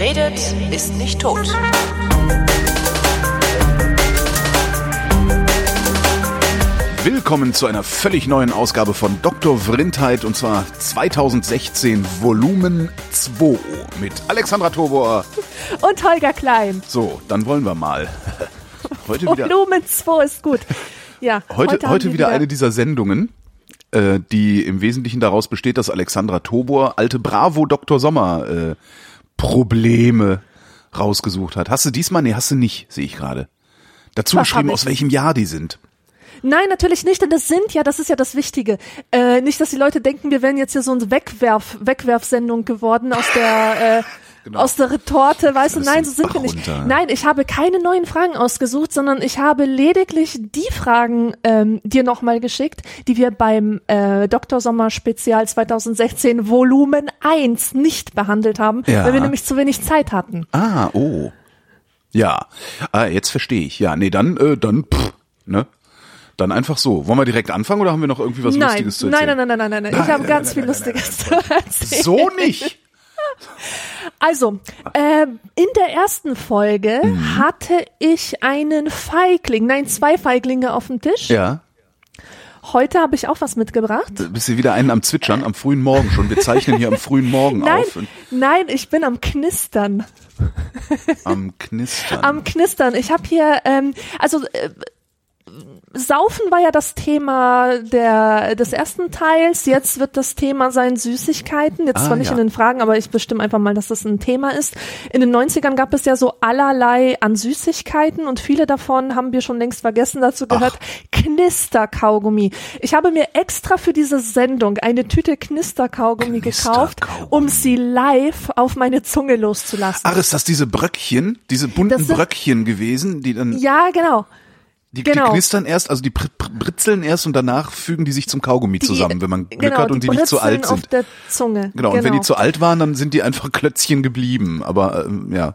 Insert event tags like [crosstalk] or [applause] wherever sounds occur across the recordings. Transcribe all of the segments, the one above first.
Wer redet, ist nicht tot. Willkommen zu einer völlig neuen Ausgabe von Dr. Vrindheit und zwar 2016 Volumen 2 mit Alexandra Tobor. Und Holger Klein. So, dann wollen wir mal. [laughs] Heute wieder, Volumen 2 ist gut. Ja, heute, heute, haben wir wieder eine dieser Sendungen, äh, die im Wesentlichen daraus besteht, dass Alexandra Tobor alte Bravo Dr. Sommer äh, Probleme rausgesucht hat. Hast du diesmal? Nee, hast du nicht, sehe ich gerade. Dazu Was geschrieben, aus welchem Jahr die sind. Nein, natürlich nicht, denn das sind ja, das ist ja das Wichtige. Äh, nicht, dass die Leute denken, wir wären jetzt hier so eine Wegwerf, Wegwerfsendung geworden aus der, äh, Genau. aus der Retorte, weißt du, nein, so sind Bach wir nicht. runter. Nein, ich habe keine neuen Fragen ausgesucht, sondern ich habe lediglich die Fragen ähm, dir nochmal geschickt, die wir beim äh, Dr. Sommer Spezial 2016 Volumen 1 nicht behandelt haben, Ja. weil wir nämlich zu wenig Zeit hatten. Ah, oh. Ja, ah, jetzt verstehe ich. Ja, nee, dann, äh, dann, pff, ne? Dann einfach so. Wollen wir direkt anfangen oder haben wir noch irgendwie was Nein, Lustiges zu erzählen? nein, nein, nein, nein, nein. Ich Nein, habe nein, ganz nein, viel nein, Lustiges zu erzählen. So nicht. Also, äh, in der ersten Folge Mhm. hatte ich einen Feigling, nein, zwei Feiglinge auf dem Tisch. Ja. Heute habe ich auch was mitgebracht. Bist du wieder einen am Zwitschern, am frühen Morgen schon. Wir zeichnen hier am frühen Morgen Nein, auf. Nein, ich bin am Knistern. am Knistern. Am Knistern. Ich habe hier, ähm, also äh, Saufen war ja das Thema der, des ersten Teils. Jetzt wird das Thema sein Süßigkeiten. Jetzt Ah, zwar nicht ja. in den Fragen, aber ich bestimme einfach mal, dass das ein Thema ist. In den 90ern gab es ja so allerlei an Süßigkeiten und viele davon haben wir schon längst vergessen. Dazu gehört Knisterkaugummi. Ich habe mir extra für diese Sendung eine Tüte Knisterkaugummi gekauft, Knisterkaugummi. um sie live auf meine Zunge loszulassen. Ach, ist das diese Bröckchen, diese bunten sind- Bröckchen gewesen, die dann, ja, genau. Die, genau. die knistern erst, also die britzeln erst und danach fügen die sich zum Kaugummi Die- zusammen, wenn man Glück genau, hat und die, nicht zu alt auf sind. der Zunge. Genau, und wenn die zu alt waren, dann sind die einfach [laughs] Klötzchen geblieben. Aber ähm, ja,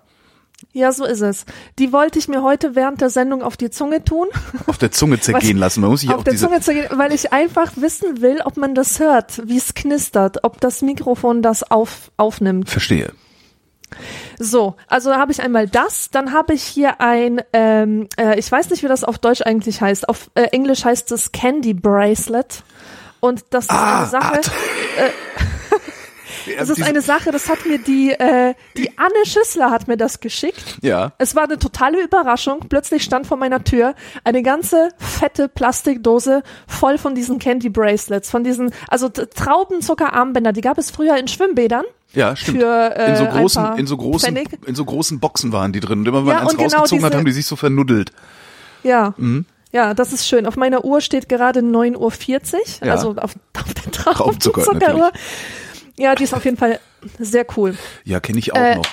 Ja, so ist es. Die wollte ich mir heute während der Sendung auf die Zunge tun. [laughs] auf der Zunge zergehen lassen. Man muss sich auf auch der Zunge zu gehen, weil ich einfach wissen will, ob man das hört, wie es knistert, ob das Mikrofon das auf, aufnimmt. Verstehe. So, also habe ich einmal das, dann habe ich hier ein, ähm, äh, ich weiß nicht, wie das auf Deutsch eigentlich heißt. Auf äh, Englisch heißt es Candy Bracelet. Und das ist Ah, eine Sache. ah, [laughs] Das ist eine Sache, das hat mir die, äh, die Anne Schüssler hat mir das geschickt. Ja. Es war eine totale Überraschung. Plötzlich stand vor meiner Tür eine ganze fette Plastikdose voll von diesen Candy Bracelets, von diesen, also Traubenzuckerarmbänder, die gab es früher in Schwimmbädern. Ja, stimmt. Für, äh, in so großen, in so großen, Pfennig. in so großen Boxen waren die drin. Und immer wenn man Ja, eins und genau rausgezogen hat, diese- haben die sich so vernuddelt. Ja. Mhm. Ja, das ist schön. Auf meiner Uhr steht gerade 9.40 Uhr, Ja. also auf, auf der Traubenzuckeruhr. Ja, die ist auf jeden Fall sehr cool. Ja, kenne ich auch Äh, noch.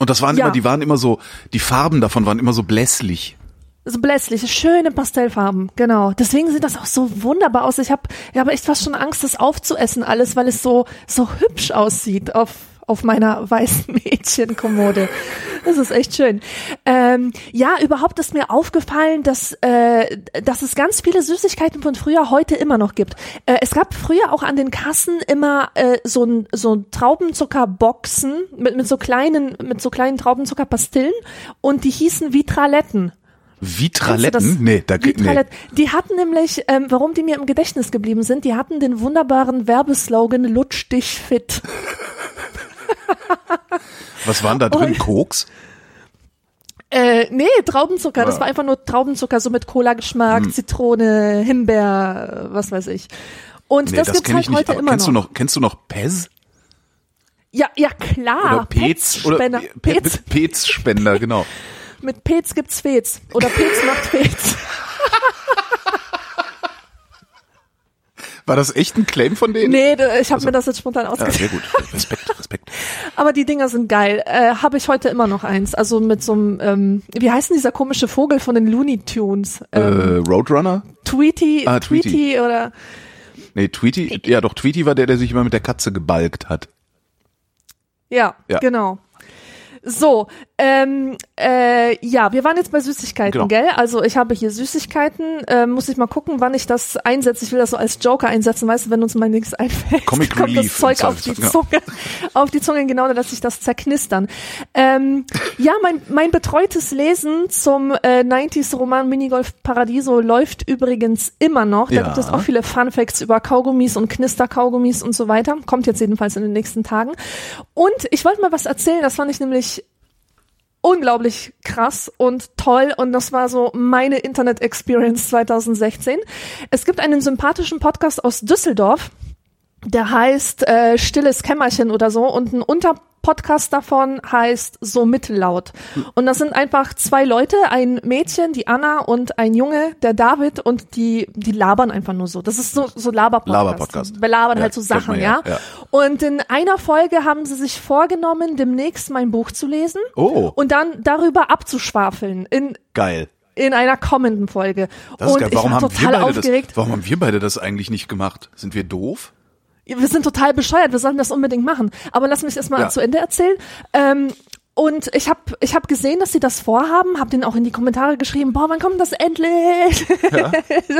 Und das waren ja. immer, die waren immer so, die Farben davon waren immer so blässlich. So blässliche, schöne Pastellfarben, genau. Deswegen sieht das auch so wunderbar aus. Ich habe ich hab echt fast schon Angst, das aufzuessen alles, weil es so so hübsch aussieht auf auf meiner [laughs] weißen Mädchenkommode. Das ist echt schön. Ähm, ja, überhaupt ist mir aufgefallen, dass, äh, dass es ganz viele Süßigkeiten von früher heute immer noch gibt. Äh, es gab früher auch an den Kassen immer äh, so ein so ein Traubenzuckerboxen mit, mit so kleinen mit so kleinen Traubenzuckerpastillen und die hießen Vitraletten. Vitraletten? Nee, da nee. Vitralett. Die hatten nämlich, ähm, warum die mir im Gedächtnis geblieben sind, die hatten den wunderbaren Werbeslogan Lutsch dich fit. [laughs] Was waren da drin? Und- Koks? Äh, nee, Traubenzucker. Das Ja. war einfach nur Traubenzucker, so mit Cola-Geschmack, Zitrone, Himbeer, was weiß ich. Und Nee, das, das, gibt's halt heute immer kennst noch. du noch, kennst du noch Pez? Ja, ja klar. Oder Pez? Oder Spender. Pe- Pez. Pez-Spender, genau. Mit Pez gibt's Fez. Oder Pez macht Pez. [laughs] War das echt ein Claim von denen? Nee, ich habe mir das jetzt spontan Ja, ausgedacht. sehr gut. Respekt, [laughs] Respekt. Aber die Dinger sind geil. Äh, habe ich heute immer noch eins. Also mit so einem, ähm, wie heißt denn dieser komische Vogel von den Looney Tunes? Ähm, Äh, Roadrunner? Tweety, ah, Tweety. Tweety oder Nee, Tweety, ja doch, Tweety war der, der sich immer mit der Katze gebalgt hat. ja, Ja. genau. So, ähm, äh, ja, wir waren jetzt bei Süßigkeiten, Genau. gell? Also ich habe hier Süßigkeiten. Äh, muss ich mal gucken, wann ich das einsetze. Ich will das so als Joker einsetzen, weißt du, wenn uns mal nichts einfällt. Comic [laughs] kommt Relief das Zeug auf die Zweifelsfall, Zunge, auf die Zunge, genau, dann lasse ich das zerknistern. Ähm, ja, mein, mein betreutes Lesen zum äh, 90s-Roman Minigolf Paradiso läuft übrigens immer noch. Da Ja. gibt es auch viele Fun-Facts über Kaugummis und Knisterkaugummis und so weiter. Kommt jetzt jedenfalls in den nächsten Tagen. Und ich wollte mal was erzählen, das fand ich nämlich unglaublich krass und toll und das war so meine Internet Experience 2016. Es gibt einen sympathischen Podcast aus Düsseldorf, der heißt äh, Stilles Kämmerchen oder so und ein Unterpodcast davon heißt So Mittellaut. Und das sind einfach zwei Leute, ein Mädchen, die Anna und ein Junge, der David und die die labern einfach nur so. Das ist so so Laberpodcast. Laberpodcast. Wir labern Ja, halt so Sachen, man ja. ja. Und in einer Folge haben sie sich vorgenommen, demnächst mein Buch zu lesen Oh. und dann darüber abzuschwafeln in Geil. in einer kommenden Folge. Das ist und geil. Warum ich war haben wir beide aufgeregt. das, warum haben wir beide das eigentlich nicht gemacht? Sind wir doof? Wir sind total bescheuert, wir sollten das unbedingt machen. Aber lass mich erstmal Ja. zu Ende erzählen. Ähm, und ich habe ich hab gesehen, dass sie das vorhaben, habe denen auch in die Kommentare geschrieben, boah, wann kommt das endlich? [laughs]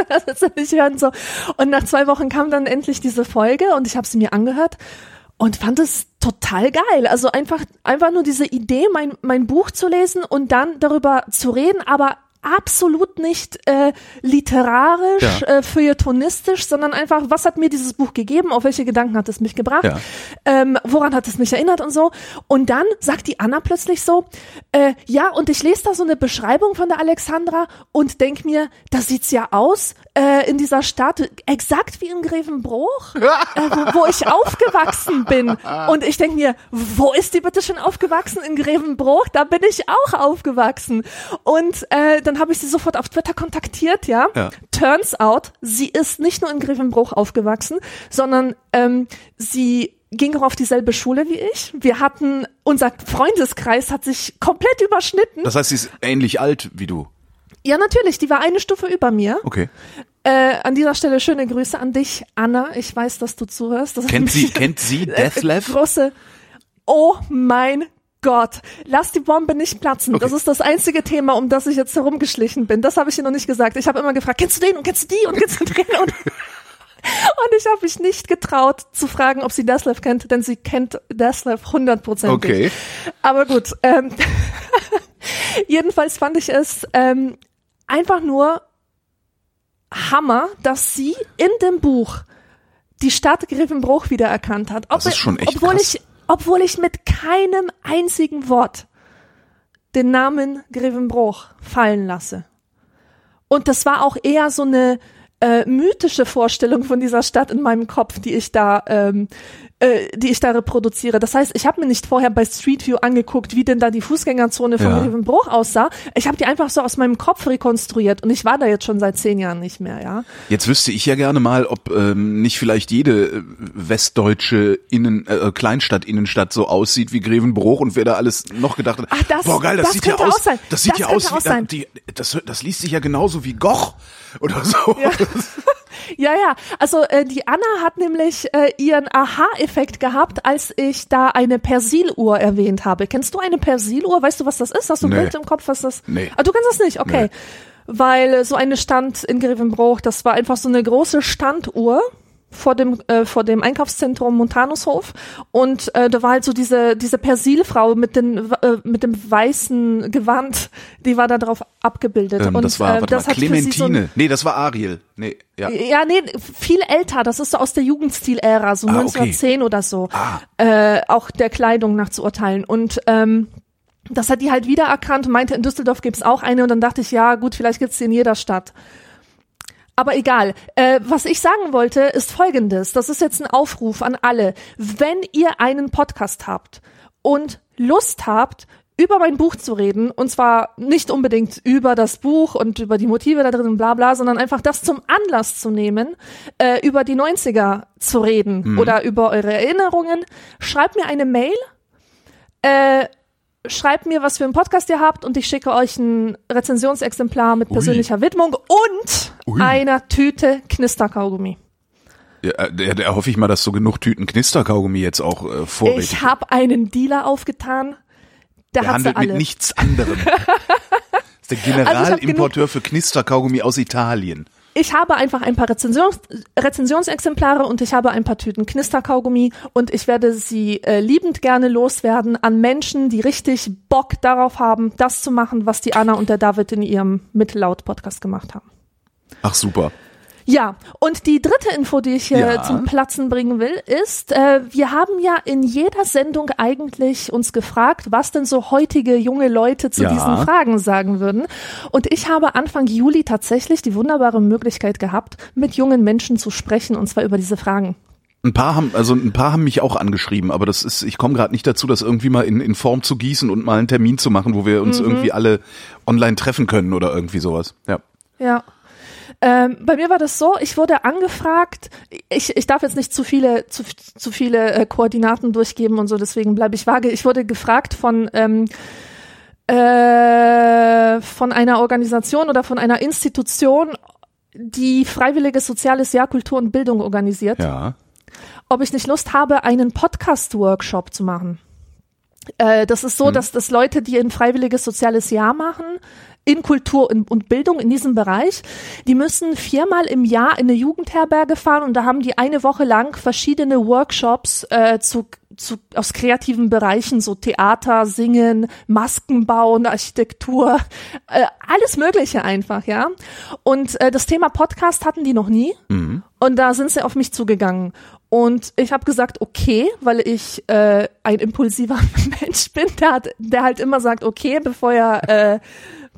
das willst du nicht hören, so. Und nach zwei Wochen kam dann endlich diese Folge und ich habe sie mir angehört und fand es total geil. Also einfach, einfach nur diese Idee, mein, mein Buch zu lesen und dann darüber zu reden, aber absolut nicht äh, literarisch, Ja. äh, feuilletonistisch, sondern einfach, was hat mir dieses Buch gegeben, auf welche Gedanken hat es mich gebracht, Ja. ähm, woran hat es mich erinnert und so. Und dann sagt die Anna plötzlich so, äh, ja, und ich lese da so eine Beschreibung von der Alexandra und denk mir, da sieht's ja aus äh, in dieser Stadt, exakt wie in Grevenbruch, [laughs] äh, wo, wo ich aufgewachsen bin. Und ich denk mir, wo ist die bitte schon aufgewachsen? In Grevenbruch? Da bin ich auch aufgewachsen. Und äh, dann habe ich sie sofort auf Twitter kontaktiert, ja. Ja. Turns out, sie ist nicht nur in Grevenbruch aufgewachsen, sondern ähm, sie ging auch auf dieselbe Schule wie ich. Wir hatten, unser Freundeskreis hat sich komplett überschnitten. Das heißt, sie ist ähnlich alt wie du. Ja, natürlich, die war eine Stufe über mir. Okay. Äh, an dieser Stelle schöne Grüße an dich, Anna. Ich weiß, dass du zuhörst. Das Kennt sie, kennt sie [laughs] Deathlev? Große. Oh mein Gott, lass die Bombe nicht platzen. Das Okay. ist das einzige Thema, um das ich jetzt herumgeschlichen bin. Das habe ich ihr noch nicht gesagt. Ich habe immer gefragt, kennst du den und kennst du die und kennst du den und [laughs] und ich habe mich nicht getraut zu fragen, ob sie Deslev kennt, denn sie kennt Deslev hundertprozentig. Okay. Aber gut, ähm, [laughs] jedenfalls fand ich es ähm, einfach nur Hammer, dass sie in dem Buch die Stadt Grevenbruch wiedererkannt hat. Das ist schon echt obwohl krass. ich, obwohl ich mit keinem einzigen Wort den Namen Grevenbruch fallen lasse. Und das war auch eher so eine äh, mythische Vorstellung von dieser Stadt in meinem Kopf, die ich da, ähm, äh, die ich da reproduziere. Das heißt, ich habe mir nicht vorher bei Street View angeguckt, wie denn da die Fußgängerzone von Ja. Grevenbruch aussah. Ich habe die einfach so aus meinem Kopf rekonstruiert und ich war da jetzt schon seit zehn Jahren nicht mehr, ja. Jetzt wüsste ich ja gerne mal, ob ähm, nicht vielleicht jede äh, westdeutsche Innen, äh, Kleinstadt, Innenstadt so aussieht wie Grevenbruch und wer da alles noch gedacht hat. Ach, das- Boah, geil, das, das sieht ja aus. Das sieht ja aus wie sein. die, das, das liest sich ja genauso wie Goch oder so. Ja. [laughs] Ja, ja. Also äh, die Anna hat nämlich äh, ihren Aha-Effekt gehabt, als ich da eine Persiluhr erwähnt habe. Kennst du eine Persiluhr? Weißt du, was das ist? Hast du ein Nee. Bild im Kopf, was das? Nee. Ah, du kennst das nicht? Okay. Nee. Weil äh, so eine stand in Grevenbruch, das war einfach so eine große Standuhr vor dem äh, vor dem Einkaufszentrum Montanushof und äh, da war halt so diese diese Persilfrau mit den äh, mit dem weißen Gewand, die war da drauf abgebildet Ähm, und das war, äh, das mal, hat sie so ein, Clementine. nee, das war Ariel. Nee, ja. ja, nee, viel älter. Das ist so aus der Jugendstil-Ära, so Ah, okay. 1910 oder so. Ah. Äh, auch der Kleidung nach zu urteilen. Und ähm, das hat die halt wiedererkannt und meinte, in Düsseldorf gibt's auch eine. Und dann dachte ich, ja gut, vielleicht gibt's die in jeder Stadt. Aber egal. Äh, was ich sagen wollte, ist folgendes. Das ist jetzt ein Aufruf an alle. Wenn ihr einen Podcast habt und Lust habt, über mein Buch zu reden, und zwar nicht unbedingt über das Buch und über die Motive da drin und bla bla, sondern einfach das zum Anlass zu nehmen, äh, über die 90er zu reden oder über eure Erinnerungen, schreibt mir eine Mail, äh, schreibt mir, was für einen Podcast ihr habt und ich schicke euch ein Rezensionsexemplar mit persönlicher Widmung und Ui. einer Tüte Knisterkaugummi. Ja, äh, da, da hoffe ich mal, dass so genug Tüten Knisterkaugummi jetzt auch äh, vorrätig Ich habe einen Dealer aufgetan. Der, Der hat handelt mit nichts anderem. [laughs] ist der Also Generalimporteur für Knisterkaugummi aus Italien. Ich habe einfach ein paar Rezensions Rezensionsexemplare und ich habe ein paar Tüten Knisterkaugummi und ich werde sie äh, liebend gerne loswerden an Menschen, die richtig Bock darauf haben, das zu machen, was die Anna und der David in ihrem Mittellaut-Podcast gemacht haben. Ach super. Ja, und die dritte Info, die ich hier Ja. zum Platzen bringen will, ist, äh, wir haben ja in jeder Sendung eigentlich uns gefragt, was denn so heutige junge Leute zu Ja. diesen Fragen sagen würden. Und ich habe Anfang Juli tatsächlich die wunderbare Möglichkeit gehabt, mit jungen Menschen zu sprechen, und zwar über diese Fragen. Ein paar haben, also ein paar haben mich auch angeschrieben, aber das ist, ich komme gerade nicht dazu, das irgendwie mal in, in Form zu gießen und mal einen Termin zu machen, wo wir uns Mhm. irgendwie alle online treffen können oder irgendwie sowas. Ja. Ja. Ähm, bei mir war das so, ich wurde angefragt, ich, ich darf jetzt nicht zu viele, zu, zu viele äh, Koordinaten durchgeben und so, deswegen bleibe ich vage. Ich wurde gefragt von, ähm, äh, von einer Organisation oder von einer Institution, die freiwilliges soziales Jahr Kultur und Bildung organisiert, Ja. ob ich nicht Lust habe, einen Podcast-Workshop zu machen. Äh, das ist so, dass das Leute, die ein freiwilliges soziales Jahr machen, in Kultur und Bildung in diesem Bereich, die müssen viermal im Jahr in eine Jugendherberge fahren und da haben die eine Woche lang verschiedene Workshops äh, zu, zu, aus kreativen Bereichen, so Theater, Singen, Masken bauen, Architektur, äh, alles Mögliche einfach, ja. Und äh, das Thema Podcast hatten die noch nie. Und da sind sie auf mich zugegangen. Und ich habe gesagt, okay, weil ich äh, ein impulsiver [laughs] Mensch bin, der, hat, der halt immer sagt, okay, bevor er, äh,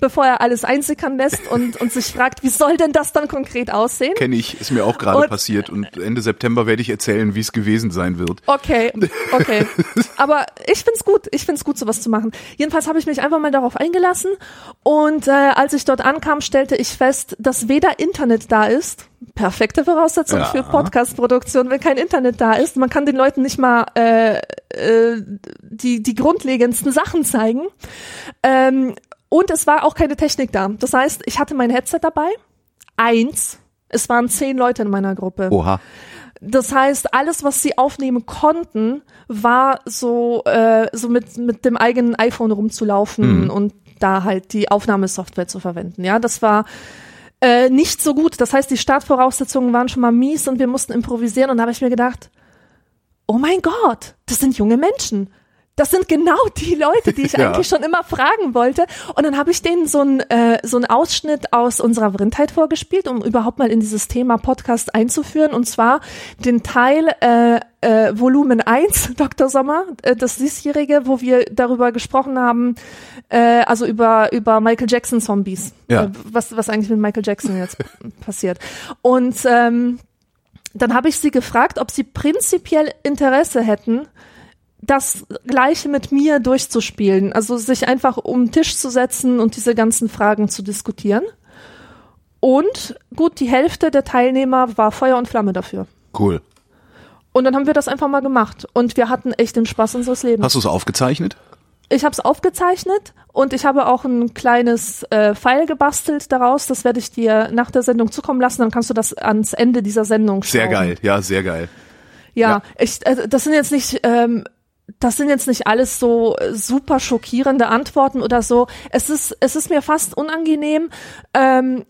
bevor er alles einsickern lässt und, und sich fragt, wie soll denn das dann konkret aussehen? Kenne ich, ist mir auch gerade passiert und Ende September werde ich erzählen, wie es gewesen sein wird. Okay, okay. Aber ich find's gut. Ich find's gut, sowas zu machen. Jedenfalls habe ich mich einfach mal darauf eingelassen und äh, als ich dort ankam, stellte ich fest, dass weder Internet da ist. Perfekte Voraussetzung Ja. für Podcast-Produktion, wenn kein Internet da ist. Man kann den Leuten nicht mal äh, äh, die, die grundlegendsten Sachen zeigen. Ähm, und es war auch keine Technik da. Das heißt, ich hatte mein Headset dabei. Eins. Es waren zehn Leute in meiner Gruppe. Oha. Das heißt, alles, was sie aufnehmen konnten, war so, äh, so mit, mit dem eigenen iPhone rumzulaufen und da halt die Aufnahmesoftware zu verwenden. Ja, das war äh, nicht so gut. Das heißt, die Startvoraussetzungen waren schon mal mies und wir mussten improvisieren und da habe ich mir gedacht, oh mein Gott, das sind junge Menschen. Das sind genau die Leute, die ich [laughs] Ja. eigentlich schon immer fragen wollte. Und dann habe ich denen so einen äh, so einen Ausschnitt aus unserer Vrindheit vorgespielt, um überhaupt mal in dieses Thema Podcast einzuführen. Und zwar den Teil äh, äh, Volumen 1, [laughs] Dr. Sommer, äh, das diesjährige, wo wir darüber gesprochen haben, äh, also über, über Michael Jackson Zombies. Ja. Äh, was, was eigentlich mit Michael Jackson jetzt [laughs] passiert. Und ähm, dann habe ich sie gefragt, ob sie prinzipiell Interesse hätten, das Gleiche mit mir durchzuspielen. Also sich einfach um den Tisch zu setzen und diese ganzen Fragen zu diskutieren. Und gut, die Hälfte der Teilnehmer war Feuer und Flamme dafür. Cool. Und dann haben wir das einfach mal gemacht. Und wir hatten echt den Spaß unseres Lebens. Hast du es aufgezeichnet? Ich habe es aufgezeichnet und ich habe auch ein kleines äh, File gebastelt daraus. Das werde ich dir nach der Sendung zukommen lassen. Dann kannst du das ans Ende dieser Sendung schauen. Sehr geil, ja, sehr geil. Ja, Ja. Ich, äh, das sind jetzt nicht, ähm, das sind jetzt nicht alles so äh, super schockierende Antworten oder so. Es ist, es ist mir fast unangenehm. Ähm,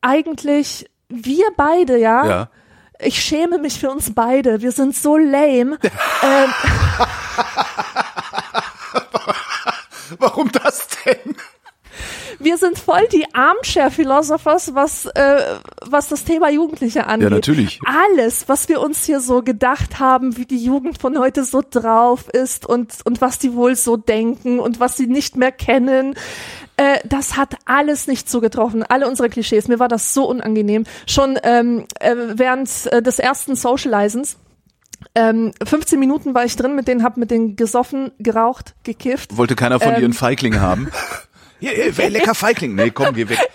eigentlich wir beide, ja. Ja. Ich schäme mich für uns beide. Wir sind so lame. [laughs] ähm, Warum das denn? Wir sind voll die Armchair-Philosophers, was, äh, was das Thema Jugendliche angeht. Ja, natürlich. Alles, was wir uns hier so gedacht haben, wie die Jugend von heute so drauf ist und, und was die wohl so denken und was sie nicht mehr kennen, äh, das hat alles nicht zugetroffen. Alle unsere Klischees. Mir war das so unangenehm. Schon ähm, äh, während äh, des ersten Socializens. Ähm, 15 Minuten war ich drin, mit denen hab mit denen gesoffen, geraucht, gekifft. Wollte keiner von Ähm. dir einen Feigling haben? [laughs] Ja, wär lecker Feigling. Nee, komm, geh weg. [laughs]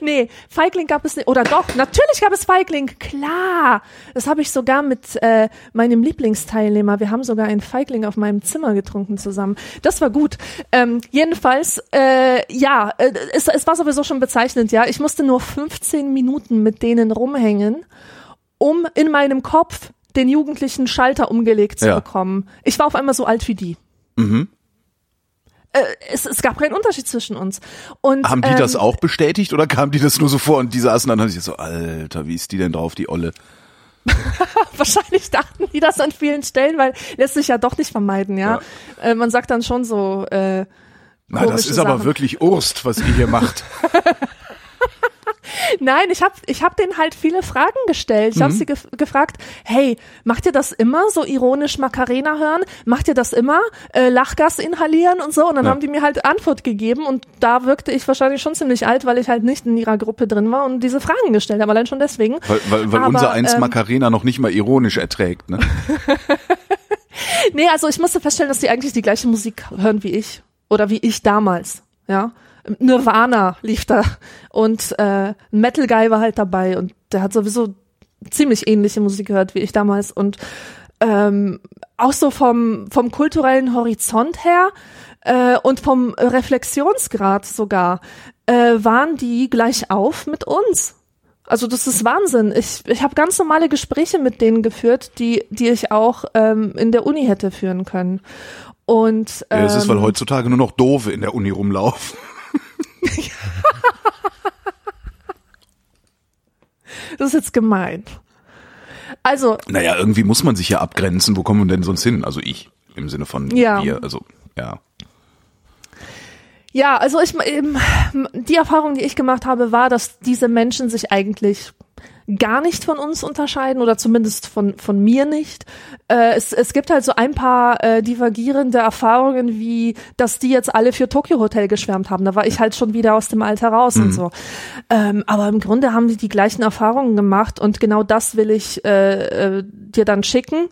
Nee, Feigling gab es nicht. Oder doch, natürlich gab es Feigling, klar. Das habe ich sogar mit äh, meinem Lieblingsteilnehmer. Wir haben sogar einen Feigling auf meinem Zimmer getrunken zusammen. Das war gut. Ähm, jedenfalls, äh, ja, äh, es, es war sowieso schon bezeichnend, ja. Ich musste nur 15 Minuten mit denen rumhängen, um in meinem Kopf den jugendlichen Schalter umgelegt zu Ja. bekommen. Ich war auf einmal so alt wie die. Äh, es, es gab keinen Unterschied zwischen uns. Und, Haben die ähm, das auch bestätigt oder kamen die das nur so vor und die saßen dann und haben sich so, Alter, wie ist die denn drauf, die Olle? [laughs] Wahrscheinlich dachten die das an vielen Stellen, weil lässt sich ja doch nicht vermeiden, ja. Äh, man sagt dann schon so, äh, Na, das ist aber Sachen. wirklich Urst, was ihr hier macht. [laughs] Nein, ich habe ich hab denen halt viele Fragen gestellt. Ich habe Mhm. sie gef gefragt, hey, macht ihr das immer so ironisch Macarena hören? Macht ihr das immer? Äh, Lachgas inhalieren und so? Und dann Ja. haben die mir halt Antwort gegeben und da wirkte ich wahrscheinlich schon ziemlich alt, weil ich halt nicht in ihrer Gruppe drin war und diese Fragen gestellt habe, allein schon deswegen. Weil, weil, weil Aber, unser eins ähm, Macarena noch nicht mal ironisch erträgt, ne? [laughs] Nee, also ich musste feststellen, dass die eigentlich die gleiche Musik hören wie ich. Oder wie ich damals, ja. Nirvana lief da und äh, Metal Guy war halt dabei und der hat sowieso ziemlich ähnliche Musik gehört wie ich damals und ähm, auch so vom vom kulturellen Horizont her äh, und vom Reflexionsgrad sogar äh, waren die gleich auf mit uns. Also das ist Wahnsinn. Ich, ich habe ganz normale Gespräche mit denen geführt, die, die ich auch ähm, in der Uni hätte führen können. Und ähm, Ja, das ist, weil heutzutage nur noch Doofe in der Uni rumlaufen. [laughs] das ist jetzt gemein. Also Naja, irgendwie muss man sich ja abgrenzen. Wo kommen wir denn sonst hin? Also ich, im Sinne von Ja. wir. Also, ja. Ja, also ich eben, die Erfahrung, die ich gemacht habe, war, dass diese Menschen sich eigentlich gar nicht von uns unterscheiden oder zumindest von von mir nicht. Äh, es, es gibt halt so ein paar äh, divergierende Erfahrungen, wie dass die jetzt alle für Tokyo Hotel geschwärmt haben. Da war ich halt schon wieder aus dem Alter raus und so. Ähm, aber im Grunde haben die die gleichen Erfahrungen gemacht und genau das will ich äh, äh, dir dann schicken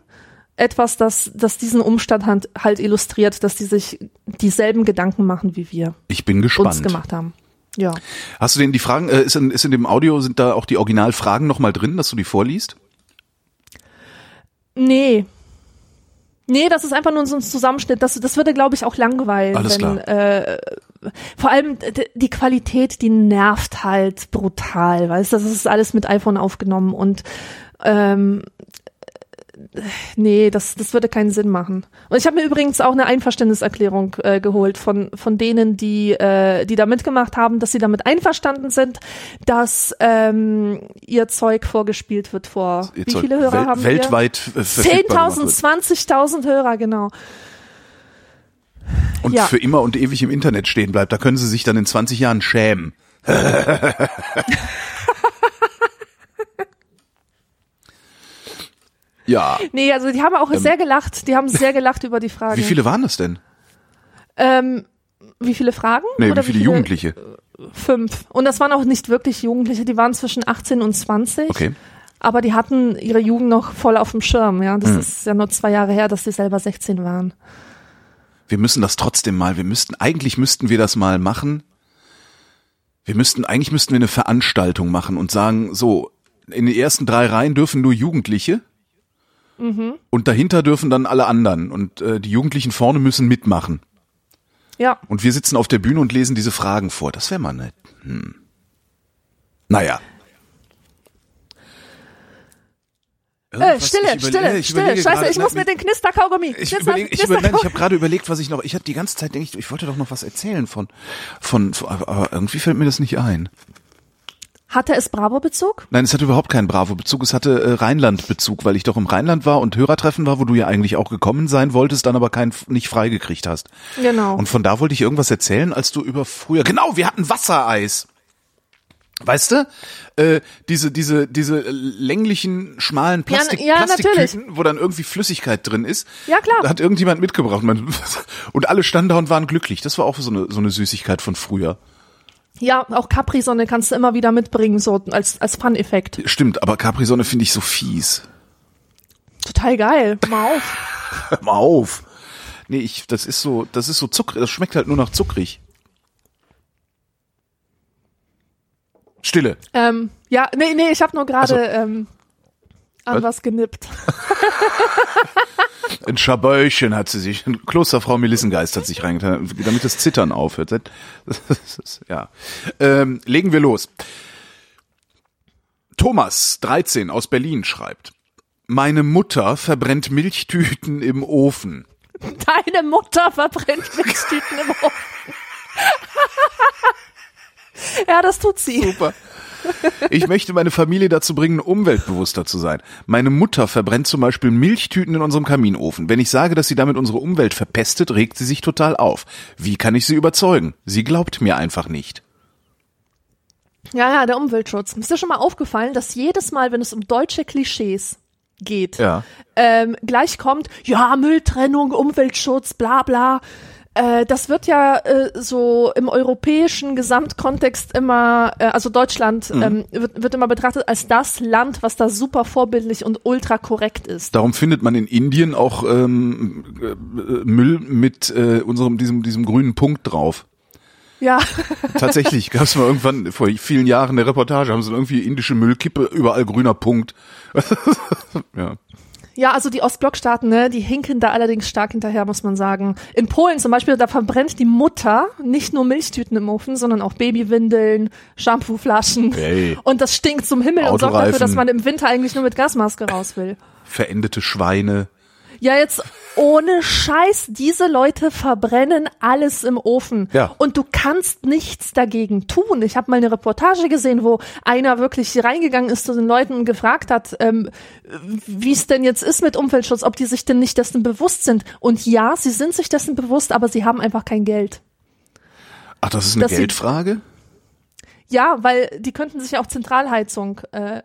etwas, das, das diesen Umstand halt, halt illustriert, dass die sich dieselben Gedanken machen, wie wir Ich bin uns gespannt. gemacht haben. Ja. Hast du denn die Fragen, äh, ist, in, ist in dem Audio, sind da auch die Originalfragen nochmal drin, dass du die vorliest? Nee. Nee, das ist einfach nur so ein Zusammenschnitt. Das, das würde, glaube ich, auch langweilen. Alles wenn, klar. Äh, vor allem die Qualität, die nervt halt brutal, weißt du, das ist alles mit iPhone aufgenommen und ähm, nee, das, das würde keinen Sinn machen. Und ich habe mir übrigens auch eine Einverständniserklärung äh, geholt von, von denen, die, äh, die da mitgemacht haben, dass sie damit einverstanden sind, dass ähm, ihr Zeug vorgespielt wird vor. Ihr Wie Zeug viele Hörer wel- haben wir? weltweit äh, verfügbar 10.000, gemacht 20.000 Hörer, genau. und ja. für immer und ewig im Internet stehen bleibt. Da können sie sich dann in 20 Jahren schämen. [laughs] ja. Nee, also die haben auch sehr gelacht. Die haben sehr gelacht über die Frage. Ähm. Wie viele waren das denn? Ähm, wie viele Fragen? Nee, Oder wie viele Jugendliche? Fünf. Und das waren auch nicht wirklich Jugendliche, die waren zwischen 18 und 20. Okay. Aber die hatten ihre Jugend noch voll auf dem Schirm, ja. Das ist ja nur zwei Jahre her, dass sie selber 16 waren. Wir müssen das trotzdem mal, wir müssten, eigentlich müssten wir das mal machen. Wir müssten, eigentlich müssten wir eine Veranstaltung machen und sagen, so, in den ersten drei Reihen dürfen nur Jugendliche. Und dahinter dürfen dann alle anderen. Und äh, die Jugendlichen vorne müssen mitmachen. Ja. Und wir sitzen auf der Bühne und lesen diese Fragen vor. Das wäre mal nett. Hm. Naja. Äh, Stille, ich Stille, ich Stille. Scheiße, gerade- ich muss mir den Knisterkaugummi. ich Knister- überlege, ich, Knisterkaugummi. überlege, ich habe [laughs] gerade überlegt, was ich noch. Ich hatte die ganze Zeit denke ich, ich wollte doch noch was erzählen von, von, aber irgendwie fällt mir das nicht ein. Hatte es Bravo-Bezug? Nein, es hatte überhaupt keinen Bravo-Bezug. Es hatte äh, Rheinland-Bezug, weil ich doch im Rheinland war und Hörertreffen war, wo du ja eigentlich auch gekommen sein wolltest, dann aber kein nicht freigekriegt hast. Genau. Und von da wollte ich irgendwas erzählen, als du über früher. Genau, wir hatten Wassereis. Weißt du? Äh, diese, diese, diese länglichen, schmalen Plastik, ja, Plastiktüten, wo dann irgendwie Flüssigkeit drin ist. Ja, klar. Da hat irgendjemand mitgebracht. [laughs] Und alle standen da und waren glücklich. Das war auch so eine, so eine Süßigkeit von früher. Ja, auch Capri-Sonne kannst du immer wieder mitbringen, so als, als Fun-Effekt. Stimmt, aber Capri-Sonne finde ich so fies. Total geil. Mal auf. Hör [laughs] mal auf. Nee, ich, das ist so, das ist so zuckrig, das schmeckt halt nur nach zuckrig. Stille. ähm, ja, nee, nee, ich habe nur gerade Ach ähm, an Was? was genippt. [laughs] Ein Schabäuchen hat sie sich, ein Klosterfrau Melissengeist hat sich reingetan, damit das Zittern aufhört. Das ist, ja. Ähm, legen wir los. Thomas, 13, aus Berlin, schreibt. Meine Mutter verbrennt Milchtüten im Ofen. Deine Mutter verbrennt Milchtüten im Ofen. [laughs] ja, das tut sie. Super. Ich möchte meine Familie dazu bringen, umweltbewusster zu sein. Meine Mutter verbrennt zum Beispiel Milchtüten in unserem Kaminofen. Wenn ich sage, dass sie damit unsere Umwelt verpestet, regt sie sich total auf. Wie kann ich sie überzeugen? Sie glaubt mir einfach nicht. Ja, ja, der Umweltschutz. Ist dir schon mal aufgefallen, dass jedes Mal, wenn es um deutsche Klischees geht, Ja. ähm, gleich kommt, ja, Mülltrennung, Umweltschutz, bla bla. Äh, das wird ja äh, so im europäischen Gesamtkontext immer, äh, also Deutschland ähm, wird, wird immer betrachtet als das Land, was da super vorbildlich und ultra korrekt ist. Darum findet man in Indien auch ähm, äh, Müll mit äh, unserem diesem diesem grünen Punkt drauf. Ja, [laughs] Tatsächlich gab es mal irgendwann vor vielen Jahren eine Reportage, haben sie irgendwie indische Müllkippe, überall grüner Punkt. [laughs] ja. Ja, also die Ostblockstaaten, ne, die hinken da allerdings stark hinterher, muss man sagen. In Polen zum Beispiel, da verbrennt die Mutter nicht nur Milchtüten im Ofen, sondern auch Babywindeln, Shampooflaschen. Hey. Und das stinkt zum Himmel und sorgt dafür, dass man im Winter eigentlich nur mit Gasmaske raus will. Verendete Schweine. Ja, jetzt ohne Scheiß, diese Leute verbrennen alles im Ofen. Ja. Und du kannst nichts dagegen tun. Ich habe mal eine Reportage gesehen, wo einer wirklich reingegangen ist zu den Leuten und gefragt hat, ähm, wie es denn jetzt ist mit Umweltschutz, ob die sich denn nicht dessen bewusst sind. Und ja, sie sind sich dessen bewusst, aber sie haben einfach kein Geld. Ach, das ist eine Dass sie- Geldfrage? Ja, weil die könnten sich ja auch Zentralheizung äh,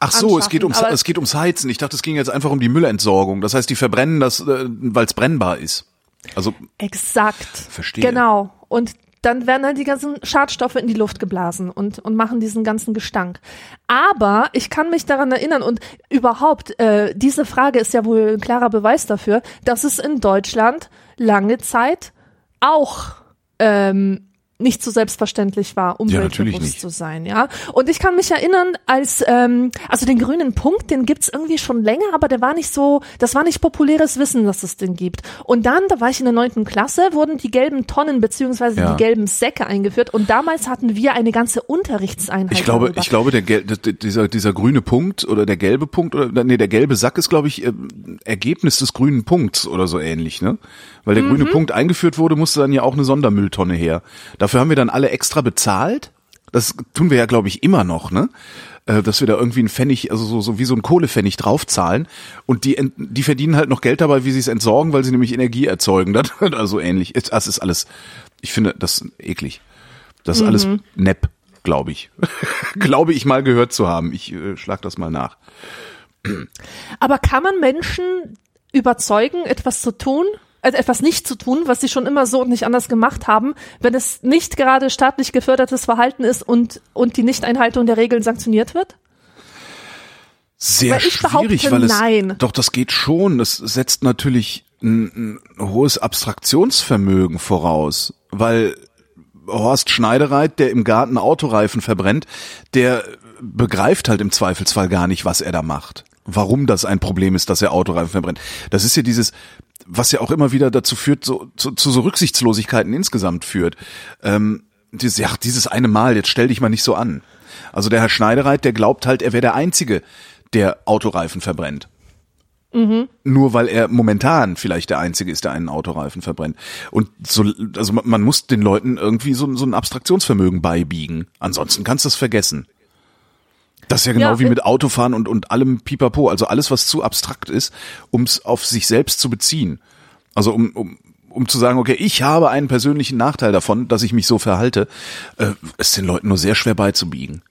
Ach so, es geht ums aber- es geht ums Heizen. Ich dachte, es ging jetzt einfach um die Müllentsorgung. Das heißt, die verbrennen das, äh, weil es brennbar ist. Also Exakt. Verstehe. Genau. Und dann werden halt die ganzen Schadstoffe in die Luft geblasen und, und machen diesen ganzen Gestank. Aber ich kann mich daran erinnern und überhaupt, äh, diese Frage ist ja wohl ein klarer Beweis dafür, dass es in Deutschland lange Zeit auch ähm, nicht so selbstverständlich war, umweltbewusst nicht. zu sein, ja. Und ich kann mich erinnern, als ähm, also den grünen Punkt, den gibt's irgendwie schon länger, aber der war nicht so, das war nicht populäres Wissen, dass es den gibt. Und dann, da war ich in der neunten Klasse, wurden die gelben Tonnen beziehungsweise Ja. die gelben Säcke eingeführt und damals hatten wir eine ganze Unterrichtseinheit. ich glaube, darüber. ich glaube, der Gel d- dieser dieser grüne Punkt oder der gelbe Punkt oder nee, der gelbe Sack ist, glaube ich, äh, Ergebnis des grünen Punkts oder so ähnlich, ne? Weil der Mhm. grüne Punkt eingeführt wurde, musste dann ja auch eine Sondermülltonne her. Dafür haben wir dann alle extra bezahlt. Das tun wir ja, glaube ich, immer noch, ne? Äh, Dass wir da irgendwie einen Pfennig, also so, so wie so ein Kohlepfennig draufzahlen. Und die, die verdienen halt noch Geld dabei, wie sie es entsorgen, weil sie nämlich Energie erzeugen. [laughs] Das, also ähnlich. Das ist alles, ich finde das eklig. Das ist alles nepp, glaube ich. [laughs] glaube ich mal gehört zu haben. Ich äh, schlag das mal nach. Aber kann man Menschen überzeugen, etwas zu tun, etwas nicht zu tun, was sie schon immer so und nicht anders gemacht haben, wenn es nicht gerade staatlich gefördertes Verhalten ist und, und die Nichteinhaltung der Regeln sanktioniert wird? Sehr Weil ich schwierig, weil es nein. doch das geht schon. Es setzt natürlich ein, ein hohes Abstraktionsvermögen voraus, weil Horst Schneidereit, der im Garten Autoreifen verbrennt, der begreift halt im Zweifelsfall gar nicht, was er da macht. Warum das ein Problem ist, dass er Autoreifen verbrennt. Das ist ja dieses, was ja auch immer wieder dazu führt, so, zu, zu so Rücksichtslosigkeiten insgesamt führt. Ähm, dieses, ja, dieses eine Mal, jetzt stell dich mal nicht so an. Also der Herr Schneidereit, der glaubt halt, er wäre der Einzige, der Autoreifen verbrennt. Nur weil er momentan vielleicht der Einzige ist, der einen Autoreifen verbrennt. Und so, also man, man muss den Leuten irgendwie so, so ein Abstraktionsvermögen beibiegen. Ansonsten kannst du es vergessen. Das ist ja genau Ja, wie mit Autofahren und, und allem Pipapo. Also alles, was zu abstrakt ist, um es auf sich selbst zu beziehen. Also um, um, um zu sagen, okay, ich habe einen persönlichen Nachteil davon, dass ich mich so verhalte, äh, ist den Leuten nur sehr schwer beizubiegen.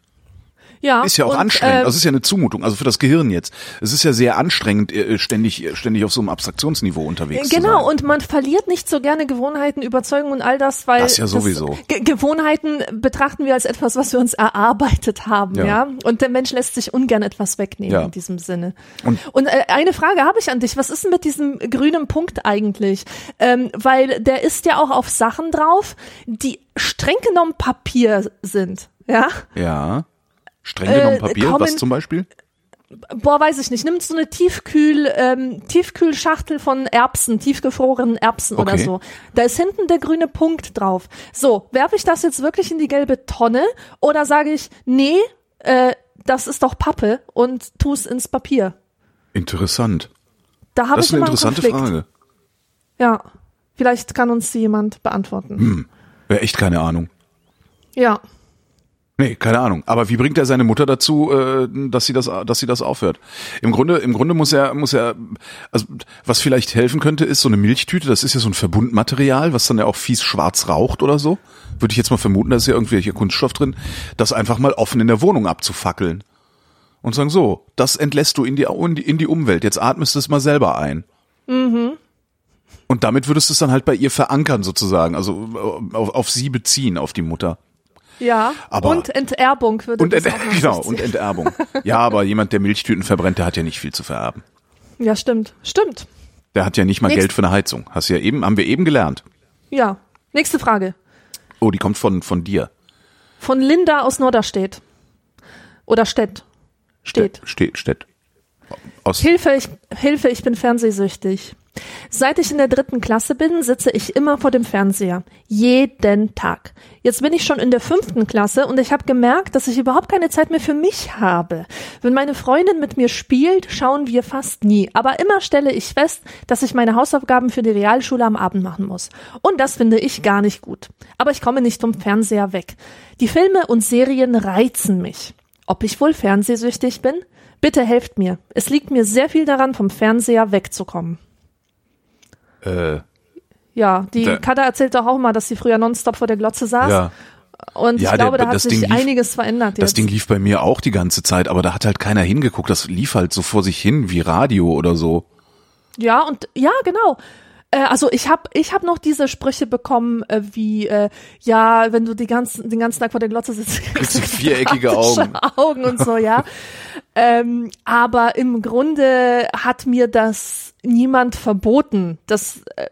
Ja. Ist ja auch und, anstrengend. äh, Also es ist ja eine Zumutung, also für das Gehirn jetzt. Es ist ja sehr anstrengend, äh, ständig, ständig auf so einem Abstraktionsniveau unterwegs zu Genau, sein. und man verliert nicht so gerne Gewohnheiten, Überzeugungen und all das, weil Das ja sowieso. Ge Gewohnheiten betrachten wir als etwas, was wir uns erarbeitet haben, ja. Ja. Und der Mensch lässt sich ungern etwas wegnehmen Ja. in diesem Sinne. Und- Und, äh, eine Frage habe ich an dich. Was ist denn mit diesem grünen Punkt eigentlich? Ähm, weil der ist ja auch auf Sachen drauf, die streng genommen Papier sind. Ja, Ja. Streng genommen Äh, Papier, kommen- was zum Beispiel? boah, weiß ich nicht. Nimm so eine Tiefkühl, ähm, Tiefkühlschachtel von Erbsen, tiefgefrorenen Erbsen oder Okay. so. Da ist hinten der grüne Punkt drauf. So, werfe ich das jetzt wirklich in die gelbe Tonne oder sage ich, nee, äh, das ist doch Pappe und tu es ins Papier? Interessant. Da habe Das ich ist eine interessante. Frage. Ja. Vielleicht kann uns die jemand beantworten. Hm. Wäre echt keine Ahnung. Ja. Nee, keine Ahnung. Aber wie bringt er seine Mutter dazu, äh, dass sie das, dass sie das aufhört? Im Grunde, im Grunde muss er, muss er, also was vielleicht helfen könnte, ist so eine Milchtüte. Das ist ja so ein Verbundmaterial, was dann ja auch fies schwarz raucht oder so. Würde ich jetzt mal vermuten, da ist ja irgendwelcher Kunststoff drin, das einfach mal offen in der Wohnung abzufackeln und sagen so, das entlässt du in die in die Umwelt. Jetzt atmest du es mal selber ein. Mhm. Und damit würdest du es dann halt bei ihr verankern sozusagen, also auf, auf sie beziehen, auf die Mutter. Ja, Aber- und Enterbung würde Und das Ent auch [laughs] genau, und. Enterbung. Ja, aber jemand, der Milchtüten verbrennt, der hat ja nicht viel zu vererben. Ja, stimmt. Stimmt. Der hat ja nicht mal Nächst- Geld für eine Heizung. Hast ja eben, haben wir eben gelernt. Ja. Nächste Frage. Oh, die kommt von, von dir. Von Linda aus Norderstedt. Oder Stedt. Steht. Steht, steht. Aus, Hilfe, ich, Hilfe, ich bin fernsehsüchtig. Seit ich in der dritten Klasse bin, sitze ich immer vor dem Fernseher. Jeden Tag. Jetzt bin ich schon in der fünften Klasse und ich habe gemerkt, dass ich überhaupt keine Zeit mehr für mich habe. Wenn meine Freundin mit mir spielt, schauen wir fast nie. Aber immer stelle ich fest, dass ich meine Hausaufgaben für die Realschule am Abend machen muss. Und das finde ich gar nicht gut. Aber ich komme nicht vom Fernseher weg. Die Filme und Serien reizen mich. Ob ich wohl fernsehsüchtig bin? Bitte helft mir. Es liegt mir sehr viel daran, vom Fernseher wegzukommen. Äh, Ja, die Da- Kada erzählt doch auch mal, dass sie früher nonstop vor der Glotze saß. ja. Und Ja, ich glaube, der- da hat das sich lief- einiges verändert Das jetzt. Ding lief bei mir auch die ganze Zeit, aber da hat halt keiner hingeguckt. Das lief halt so vor sich hin, wie Radio oder so. Ja, und ja, genau. Äh, also ich habe ich hab noch diese Sprüche bekommen, äh, wie äh, ja, wenn du die ganzen, den ganzen Tag vor der Glotze sitzt, [laughs] Kriegst du viereckige [laughs] Augen. Augen und so, ja. [laughs] ähm, aber im Grunde hat mir das niemand verboten. Das äh,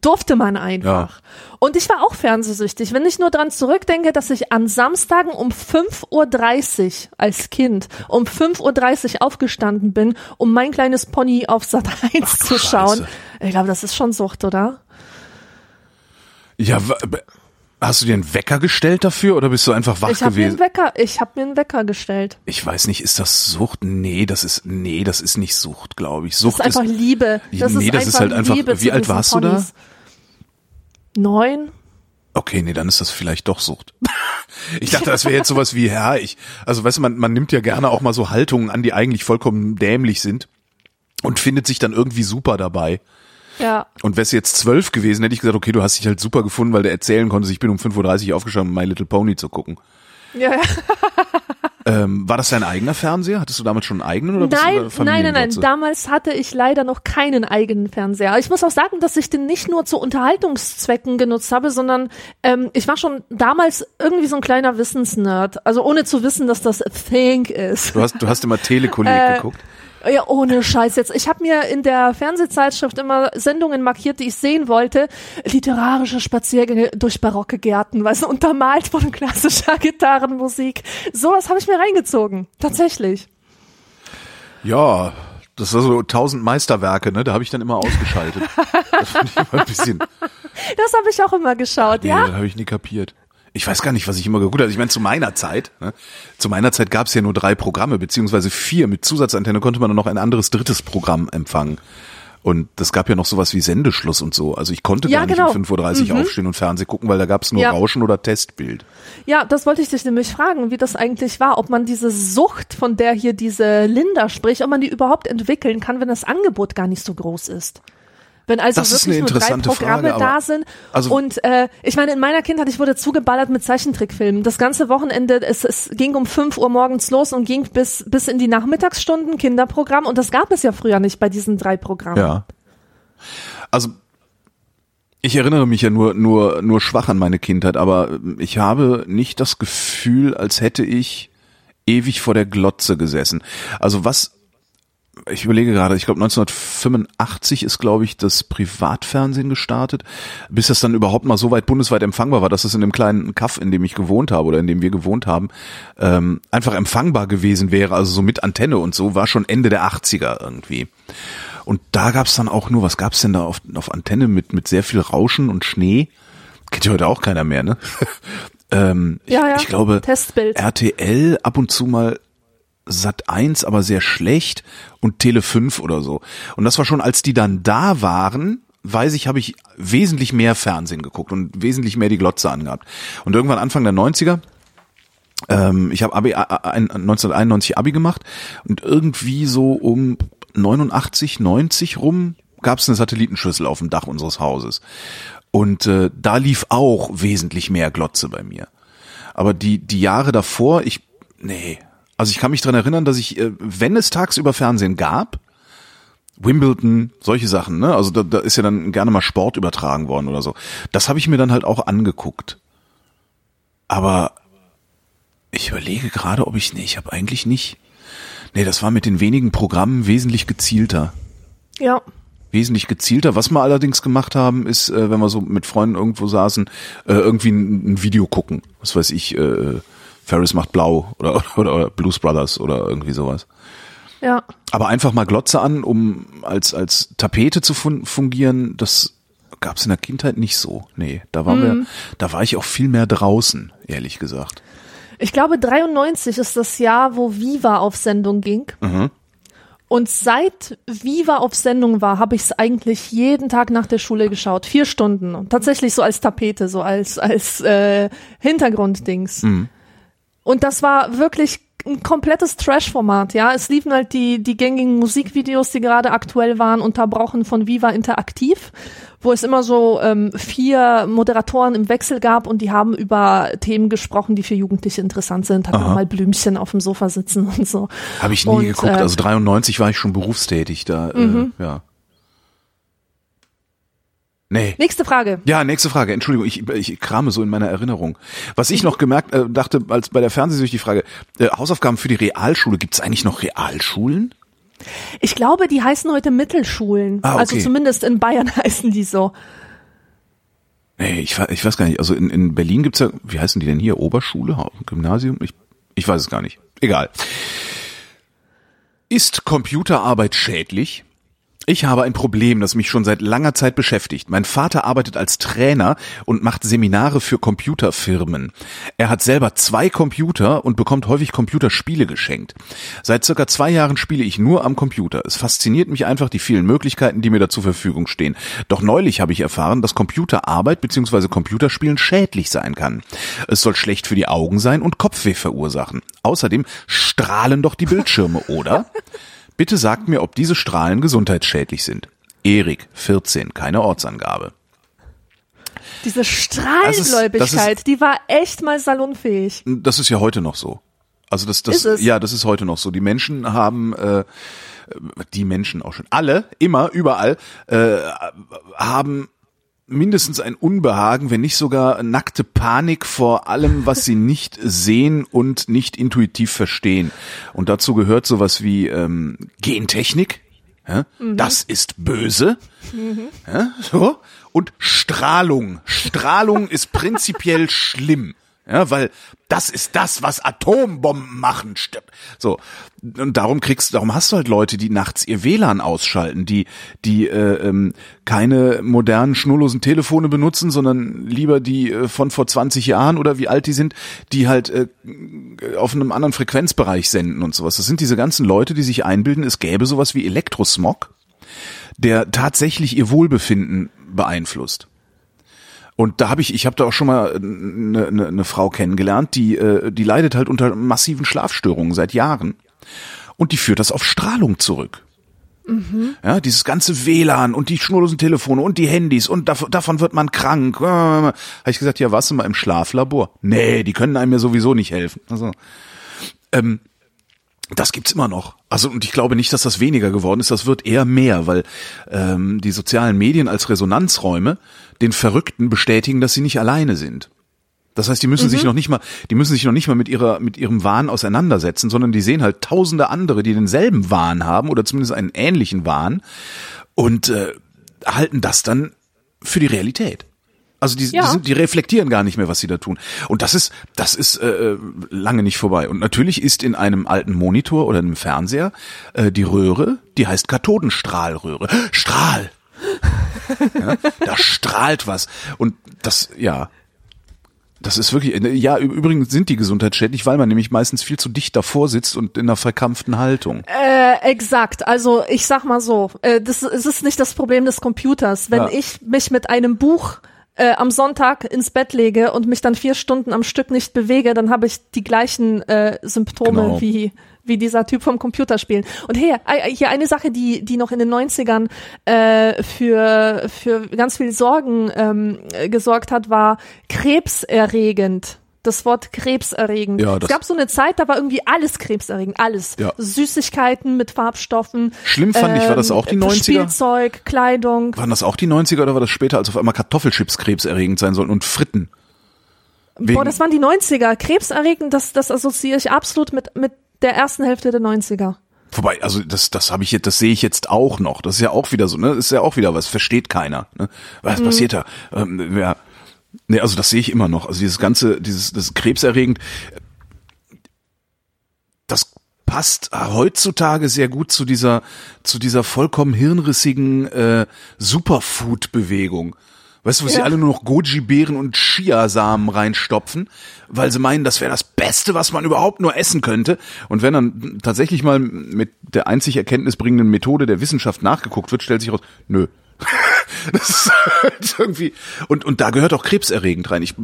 durfte man einfach. Und ich war auch fernsehsüchtig. Wenn ich nur dran zurückdenke, dass ich an Samstagen um 5.30 Uhr als Kind um 5.30 Uhr aufgestanden bin, um mein kleines Pony auf Sat [laughs] 1 zu schauen. Scheiße. Ich glaube, das ist schon Sucht, oder? Ja, hast du dir einen Wecker gestellt dafür oder bist du einfach wach ich habe mir einen gewesen? Wecker, ich habe mir einen Wecker gestellt. Ich weiß nicht, ist das Sucht? Nee, das ist, nee, das ist nicht Sucht, glaube ich. Das Sucht ist einfach Liebe. Das Nee, ist das ist halt einfach- Liebe wie alt warst du da? Ponys. Neun? Okay, nee, dann ist das vielleicht doch Sucht. [laughs] Ich dachte, das wäre jetzt sowas wie, ja, ich, also weißt du, man, man nimmt ja gerne auch mal so Haltungen an, die eigentlich vollkommen dämlich sind und findet sich dann irgendwie super dabei. Ja. Und wär's jetzt zwölf gewesen, hätte ich gesagt, okay, du hast dich halt super gefunden, weil du erzählen konntest, ich bin um 5.30 Uhr aufgestanden, um My Little Pony zu gucken. Ja, ja. [laughs] Ähm, war das dein eigener Fernseher? Hattest du damals schon einen eigenen oder bist du Nein, nein, nein, nein. Damals hatte ich leider noch keinen eigenen Fernseher. Ich muss auch sagen, dass ich den nicht nur zu Unterhaltungszwecken genutzt habe, sondern ähm, ich war schon damals irgendwie so ein kleiner Wissensnerd. Also ohne zu wissen, dass das a thing ist. Du hast, du hast immer Telekolleg [laughs] Äh, geguckt. Ja, ohne Scheiß jetzt. Ich habe mir in der Fernsehzeitschrift immer Sendungen markiert, die ich sehen wollte. Literarische Spaziergänge durch barocke Gärten, weißt du, untermalt von klassischer [laughs] Gitarrenmusik. Sowas habe ich mir reingezogen. Tatsächlich. Ja, das war so tausend Meisterwerke, ne? Da habe ich dann immer ausgeschaltet. [laughs] das fand ich immer ein bisschen. Das habe ich auch immer geschaut, Nee, ja. das habe ich nie kapiert. Ich weiß gar nicht, was ich immer geguckt habe. Ich meine, zu meiner Zeit, ne? zu meiner Zeit gab es ja nur drei Programme, beziehungsweise vier. Mit Zusatzantenne konnte man dann noch ein anderes drittes Programm empfangen. Und das gab ja noch sowas wie Sendeschluss und so. Also ich konnte Ja, gar nicht genau. um 5.30 Uhr aufstehen und Fernsehen gucken, weil da gab es nur Ja. Rauschen oder Testbild. Ja, das wollte ich dich nämlich fragen, wie das eigentlich war, ob man diese Sucht, von der hier diese Linda spricht, ob man die überhaupt entwickeln kann, wenn das Angebot gar nicht so groß ist. Wenn also Das wirklich nur drei Programme Frage, da sind also- und äh, ich meine, in meiner Kindheit, ich wurde zugeballert mit Zeichentrickfilmen. Das ganze Wochenende, es, es ging um 5 Uhr morgens los und ging bis, bis in die Nachmittagsstunden, Kinderprogramm und das gab es ja früher nicht bei diesen drei Programmen. Ja. Also ich erinnere mich ja nur nur nur schwach an meine Kindheit, aber ich habe nicht das Gefühl, als hätte ich ewig vor der Glotze gesessen. Also was ich überlege gerade, ich glaube 1985 ist, glaube ich, das Privatfernsehen gestartet, bis das dann überhaupt mal so weit bundesweit empfangbar war, dass es in dem kleinen Kaff, in dem ich gewohnt habe oder in dem wir gewohnt haben, ähm, einfach empfangbar gewesen wäre, also so mit Antenne und so, war schon Ende der 80er irgendwie. Und da gab's dann auch nur, was gab's denn da auf, auf Antenne mit, mit sehr viel Rauschen und Schnee? Kennt ja heute auch keiner mehr, ne? [laughs] ähm, ich, Ja, ja. ich glaube, Testbild. RTL ab und zu mal Sat 1, aber sehr schlecht und Tele 5 oder so. Und das war schon, als die dann da waren, weiß ich, habe ich wesentlich mehr Fernsehen geguckt und wesentlich mehr die Glotze angehabt. Und irgendwann Anfang der 90er, ähm, ich habe Abi, äh, 1991 Abi gemacht und irgendwie so um 89, 90 rum gab es eine Satellitenschüssel auf dem Dach unseres Hauses. Und äh, da lief auch wesentlich mehr Glotze bei mir. Aber die, die Jahre davor, ich, nee. Also ich kann mich dran erinnern, dass ich, äh, wenn es tagsüber Fernsehen gab, Wimbledon, solche Sachen, ne? Also da, da ist ja dann gerne mal Sport übertragen worden oder so. Das habe ich mir dann halt auch angeguckt. Aber ich überlege gerade, ob ich, nee, ich habe eigentlich nicht. Nee, das war mit den wenigen Programmen wesentlich gezielter. Ja. Wesentlich gezielter. Was wir allerdings gemacht haben, ist, äh, wenn wir so mit Freunden irgendwo saßen, äh, irgendwie ein, ein Video gucken. Was weiß ich, äh, Ferris macht blau oder, [laughs] oder, oder Blues Brothers oder irgendwie sowas. Ja. Aber einfach mal Glotze an, um als, als Tapete zu fun fungieren, das gab's in der Kindheit nicht so. Nee, da waren wir, da war ich auch viel mehr draußen, ehrlich gesagt. Ich glaube, 93 ist das Jahr, wo Viva auf Sendung ging. Und seit Viva auf Sendung war, habe ich es eigentlich jeden Tag nach der Schule geschaut. Vier Stunden. Und tatsächlich so als Tapete, so als, als äh, Hintergrunddings. Und das war wirklich ein komplettes Trash-Format, ja. Es liefen halt die, die gängigen Musikvideos, die gerade aktuell waren, unterbrochen von Viva Interaktiv, wo es immer so ähm, vier Moderatoren im Wechsel gab und die haben über Themen gesprochen, die für Jugendliche interessant sind. Hatten auch mal Blümchen auf dem Sofa sitzen [laughs] und so. Habe ich nie Und, geguckt. äh, Also 93 war ich schon berufstätig da. Äh, ja. Nee. Nächste Frage. Ja, nächste Frage. Entschuldigung, ich, ich krame so in meiner Erinnerung. Was ich noch gemerkt, äh, dachte, als bei der Fernsehsucht die Frage, äh, Hausaufgaben für die Realschule, gibt es eigentlich noch Realschulen? Ich glaube, die heißen heute Mittelschulen. Ah, okay. Also zumindest in Bayern [laughs] heißen die so. Nee, ich, ich weiß gar nicht. Also in, in Berlin gibt's ja, wie heißen die denn hier? Oberschule? Gymnasium? Ich, ich weiß es gar nicht. Egal. Ist Computerarbeit schädlich? Ich habe ein Problem, das mich schon seit langer Zeit beschäftigt. Mein Vater arbeitet als Trainer und macht Seminare für Computerfirmen. Er hat selber zwei Computer und bekommt häufig Computerspiele geschenkt. Seit circa zwei Jahren spiele ich nur am Computer. Es fasziniert mich einfach die vielen Möglichkeiten, die mir da zur Verfügung stehen. Doch neulich habe ich erfahren, dass Computerarbeit bzw. Computerspielen schädlich sein kann. Es soll schlecht für die Augen sein und Kopfweh verursachen. Außerdem strahlen doch die Bildschirme, oder? [laughs] Bitte sagt mir, ob diese Strahlen gesundheitsschädlich sind. Erik, 14, keine Ortsangabe. Diese Das Strahlengläubigkeit, die war echt mal salonfähig. Das ist ja heute noch so. Also das, das, ja, das ist heute noch so. Die Menschen haben, äh, die Menschen auch schon, alle, immer, überall, äh, haben mindestens ein Unbehagen, wenn nicht sogar nackte Panik vor allem, was sie nicht sehen und nicht intuitiv verstehen. Und dazu gehört sowas wie ähm, Gentechnik. Ja? Das ist böse. Ja, so. Und Strahlung. Strahlung ist prinzipiell schlimm. Ja, weil das ist das, was Atombomben machen. So. Und darum kriegst, darum hast du halt Leute, die nachts ihr WLAN ausschalten, die, die äh, ähm, keine modernen, schnurlosen Telefone benutzen, sondern lieber die äh, von vor 20 Jahren oder wie alt die sind, die halt äh, auf einem anderen Frequenzbereich senden und sowas. Das sind diese ganzen Leute, die sich einbilden, es gäbe sowas wie Elektrosmog, der tatsächlich ihr Wohlbefinden beeinflusst. Und da habe ich, ich habe da auch schon mal eine, eine, eine Frau kennengelernt, die, äh, die leidet halt unter massiven Schlafstörungen seit Jahren. Und die führt das auf Strahlung zurück. Ja, dieses ganze WLAN und die schnurlosen Telefone und die Handys und dav davon wird man krank. Habe ich gesagt, ja, warst du mal im Schlaflabor? Nee, die können einem ja sowieso nicht helfen. Also, ähm, das gibt's immer noch. Also und ich glaube nicht, dass das weniger geworden ist. Das wird eher mehr, weil ähm, die sozialen Medien als Resonanzräume den Verrückten bestätigen, dass sie nicht alleine sind. Das heißt, die müssen sich noch nicht mal, die müssen sich noch nicht mal mit ihrer, mit ihrem Wahn auseinandersetzen, sondern die sehen halt tausende andere, die denselben Wahn haben oder zumindest einen ähnlichen Wahn und äh, halten das dann für die Realität. Also die, Ja. die, sind, die reflektieren gar nicht mehr, was sie da tun. Und das ist, das ist äh, lange nicht vorbei. Und natürlich ist in einem alten Monitor oder einem Fernseher äh, die Röhre, die heißt Kathodenstrahlröhre. Strahl! [laughs] ja, da strahlt was. Und das, ja. Das ist wirklich, ja, übrigens sind die gesundheitsschädlich, weil man nämlich meistens viel zu dicht davor sitzt und in einer verkrampften Haltung. Äh, exakt. Also ich sag mal so, äh, das es ist nicht das Problem des Computers. Wenn Ja. ich mich mit einem Buch äh, am Sonntag ins Bett lege und mich dann vier Stunden am Stück nicht bewege, dann habe ich die gleichen äh, Symptome Genau. wie wie dieser Typ vom Computerspielen. Und hier, hier eine Sache, die die noch in den 90ern äh, für für ganz viel Sorgen ähm, äh, gesorgt hat, war krebserregend. Das Wort krebserregend. Ja, es gab so eine Zeit, da war irgendwie alles krebserregend, alles. Ja. Süßigkeiten mit Farbstoffen. Schlimm fand ich, war das auch die ähm, 90er? Spielzeug, Kleidung. Waren das auch die 90er oder war das später, als auf einmal Kartoffelchips krebserregend sein sollten und Fritten? Wegen- Boah, das waren die 90er. Krebserregend, das, das assoziiere ich absolut mit, mit der ersten Hälfte der 90er. Wobei, also das, das habe ich jetzt, das sehe ich jetzt auch noch. Das ist ja auch wieder so, ne? Das ist ja auch wieder was, versteht keiner. Ne? Was passiert da? Ähm, ja, ne, also das sehe ich immer noch. Also dieses ganze, dieses, das krebserregend, das passt heutzutage sehr gut zu dieser, zu dieser vollkommen hirnrissigen äh, Superfood-Bewegung. Weißt du, wo sie Ja. alle nur noch Goji-Beeren und Chiasamen reinstopfen, weil sie meinen, das wäre das Beste, was man überhaupt nur essen könnte. Und wenn dann tatsächlich mal mit der einzig erkenntnisbringenden Methode der Wissenschaft nachgeguckt wird, stellt sich raus, nö. [laughs] Das ist halt irgendwie, und, und da gehört auch krebserregend rein. Ich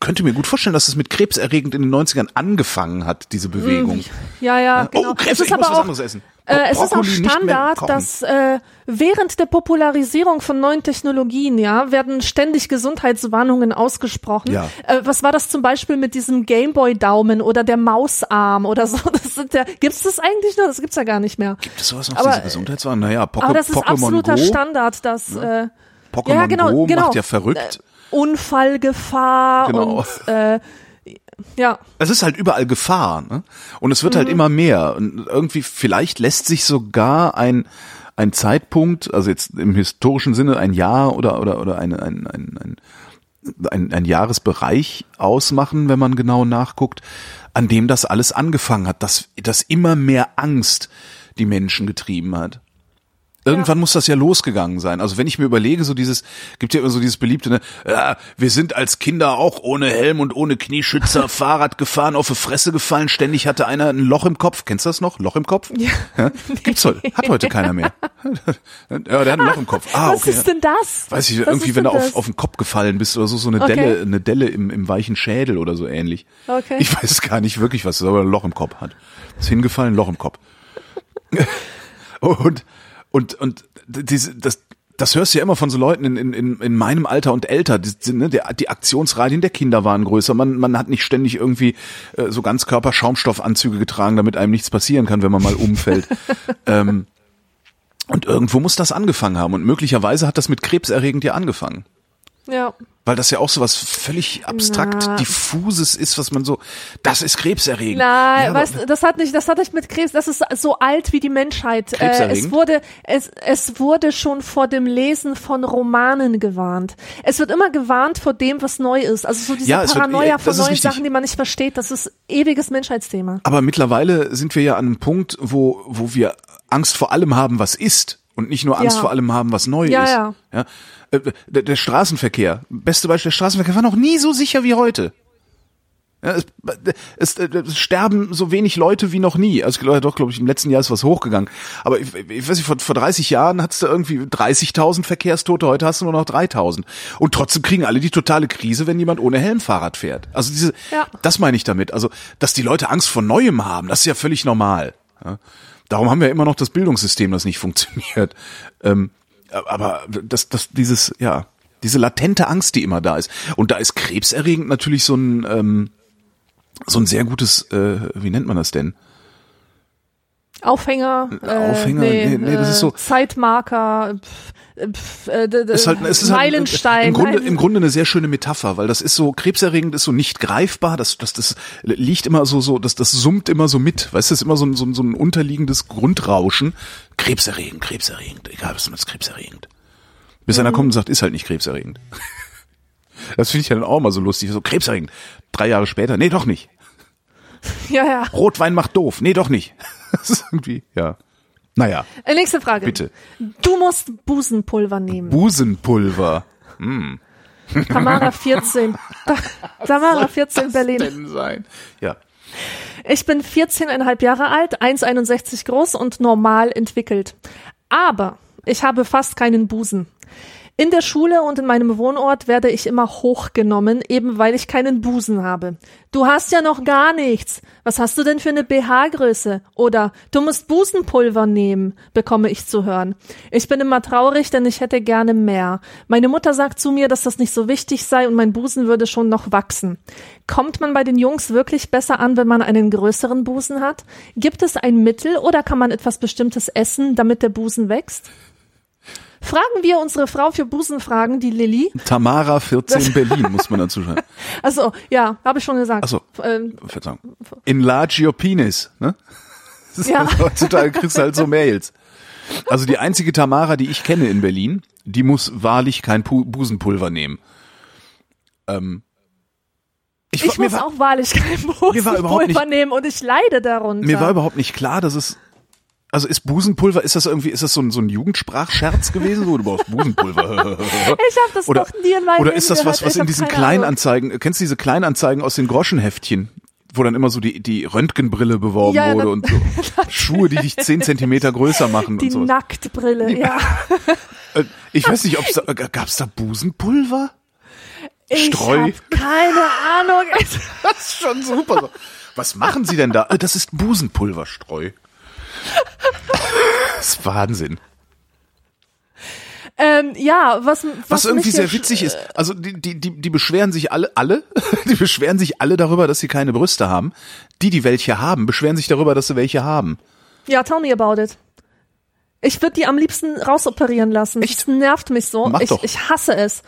könnte mir gut vorstellen, dass es mit krebserregend in den 90ern angefangen hat, diese Bewegung. Ja, ja, Oh, genau. Krebs, es ist ich muss aber was auch, anderes essen. Äh, es ist auch Standard, dass äh, während der Popularisierung von neuen Technologien, ja, werden ständig Gesundheitswarnungen ausgesprochen. Ja. Äh, was war das zum Beispiel mit diesem Gameboy-Daumen oder der Mausarm oder so? Das sind ja, gibt's das eigentlich noch? Das gibt's ja gar nicht mehr. Gibt es sowas noch, aber- diese Gesundheitswaren? Naja, Poke, Aber das ist Pokémon absoluter Go. Standard, dass äh, Pokémon ja, genau, Go genau. macht ja verrückt. Äh, Unfallgefahr Genau. und äh, ja. es ist halt überall Gefahr, ne? Und es Mhm. wird halt immer mehr. Und irgendwie, vielleicht lässt sich sogar ein, ein Zeitpunkt, also jetzt im historischen Sinne ein Jahr oder, oder, oder ein, ein, ein, ein, ein, ein Jahresbereich ausmachen, wenn man genau nachguckt, an dem das alles angefangen hat, dass, dass immer mehr Angst die Menschen getrieben hat. Irgendwann muss das ja losgegangen sein. Also wenn ich mir überlege, so dieses, gibt ja immer so dieses beliebte, ne, ja, wir sind als Kinder auch ohne Helm und ohne Knieschützer [laughs] Fahrrad gefahren, auf die Fresse gefallen, ständig hatte einer ein Loch im Kopf. Kennst du das noch? Loch im Kopf? Ja. Gibt's heute, [laughs] hat heute keiner mehr. [laughs] ja, der hat ein Loch im Kopf. Ah, Was okay. ist denn das? Weiß ich, Was irgendwie, wenn du auf, das? auf den Kopf gefallen bist oder so, so eine Okay. Delle, eine Delle im, im weichen Schädel oder so ähnlich. Okay. Ich weiß gar nicht wirklich, was ist, aber ein Loch im Kopf hat. Ist hingefallen, Loch im Kopf. und, und, und diese, das, das hörst du ja immer von so Leuten in, in, in meinem Alter und älter. Die, die, ne, der, die Aktionsradien der Kinder waren größer. Man, man hat nicht ständig irgendwie äh, so ganz Körperschaumstoffanzüge getragen, damit einem nichts passieren kann, wenn man mal umfällt. [laughs] ähm, und irgendwo muss das angefangen haben. Und möglicherweise hat das mit krebserregend ja angefangen. Ja. Weil das ja auch so was völlig abstrakt Na. diffuses ist, was man so, das ist krebserregend. Nein, Ja, weißt, du, das hat nicht, das hat nicht mit Krebs, das ist so alt wie die Menschheit. Äh, es wurde, es, es wurde schon vor dem Lesen von Romanen gewarnt. Es wird immer gewarnt vor dem, was neu ist. Also so diese Ja, es wird- Paranoia ja, von neuen richtig. Sachen, die man nicht versteht, das ist ewiges Menschheitsthema. Aber mittlerweile sind wir ja an einem Punkt, wo, wo wir Angst vor allem haben, was ist und nicht nur Angst Ja. vor allem haben, was neu Ja, ist. ja. Ja? Äh, Der, der Straßenverkehr, beste Beispiel, der Straßenverkehr war noch nie so sicher wie heute. Ja, es, es, es sterben so wenig Leute wie noch nie. Also doch, glaube ich, im letzten Jahr ist was hochgegangen. Aber ich, ich weiß nicht, vor, vor 30 Jahren hattest du irgendwie 30.000 Verkehrstote, heute hast du nur noch 3.000. Und trotzdem kriegen alle die totale Krise, wenn jemand ohne Helm Fahrrad fährt. Also diese, Ja. das meine ich damit. Also, dass die Leute Angst vor Neuem haben, das ist ja völlig normal. Ja? Darum haben wir immer noch das Bildungssystem, das nicht funktioniert. Ähm, aber das, das, dieses, ja, diese latente Angst, die immer da ist. Und da ist krebserregend natürlich so ein, ähm, so ein sehr gutes, äh, wie nennt man das denn? Aufhänger, äh, Aufhänger? nee, Nee, nee, das ist so- äh, Zeitmarker, pf, pf, äh, d- ist halt, es ist halt Meilenstein. im Grunde, im Grunde eine sehr schöne Metapher, weil das ist so krebserregend, ist so nicht greifbar, das, das, das liegt immer so, so, das, das summt immer so mit, weißt du, das ist immer so so so ein unterliegendes Grundrauschen. Krebserregend, krebserregend, egal was man ist krebserregend. Bis Mhm. einer kommt und sagt, ist halt nicht krebserregend. [laughs] Das finde ich ja dann auch mal so lustig, so krebserregend. Drei Jahre später, nee, doch nicht. Ja, ja. Rotwein macht doof, nee, doch nicht. [laughs] Das ist irgendwie, ja. Naja, Nächste Frage. Bitte. Du musst Busenpulver nehmen. Busenpulver. Hm. Tamara [laughs] 14. Ta Tamara 14 Berlin. Denn sein? Ja. Ich bin 14,5 Jahre alt, 1,61 groß und normal entwickelt. Aber ich habe fast keinen Busen. In der Schule und in meinem Wohnort werde ich immer hochgenommen, eben weil ich keinen Busen habe. Du hast ja noch gar nichts. Was hast du denn für eine BH-Größe? Oder du musst Busenpulver nehmen, bekomme ich zu hören. Ich bin immer traurig, denn ich hätte gerne mehr. Meine Mutter sagt zu mir, dass das nicht so wichtig sei und mein Busen würde schon noch wachsen. Kommt man bei den Jungs wirklich besser an, wenn man einen größeren Busen hat? Gibt es ein Mittel oder kann man etwas Bestimmtes essen, damit der Busen wächst? Fragen wir unsere Frau für Busenfragen, die Lilly. Tamara 14 [laughs] Berlin, muss man dazu schreiben. Also, ja, habe ich schon gesagt. Achso, Ähm, Verzeihung. Enlarge your penis, ne? Das [laughs] ist Ja. Heutzutage kriegst du halt so Mails. Also die einzige Tamara, die ich kenne in Berlin, die muss wahrlich kein Pu Busenpulver nehmen. Ähm, ich, ich muss war, auch wahrlich kein Busenpulver nehmen und ich leide darunter. mir war überhaupt nicht klar, dass es also ist Busenpulver, ist das irgendwie, ist das so ein, so ein Jugendsprachscherz gewesen? So, du brauchst Busenpulver. [laughs] ich habe das oder, noch nie in meinem oder Leben ist das was, gehört. was in diesen keine Ahnung. Kleinanzeigen, kennst du diese Kleinanzeigen aus den Groschenheftchen, wo dann immer so die, die Röntgenbrille beworben Ja, wurde und so [laughs] Schuhe, die dich zehn Zentimeter größer machen Die und so. Nacktbrille, ja. [laughs] Äh, Ich weiß nicht, ob's da, äh, gab's da Busenpulver? Ich Streu. keine Ahnung. Das ist schon super. Was machen Sie denn da? Äh, Das ist Busenpulverstreu. [laughs] Das ist Wahnsinn. ähm, ja, was, was, Was irgendwie sehr witzig ist. Also die, die, die, die beschweren sich alle, alle, [laughs] die beschweren sich alle darüber, dass sie keine Brüste haben. Die, die welche haben, beschweren sich darüber, dass sie welche haben. Ja, tell me about it. Ich würde die am liebsten rausoperieren lassen. Echt? Das nervt mich so. Mach ich, doch. ich hasse es.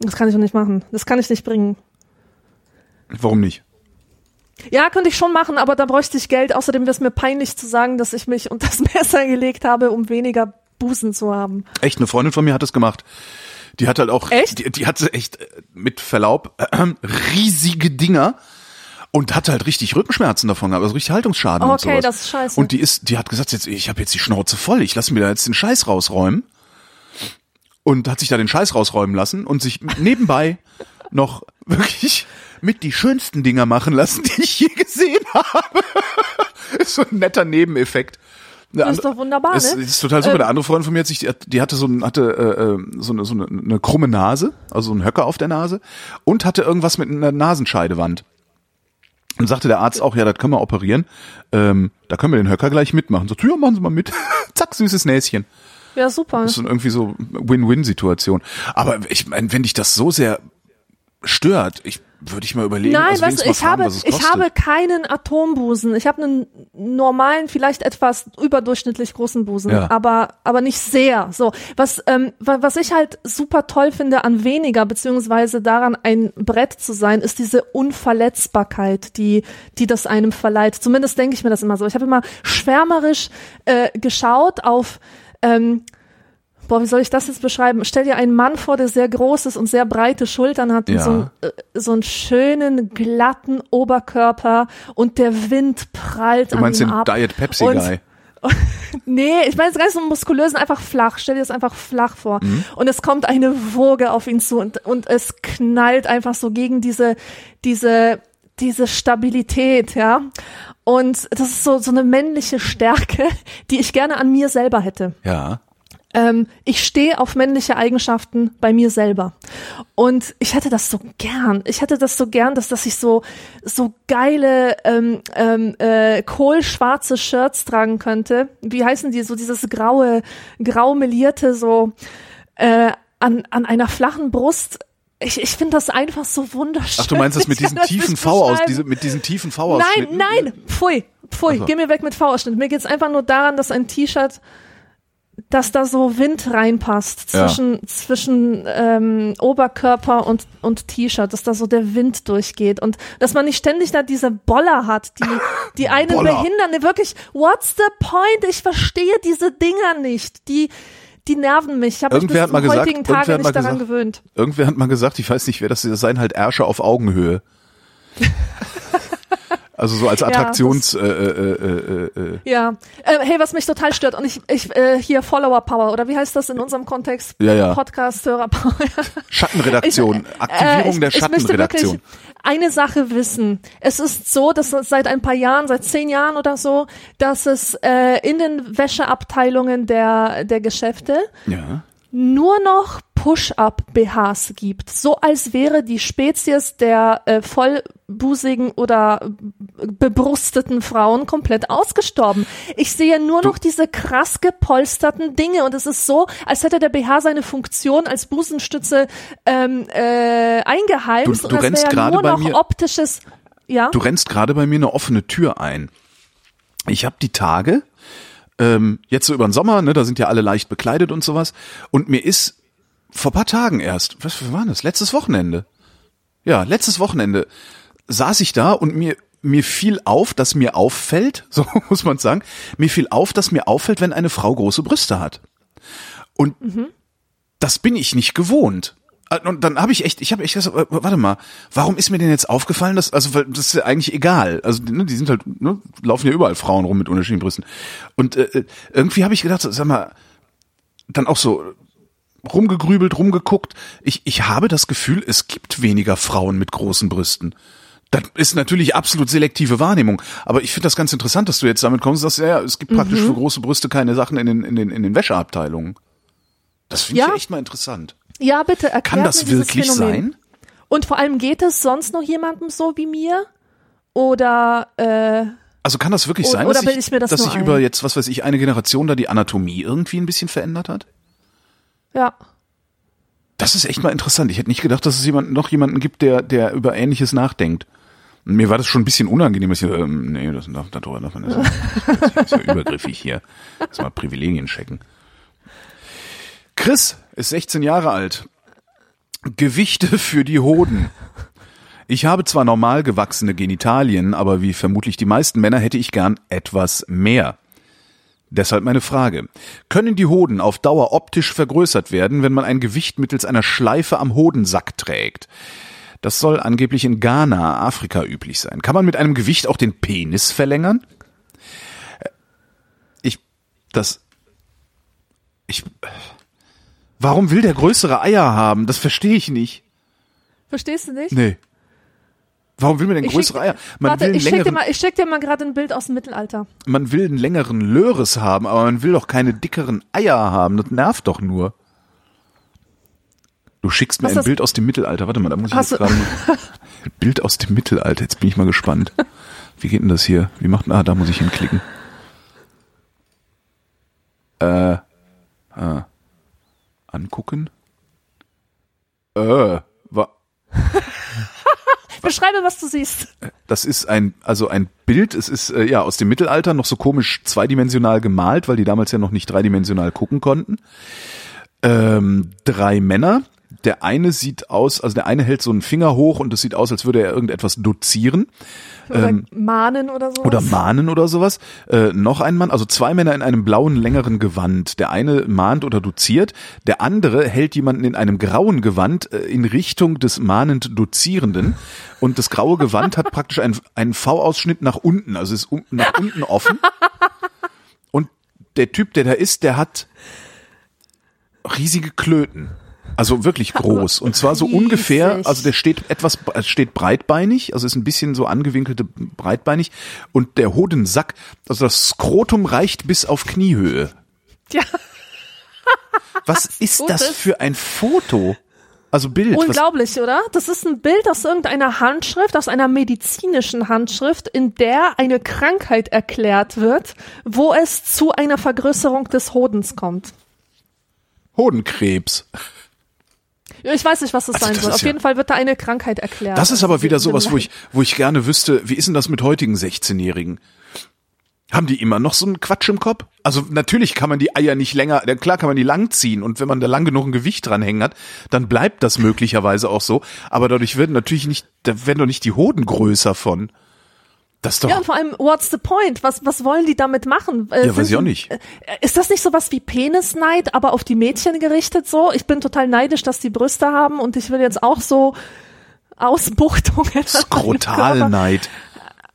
Das kann ich doch nicht machen. Das kann ich nicht bringen. Warum nicht? Ja, könnte ich schon machen, aber da bräuchte ich Geld. Außerdem wäre es mir peinlich zu sagen, dass ich mich unter das [laughs] Messer gelegt habe, um weniger Busen zu haben. Echt, eine Freundin von mir hat das gemacht. Die hat halt auch, Echt? Die, die hatte echt äh, mit Verlaub äh, riesige Dinger und hatte halt richtig Rückenschmerzen davon, aber so richtig Haltungsschaden und Okay, sowas. das ist scheiße. Und die ist, die hat gesagt, jetzt, ich habe jetzt die Schnauze voll, ich lasse mir da jetzt den Scheiß rausräumen und hat sich da den Scheiß rausräumen lassen und sich nebenbei [laughs] noch wirklich mit die schönsten Dinger machen lassen, [laughs] die ich je gesehen habe. ist so ein netter Nebeneffekt. Eine Das ist doch wunderbar, es, ne? ist total super. Der andere Freund von mir hat sich, die, hat- die hatte so, ein, hatte äh, äh, so, eine, so eine, eine krumme Nase, also so einen Höcker auf der Nase und hatte irgendwas mit einer Nasenscheidewand. Und sagte der Arzt auch, ja, das können wir operieren. Ähm, da können wir den Höcker gleich mitmachen. So, ja, machen Sie mal mit. [laughs] Zack, süßes Näschen. Ja, super. Das ist irgendwie so Win-Win-Situation. Aber ich meine, wenn dich das so sehr stört, ich würde ich mal überlegen, Nein, also weißt du, ich fragen, habe, ich habe keinen Atombusen. Ich habe einen normalen, vielleicht etwas überdurchschnittlich großen Busen, Ja. aber, aber nicht sehr. So, was, ähm, wa- was ich halt super toll finde an weniger, beziehungsweise daran ein Brett zu sein, ist diese Unverletzbarkeit, die, die das einem verleiht. Zumindest denke ich mir das immer so. Ich habe immer schwärmerisch äh, geschaut auf, ähm, Boah, wie soll ich das jetzt beschreiben? Stell dir einen Mann vor, der sehr groß ist und sehr breite Schultern hat und Ja. so, äh, so einen schönen, glatten Oberkörper und der Wind prallt Du an meinst ihm den ab. Diet Pepsi Und- Guy. [laughs] Nee, ich meine jetzt gar nicht so muskulösen, einfach flach. Stell dir das einfach flach vor. Mhm. Und es kommt eine Woge auf ihn zu und, und es knallt einfach so gegen diese, diese, diese Stabilität, ja. Und das ist so, so eine männliche Stärke, [laughs] die ich gerne an mir selber hätte. Ja. Ähm, ich stehe auf männliche Eigenschaften bei mir selber. Und ich hätte das so gern. Ich hätte das so gern, dass, dass ich so, so geile, ähm, ähm, äh, kohlschwarze Shirts tragen könnte. Wie heißen die? So dieses graue, grau melierte, so, äh, an, an einer flachen Brust. Ich, ich finde das einfach so wunderschön. Ach, du meinst das mit [laughs] diesen tiefen V aus, diese, mit diesen tiefen V Nein, Ausschnitten? nein, pfui, pfui, so. geh mir weg mit V-Ausschnitt. Mir geht's einfach nur daran, dass ein T-Shirt, dass da so Wind reinpasst Ja. zwischen, zwischen ähm, Oberkörper und, und T-Shirt, dass da so der Wind durchgeht und dass man nicht ständig da diese Boller hat, die, die [laughs] einen Boller. behindern. Nee, Wirklich, what's the point? Ich verstehe diese Dinger nicht. Die, die nerven mich. Ich habe mich bis Irgendwer hat zum mal gesagt- heutigen Tage nicht daran gesagt- gewöhnt. Irgendwer hat mal gesagt, ich weiß nicht, wer das das seien halt Ärsche auf Augenhöhe. [laughs] Also so als Attraktions. äh, äh, äh, äh, Ja, äh, hey, was mich total stört und ich, ich äh, hier Follower Power oder wie heißt das in unserem Kontext? Ja, ja. Podcast Hörer Power. [laughs] Schattenredaktion, Ich- Aktivierung äh, ich, der Ich möchte Schattenredaktion. eine Sache wissen. Es ist so, dass seit ein paar Jahren, seit zehn Jahren oder so, dass es äh, in den Wäscheabteilungen der der Geschäfte Ja. Nur noch Push-up-BHs gibt, so als wäre die Spezies der äh, vollbusigen oder bebrusteten Frauen komplett ausgestorben. Ich sehe nur noch diese krass gepolsterten Dinge und es ist so, als hätte der BH seine Funktion als Busenstütze ähm, äh, eingeheimst Du- du und es wäre nur noch mir- optisches. Ja. Du rennst gerade bei mir eine offene Tür ein. Ich habe die Tage, ähm, jetzt so über den Sommer, ne, da sind ja alle leicht bekleidet und sowas. Und mir ist vor paar Tagen erst, was war das? Letztes Wochenende. Ja, letztes Wochenende saß ich da und mir mir fiel auf, dass mir auffällt, [laughs] so muss man sagen, mir fiel auf, dass mir auffällt, wenn eine Frau große Brüste hat. Und das bin ich nicht gewohnt. Äh, Und dann habe ich echt, ich habe echt gesagt, äh, warte mal, warum ist mir denn jetzt aufgefallen, dass, also weil das ist ja eigentlich egal. Also ne, die sind halt, ne, laufen ja überall Frauen rum mit unterschiedlichen Brüsten. Und äh, irgendwie habe ich gedacht, sag mal, dann auch so rumgegrübelt, rumgeguckt. Ich, ich habe das Gefühl, es gibt weniger Frauen mit großen Brüsten. Das ist natürlich absolut selektive Wahrnehmung. Aber ich finde das ganz interessant, dass du jetzt damit kommst, dass ja, es gibt praktisch für große Brüste keine Sachen in den, in den, in den Wäscheabteilungen. Das finde Ja. ich echt mal interessant. Ja, bitte erklärt Kann das wirklich Phänomen. sein? Und vor allem geht es sonst noch jemandem so wie mir? Oder äh, Also kann das wirklich sein, oder dass ich mir das dass ein? über jetzt, was weiß ich, eine Generation da die Anatomie irgendwie ein bisschen verändert hat? ja. Das ist echt mal interessant. Ich hätte nicht gedacht, dass es jemanden, noch jemanden gibt, der, der über Ähnliches nachdenkt. Und mir war das schon ein bisschen unangenehm, dass ich, ähm, nee, das darf, darüber darf man das nicht. Das ist ja [laughs] übergriffig hier. Lass mal Privilegien checken. Chris ist 16 Jahre alt. Gewichte für die Hoden. Ich habe zwar normal gewachsene Genitalien, aber wie vermutlich die meisten Männer hätte ich gern etwas mehr. Deshalb meine Frage. Können die Hoden auf Dauer optisch vergrößert werden, wenn man ein Gewicht mittels einer Schleife am Hodensack trägt? Das soll angeblich in Ghana, Afrika üblich sein. Kann man mit einem Gewicht auch den Penis verlängern? Äh, Ich, das, ich, warum will der größere Eier haben? Das verstehe ich nicht. Verstehst du nicht? Nee. Warum will man denn größere schick- Eier? Man Warte, will ich schick dir längeren, mal, ich schick dir mal gerade ein Bild aus dem Mittelalter. man will einen längeren Löres haben, aber man will doch keine dickeren Eier haben. Das nervt doch nur. Du schickst mir Hast ein das- Bild aus dem Mittelalter. Warte mal, da muss ich jetzt gerade. Bild aus dem Mittelalter. Jetzt bin ich mal gespannt. Wie geht denn das hier? Wie macht Ah, da muss ich hinklicken. Äh, ah. Angucken. Äh, wa [laughs] Beschreibe, was du siehst. Das ist ein, also ein Bild, es ist äh, ja aus dem Mittelalter noch so komisch zweidimensional gemalt, weil die damals ja noch nicht dreidimensional gucken konnten. Ähm, drei Männer. Der eine sieht aus, also der eine hält so einen Finger hoch und es sieht aus, als würde er irgendetwas dozieren Oder mahnen oder so. Ähm, oder mahnen oder sowas. Äh, noch ein Mann, also zwei Männer in einem blauen, längeren Gewand. Der eine mahnt oder doziert, der andere hält jemanden in einem grauen Gewand äh, in Richtung des mahnend Dozierenden. Und das graue Gewand hat praktisch einen, einen V-Ausschnitt nach unten, also ist un nach unten offen. Und der Typ, der da ist, der hat riesige Klöten. Also wirklich groß. Und zwar so Riesig. ungefähr, also der steht etwas, steht breitbeinig, also ist ein bisschen so angewinkelte breitbeinig. Und der Hodensack, also das Skrotum reicht bis auf Kniehöhe. Ja, [laughs] Was ist das für ein Foto? Also Bild. Was, unglaublich, oder? Das ist ein Bild aus irgendeiner Handschrift, aus einer medizinischen Handschrift, in der eine Krankheit erklärt wird, wo es zu einer Vergrößerung des Hodens kommt. Hodenkrebs. Ja, Ich weiß nicht, was das Also sein das soll. Auf ja- jeden Fall wird da eine Krankheit erklärt. Das ist aber Also wieder sowas, wo ich, wo ich gerne wüsste, wie ist denn das mit heutigen 16-Jährigen? Haben die immer noch so einen Quatsch im Kopf? Also natürlich kann man die Eier nicht länger, klar kann man die lang ziehen und wenn man da lang genug ein Gewicht dranhängen hat, dann bleibt das möglicherweise auch so. Aber dadurch werden natürlich nicht, da werden doch nicht die Hoden größer von. Das ist doch, Ja, und vor allem, what's the point? Was, was wollen die damit machen? Äh, Ja, weiß ich auch nicht. äh, Ist das nicht sowas wie Penisneid, aber auf die Mädchen gerichtet so? Ich bin total neidisch, dass die Brüste haben und ich will jetzt auch so Ausbuchtungen. Skrotalneid.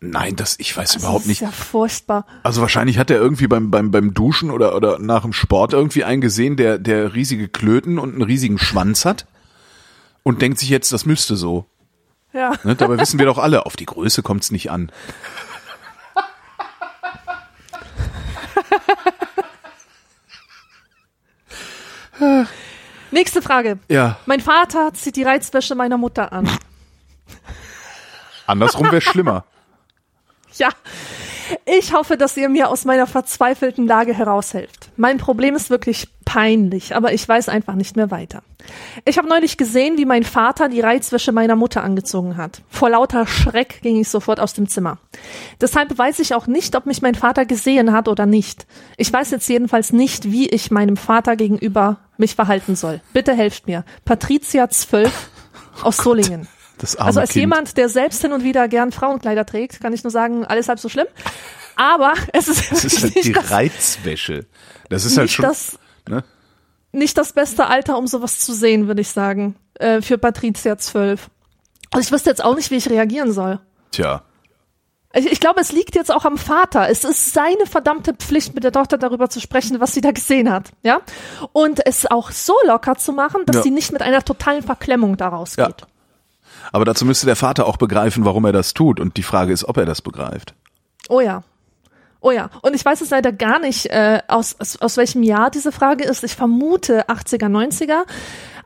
Nein, das, ich weiß Das überhaupt ist nicht. ja furchtbar. Also wahrscheinlich hat er irgendwie beim, beim, beim Duschen oder, oder nach dem Sport irgendwie einen gesehen, der, der riesige Klöten und einen riesigen Schwanz hat und denkt sich jetzt, das müsste so. Ja. Ne? Dabei wissen wir doch alle, auf die Größe kommt's nicht an. Nächste Frage. Ja, Mein Vater zieht die Reizwäsche meiner Mutter an. andersrum wäre schlimmer. Ja. Ich hoffe, dass ihr mir aus meiner verzweifelten Lage heraushelft. Mein Problem ist wirklich peinlich, aber ich weiß einfach nicht mehr weiter. Ich habe neulich gesehen, wie mein Vater die Reizwäsche meiner Mutter angezogen hat. Vor lauter Schreck ging ich sofort aus dem Zimmer. Deshalb weiß ich auch nicht, ob mich mein Vater gesehen hat oder nicht. Ich weiß jetzt jedenfalls nicht, wie ich meinem Vater gegenüber mich verhalten soll. Bitte helft mir. Patricia 12 aus Solingen. Das arme Also als kind. jemand, der selbst hin und wieder gern Frauenkleider trägt, kann ich nur sagen, alles halb so schlimm. Aber es ist, Das ist [laughs] halt die das, Reizwäsche. Das ist halt nicht, schon. das, ne? nicht das beste Alter, um sowas zu sehen, würde ich sagen, äh, für Patricia 12. Also ich wüsste jetzt auch nicht, wie ich reagieren soll. Tja. Ich, ich glaube, es liegt jetzt auch am Vater. Es ist seine verdammte Pflicht, mit der Tochter darüber zu sprechen, was sie da gesehen hat. Ja? Und es auch so locker zu machen, dass Ja. sie nicht mit einer totalen Verklemmung daraus Ja. geht. Aber dazu müsste der Vater auch begreifen, warum er das tut. Und die Frage ist, ob er das begreift. Oh ja. Oh ja. Und ich weiß es leider gar nicht, äh, aus, aus, aus welchem Jahr diese Frage ist. Ich vermute 80er, 90er.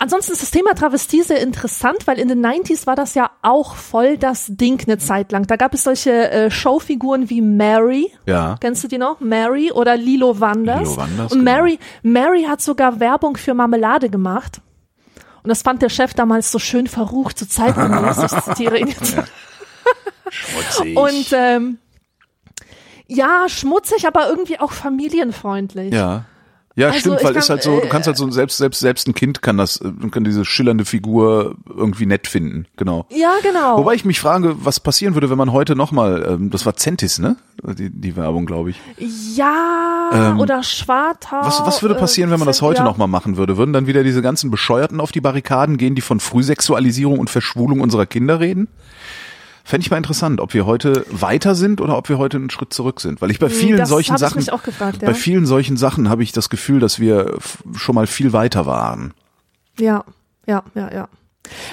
Ansonsten ist das Thema Travestie sehr interessant, weil in den 90s war das ja auch voll das Ding eine Zeit lang. Da gab es solche äh, Showfiguren wie Mary. Ja. Kennst du die noch? Mary oder Lilo Wanders. Lilo Wanders, Und genau. Mary, Mary hat sogar Werbung für Marmelade gemacht. Und das fand der Chef damals so schön verrucht, so zeitgemäß. ich zitiere [laughs] ihn jetzt. Schmutzig. Und ähm, ja, schmutzig, aber irgendwie auch familienfreundlich. ja. Ja, Also stimmt, weil kann, ist halt so, du äh, kannst halt so selbst selbst selbst ein Kind kann das äh, kann diese schillernde Figur irgendwie nett finden, genau. Ja, genau. Wobei ich mich frage, was passieren würde, wenn man heute nochmal, ähm, das war Centis, ne? Die, die Werbung, glaube ich. ja, oder Schwartau. Ähm, Was, was würde äh, passieren, wenn man das heute ja. nochmal machen würde? Würden dann wieder diese ganzen Bescheuerten auf die Barrikaden gehen, die von Frühsexualisierung und Verschwulung unserer Kinder reden? Fände ich mal interessant, ob wir heute weiter sind oder ob wir heute einen Schritt zurück sind. Weil ich bei vielen Hm, das solchen Sachen, gefragt, ja. bei vielen solchen Sachen habe ich das Gefühl, dass wir schon mal viel weiter waren. Ja, ja, ja, ja.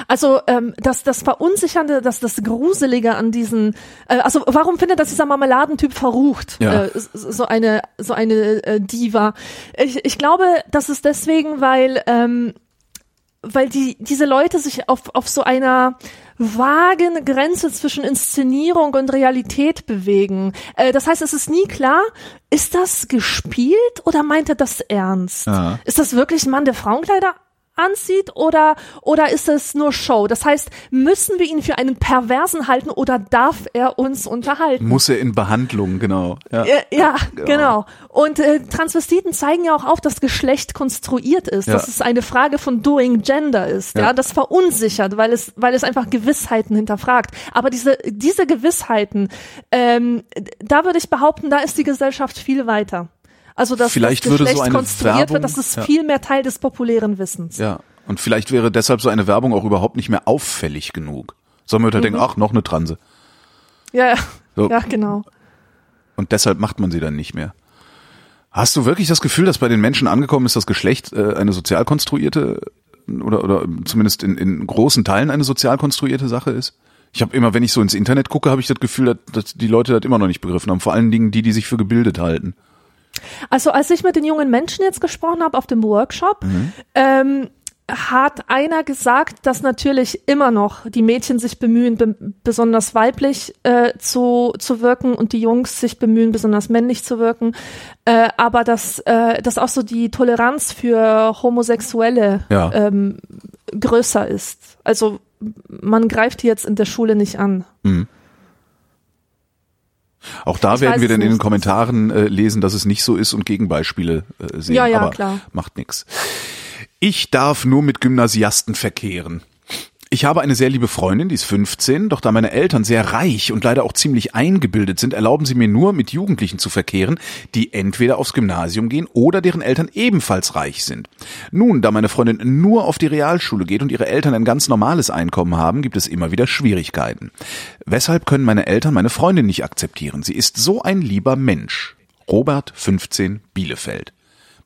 Also ähm, das, das Verunsichernde, das, das Gruselige an diesen, äh, also warum findet das dieser Marmeladentyp verrucht? Ja. Äh, so eine, so eine äh, Diva. Ich, ich glaube, das ist deswegen, weil ähm, weil die diese Leute sich auf auf so einer vagen Grenze zwischen Inszenierung und Realität bewegen. Äh, das heißt, es ist nie klar, ist das gespielt oder meint er das ernst? Ja. Ist das wirklich ein Mann, der Frauenkleider anzieht oder oder ist es nur Show? Das heißt, müssen wir ihn für einen Perversen halten oder darf er uns unterhalten? Muss er in Behandlung, genau. Ja. Ja, ja genau. Und äh, Transvestiten zeigen ja auch auf, dass Geschlecht konstruiert ist, Ja. dass es eine Frage von Doing Gender ist. Ja, Ja. das verunsichert, weil es, weil es einfach Gewissheiten hinterfragt. Aber diese, diese Gewissheiten, ähm, da würde ich behaupten, da ist die Gesellschaft viel weiter. Also dass Vielleicht das würde so Geschlecht eine konstruiert Werbung- wird, das ist ja. viel mehr Teil des populären Wissens. Ja. Und vielleicht wäre deshalb so eine Werbung auch überhaupt nicht mehr auffällig genug. Sondern man würde denken, ach, noch eine Transe. Ja, ja, So. ja genau. Und deshalb macht man sie dann nicht mehr. Hast du wirklich das Gefühl, dass bei den Menschen angekommen ist, dass Geschlecht äh, eine sozial konstruierte oder, oder zumindest in, in großen Teilen eine sozial konstruierte Sache ist? Ich habe immer, wenn ich so ins Internet gucke, habe ich das Gefühl, dass, dass die Leute das immer noch nicht begriffen haben. Vor allen Dingen die, die sich für gebildet halten. Also als ich mit den jungen Menschen jetzt gesprochen habe auf dem Workshop, Mhm. ähm, hat einer gesagt, dass natürlich immer noch die Mädchen sich bemühen, be besonders weiblich äh, zu, zu wirken und die Jungs sich bemühen, besonders männlich zu wirken, äh, aber dass, äh, dass auch so die Toleranz für Homosexuelle Ja. ähm, größer ist. Also man greift die jetzt in der Schule nicht an. Auch da Ich werden wir dann in den. Kommentaren äh, lesen, dass es nicht so ist und Gegenbeispiele äh, sehen. Ja, ja, Aber klar. macht nix. Ich darf nur mit Gymnasiasten verkehren. Ich habe eine sehr liebe Freundin, die ist 15, doch da meine Eltern sehr reich und leider auch ziemlich eingebildet sind, erlauben sie mir nur, mit Jugendlichen zu verkehren, die entweder aufs Gymnasium gehen oder deren Eltern ebenfalls reich sind. Nun, da meine Freundin nur auf die Realschule geht und ihre Eltern ein ganz normales Einkommen haben, gibt es immer wieder Schwierigkeiten. Weshalb können meine Eltern meine Freundin nicht akzeptieren? Sie ist so ein lieber Mensch. Robert, 15, Bielefeld.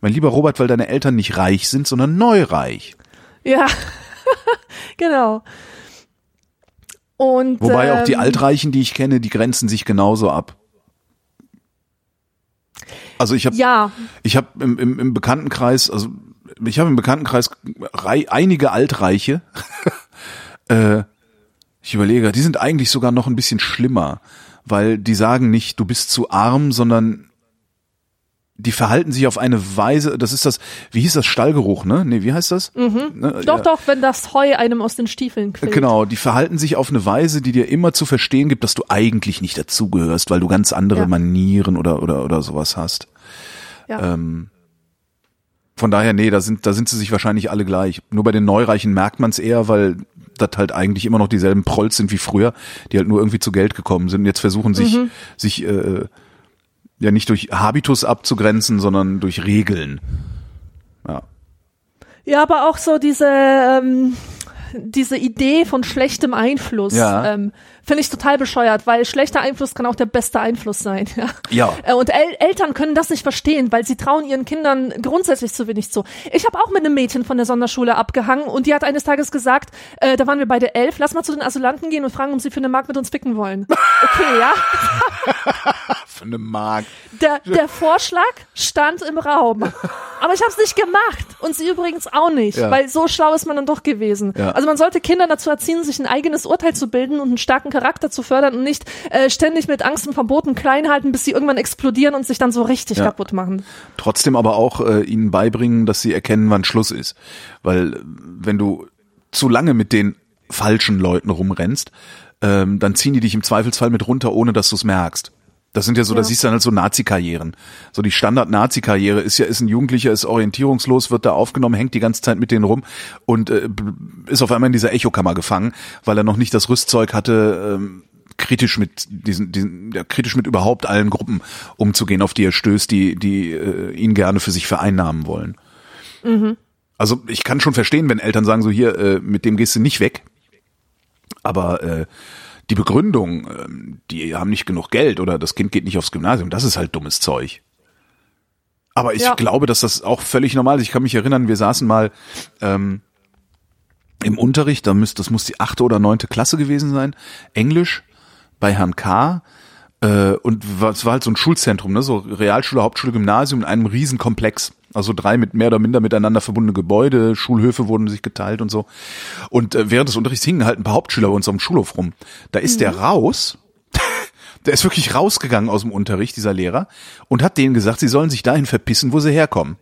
Mein lieber Robert, weil deine Eltern nicht reich sind, sondern neureich. Ja, [laughs] genau. Und, Wobei auch die ähm, Altreichen, die ich kenne, die grenzen sich genauso ab. Also ich habe Ja, ich habe im, im, im Bekanntenkreis, also ich habe im Bekanntenkreis rei einige Altreiche. [laughs] äh, ich überlege, die sind eigentlich sogar noch ein bisschen schlimmer, weil die sagen nicht, du bist zu arm, sondern die verhalten sich auf eine Weise, das ist das, wie hieß das, Stallgeruch, ne? Nee, wie heißt das? Mhm. Ne, doch, ja. doch, wenn das Heu einem aus den Stiefeln quillt. Genau, die verhalten sich auf eine Weise, die dir immer zu verstehen gibt, dass du eigentlich nicht dazugehörst, weil du ganz andere Ja. Manieren oder oder oder sowas hast. Ja. Ähm, von daher, nee, da sind da sind sie sich wahrscheinlich alle gleich. Nur bei den Neureichen merkt man es eher, weil das halt eigentlich immer noch dieselben Prolls sind wie früher, die halt nur irgendwie zu Geld gekommen sind und jetzt versuchen sich Mhm. sich äh, ja nicht durch Habitus abzugrenzen, sondern durch Regeln. Ja. Ja, aber auch so diese, ähm, diese Idee von schlechtem Einfluss Ja. ähm, finde ich total bescheuert, weil schlechter Einfluss kann auch der beste Einfluss sein. [laughs] Ja. Ja. Äh, Und El Eltern können das nicht verstehen, weil sie trauen ihren Kindern grundsätzlich zu wenig zu. Ich habe auch mit einem Mädchen von der Sonderschule abgehangen und die hat eines Tages gesagt, äh, da waren wir beide elf, lass mal zu den Asylanten gehen und fragen, ob sie für eine Mark mit uns ficken wollen. [laughs] Okay, ja. [laughs] Für eine Mark. Der, der Vorschlag stand im Raum. Aber ich habe es nicht gemacht. Und sie übrigens auch nicht. Ja. Weil so schlau ist man dann doch gewesen. Ja. Also man sollte Kinder dazu erziehen, sich ein eigenes Urteil zu bilden und einen starken Charakter zu fördern und nicht äh, ständig mit Angst und Verboten klein halten, bis sie irgendwann explodieren und sich dann so richtig Ja. kaputt machen. trotzdem aber auch äh, ihnen beibringen, dass sie erkennen, wann Schluss ist. Weil wenn du zu lange mit den falschen Leuten rumrennst, ähm, dann ziehen die dich im Zweifelsfall mit runter, ohne dass du es merkst. Das sind ja so, Ja. das siehst du dann halt so Nazi-Karrieren. So die Standard-Nazi-Karriere ist ja, ist ein Jugendlicher, ist orientierungslos, wird da aufgenommen, hängt die ganze Zeit mit denen rum und äh, ist auf einmal in dieser Echokammer gefangen, weil er noch nicht das Rüstzeug hatte, ähm, kritisch mit diesen, diesen ja, kritisch mit überhaupt allen Gruppen umzugehen, auf die er stößt, die, die äh, ihn gerne für sich vereinnahmen wollen. Also ich kann schon verstehen, wenn Eltern sagen, so hier, äh, mit dem gehst du nicht weg. Aber äh, die Begründung, ähm, die haben nicht genug Geld oder das Kind geht nicht aufs Gymnasium, das ist halt dummes Zeug. Aber ich Ja. glaube, dass das auch völlig normal ist. Ich kann mich erinnern, wir saßen mal ähm, im Unterricht, da müsst, das muss die achte oder neunte Klasse gewesen sein, Englisch bei Herrn K. Äh, und es war halt so ein Schulzentrum, ne? so Realschule, Hauptschule, Gymnasium in einem Riesenkomplex. Also drei mit mehr oder minder miteinander verbundene Gebäude, Schulhöfe wurden sich geteilt und so. Und äh, während des Unterrichts hingen halt ein paar Hauptschüler bei uns am Schulhof rum. Da ist der raus, [laughs] der ist wirklich rausgegangen aus dem Unterricht, dieser Lehrer, und hat denen gesagt, sie sollen sich dahin verpissen, wo sie herkommen.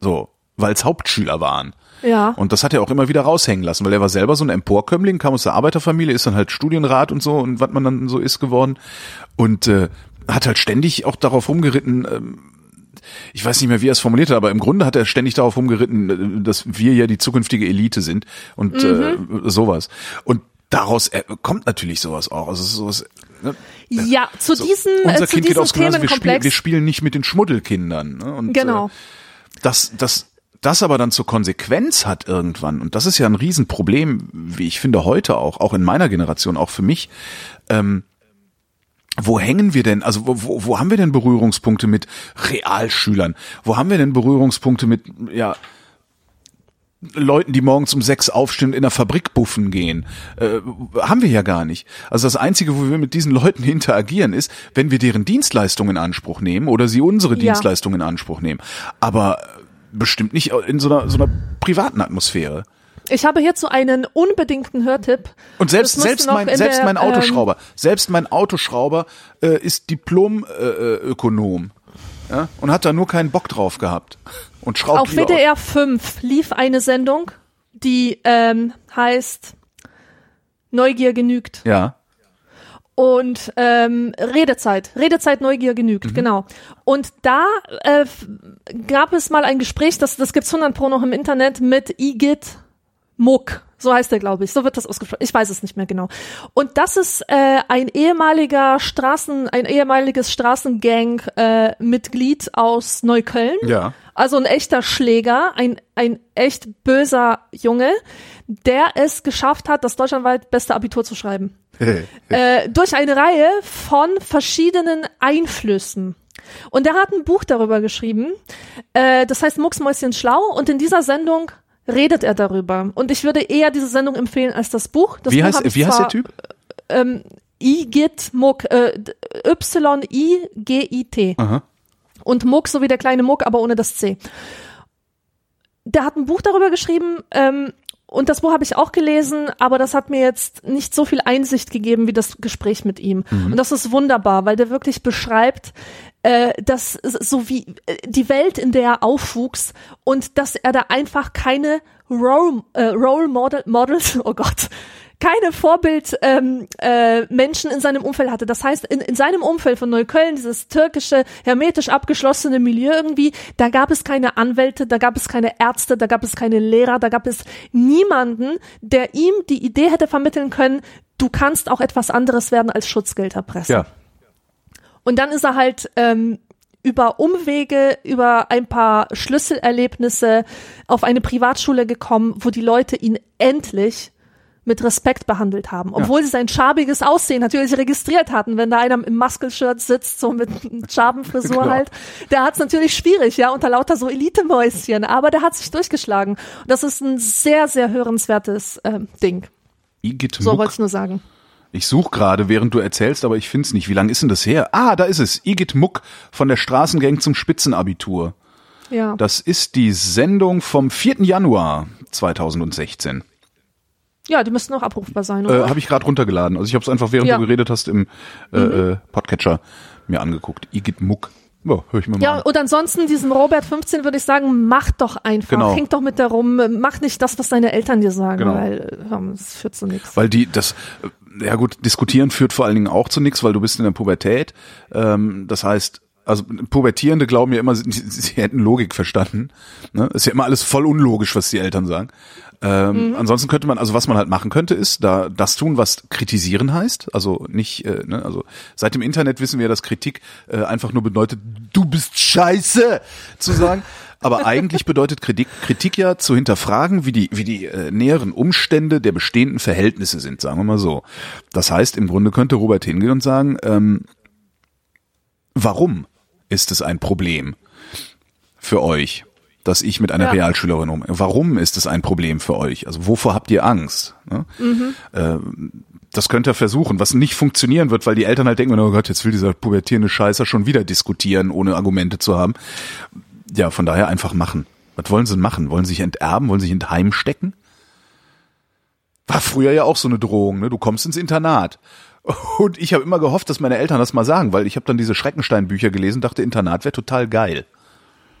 So, weil es Hauptschüler waren. Ja. Und das hat er auch immer wieder raushängen lassen, weil er war selber so ein Emporkömmling, kam aus der Arbeiterfamilie, ist dann halt Studienrat und so und was man dann so ist geworden und äh, hat halt ständig auch darauf rumgeritten, ähm, ich weiß nicht mehr, wie er es formuliert hat, aber im Grunde hat er ständig darauf rumgeritten, äh, dass wir ja die zukünftige Elite sind und äh, sowas. Und daraus äh, kommt natürlich sowas auch. Also sowas, ne? ja, zu so, diesem, unser äh, zu Kind geht diesem aufs Gymnasium, wir spielen, Themenkomplex. wir spielen nicht mit den Schmuddelkindern. Ne? Und, genau. Äh, das, das, das aber dann zur Konsequenz hat irgendwann, und das ist ja ein Riesenproblem, wie ich finde heute auch, auch in meiner Generation, auch für mich, ähm, wo hängen wir denn, also wo, wo, wo haben wir denn Berührungspunkte mit Realschülern? Wo haben wir denn Berührungspunkte mit, ja, Leuten, die morgens um sechs aufstehen und in der Fabrik buffen gehen. Äh, haben wir ja gar nicht. Also das Einzige, wo wir mit diesen Leuten [laughs] interagieren, ist, wenn wir deren Dienstleistungen in Anspruch nehmen oder sie unsere Ja. Dienstleistungen in Anspruch nehmen. Aber bestimmt nicht in so einer, so einer privaten Atmosphäre. Ich habe hierzu einen unbedingten Hörtipp. Und selbst, selbst mein, in selbst der, mein ähm, Autoschrauber, selbst mein Autoschrauber äh, ist Diplom-Ökonom. ja, und hat da nur keinen Bock drauf gehabt. Und schraubt Auf WDR 5 lief eine Sendung, die ähm, heißt Neugier genügt. Ja. Und ähm, Redezeit, Redezeit, Neugier genügt, Mhm. genau. Und da äh, gab es mal ein Gespräch, das, das gibt's 100 pro noch im Internet, mit Igitt Muck. So heißt er, glaube ich. So wird das ausgesprochen. Ich weiß es nicht mehr genau. Und das ist äh, ein ehemaliger Straßen, ein ehemaliges Straßengang-Mitglied äh, aus Neukölln. Ja. Also ein echter Schläger, ein, ein echt böser Junge, der es geschafft hat, das deutschlandweit beste Abitur zu schreiben. äh, durch eine Reihe von verschiedenen Einflüssen. Und er hat ein Buch darüber geschrieben, äh, das heißt Mucksmäuschen schlau und in dieser Sendung redet er darüber. Und ich würde eher diese Sendung empfehlen als das Buch. Das wie Buch heißt, wie heißt der Typ? Ähm, Igit Muck, äh, Y-I-G-I-T. Und Muck, so wie der kleine Muck, aber ohne das C. Der hat ein Buch darüber geschrieben, ähm, und das Buch habe ich auch gelesen, aber das hat mir jetzt nicht so viel Einsicht gegeben wie das Gespräch mit ihm. Und das ist wunderbar, weil der wirklich beschreibt, äh, dass so wie äh, die Welt, in der er aufwuchs und dass er da einfach keine Role, äh, Role Model, Models, [laughs] oh Gott, keine Vorbild ähm, äh, Menschen in seinem Umfeld hatte. Das heißt, in, in seinem Umfeld von Neukölln, dieses türkische, hermetisch abgeschlossene Milieu irgendwie, da gab es keine Anwälte, da gab es keine Ärzte, da gab es keine Lehrer, da gab es niemanden, der ihm die Idee hätte vermitteln können, du kannst auch etwas anderes werden als Schutzgelderpresser. Ja. Und dann ist er halt ähm, über Umwege, über ein paar Schlüsselerlebnisse auf eine Privatschule gekommen, wo die Leute ihn endlich mit Respekt behandelt haben, obwohl sie sein schabiges Aussehen natürlich registriert hatten, wenn da einer im Muskelshirt sitzt, so mit [laughs] Schabenfrisur Genau. halt, der hat es natürlich schwierig, ja, unter lauter so Elitemäuschen, aber der hat sich durchgeschlagen. Und das ist ein sehr, sehr hörenswertes ähm, Ding. Igitt So wollte ich nur sagen. Ich suche gerade, während du erzählst, aber ich find's nicht. Wie lang ist denn das her? Ah, da ist es. Igitt Muck von der Straßengang zum Spitzenabitur. Ja. Das ist die Sendung vom 4. Januar 2016. ja, die müssten auch abrufbar sein, Äh, oder? habe ich gerade runtergeladen. Also ich habe es einfach, während Ja. Mhm. du geredet hast, im äh, äh, Podcatcher mir angeguckt. Igitt Muck. Ja, hör ich mir mal Ja, an. und ansonsten diesem Robert 15 würde ich sagen, mach doch einfach. Genau. Häng doch mit der rum. Mach nicht das, was deine Eltern dir sagen, Genau. weil ähm, das führt zu nichts. Weil die, das, äh, ja gut, diskutieren führt vor allen Dingen auch zu nichts, weil du bist in der Pubertät. Ähm, das heißt, also Pubertierende glauben ja immer, [laughs] sie, sie hätten Logik verstanden. Ne? Ist ja immer alles voll unlogisch, was die Eltern sagen. Ähm, Ansonsten könnte man, also was man halt machen könnte, ist da das tun, was kritisieren heißt. Also nicht, äh, ne, also seit dem Internet wissen wir, dass Kritik äh, einfach nur bedeutet, du bist scheiße zu sagen. [laughs] Aber eigentlich bedeutet Kritik, Kritik ja zu hinterfragen, wie die, wie die äh, näheren Umstände der bestehenden Verhältnisse sind, sagen wir mal so. Das heißt, im Grunde könnte Robert hingehen und sagen, ähm, warum ist es ein Problem für euch, dass ich mit einer Ja. Realschülerin um? Warum ist es ein Problem für euch? Also wovor habt ihr Angst? Ne? Ähm, das könnt ihr versuchen, was nicht funktionieren wird, weil die Eltern halt denken, oh Gott, jetzt will dieser pubertierende Scheißer schon wieder diskutieren, ohne Argumente zu haben. Ja, von daher einfach machen. Was wollen sie machen? Wollen sie sich enterben? Wollen sie sich in Heim stecken? War früher ja auch so eine Drohung, ne? Du kommst ins Internat. [laughs] Und ich habe immer gehofft, dass meine Eltern das mal sagen, weil ich habe dann diese Schreckenstein-Bücher gelesen, dachte, Internat wäre total geil.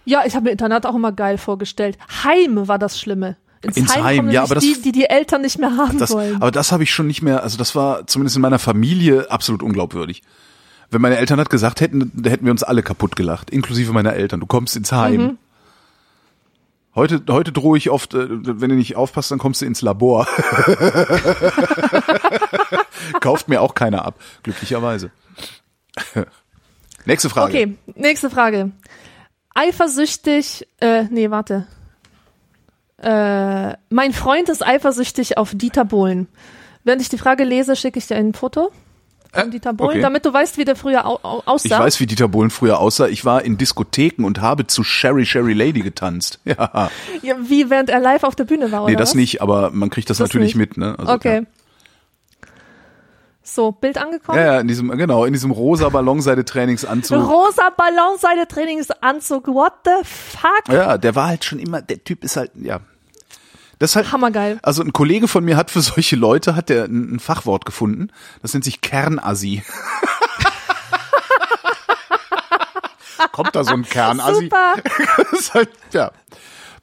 Ja, ich habe mir Internat auch immer geil vorgestellt. Heim war das Schlimme. Ins, Ins Heim, Heim, ja, aber das- die, die die Eltern nicht mehr haben Das, wollen. aber das habe ich schon nicht mehr, also das war zumindest in meiner Familie absolut unglaubwürdig. Wenn meine Eltern das gesagt hätten, da hätten wir uns alle kaputt gelacht, inklusive meiner Eltern. Du kommst ins Heim. Mhm. Heute, heute drohe ich oft, äh, wenn du nicht aufpasst, dann kommst du ins Labor. [laughs] Kauft mir auch keiner ab, glücklicherweise. Nächste Frage. Okay, nächste Frage. Eifersüchtig, äh, nee, warte. Äh, mein Freund ist eifersüchtig auf Dieter Bohlen. Während ich die Frage lese, schicke ich dir ein Foto von Dieter Bohlen, okay. damit du weißt, wie der früher au au aussah. Ich weiß, wie Dieter Bohlen früher aussah. Ich war in Diskotheken und habe zu Sherry Sherry Lady getanzt. [laughs] Ja. ja, wie während er live auf der Bühne war, Nee, oder das was? nicht, aber man kriegt das, Das natürlich nicht. mit, ne? Also, Okay. Ja. So, Bild angekommen? Ja, ja, in diesem, genau, in diesem rosa Ballonseide-Trainingsanzug. Rosa Ballonseide Trainingsanzug, what the fuck? Ja, der war halt schon immer, der Typ ist halt, ja. Das ist halt, Hammergeil. also ein Kollege von mir hat für solche Leute, hat der ein, ein Fachwort gefunden. Das nennt sich Kernassi. [laughs] Kommt da so ein Kernassi? Super. [laughs] das ist halt, ja.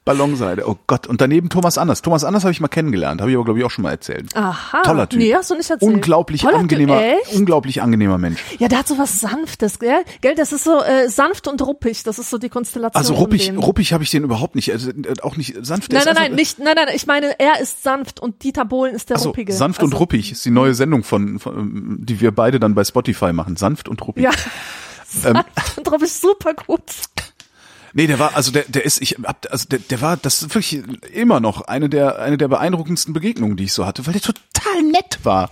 Ballonseide. Oh Gott. Und daneben Thomas Anders. Thomas Anders habe ich mal kennengelernt. Habe ich aber, glaube ich, auch schon mal erzählt. Aha. Toller Typ. Nee, hast du nicht erzählt. Unglaublich Toller Typ, angenehmer, echt? unglaublich angenehmer Mensch. Ja, der hat so was Sanftes, gell? Gell, das ist so äh, sanft und ruppig. Das ist so die Konstellation. Also ruppig, ruppig habe ich den überhaupt nicht. Also, äh, auch nicht sanft. Nein, ist nein, nein, nicht, nein, nein, ich meine, er ist sanft und Dieter Bohlen ist der Ach so, ruppige. sanft also, und ruppig ist die neue Sendung von, von, die wir beide dann bei Spotify machen. Sanft und ruppig. Ja. Ähm, Sanft und ruppig, super gut. Nee, der war, also der, der ist, ich hab, also der, der war, das ist wirklich immer noch eine der, eine der beeindruckendsten Begegnungen, die ich so hatte, weil der total nett war.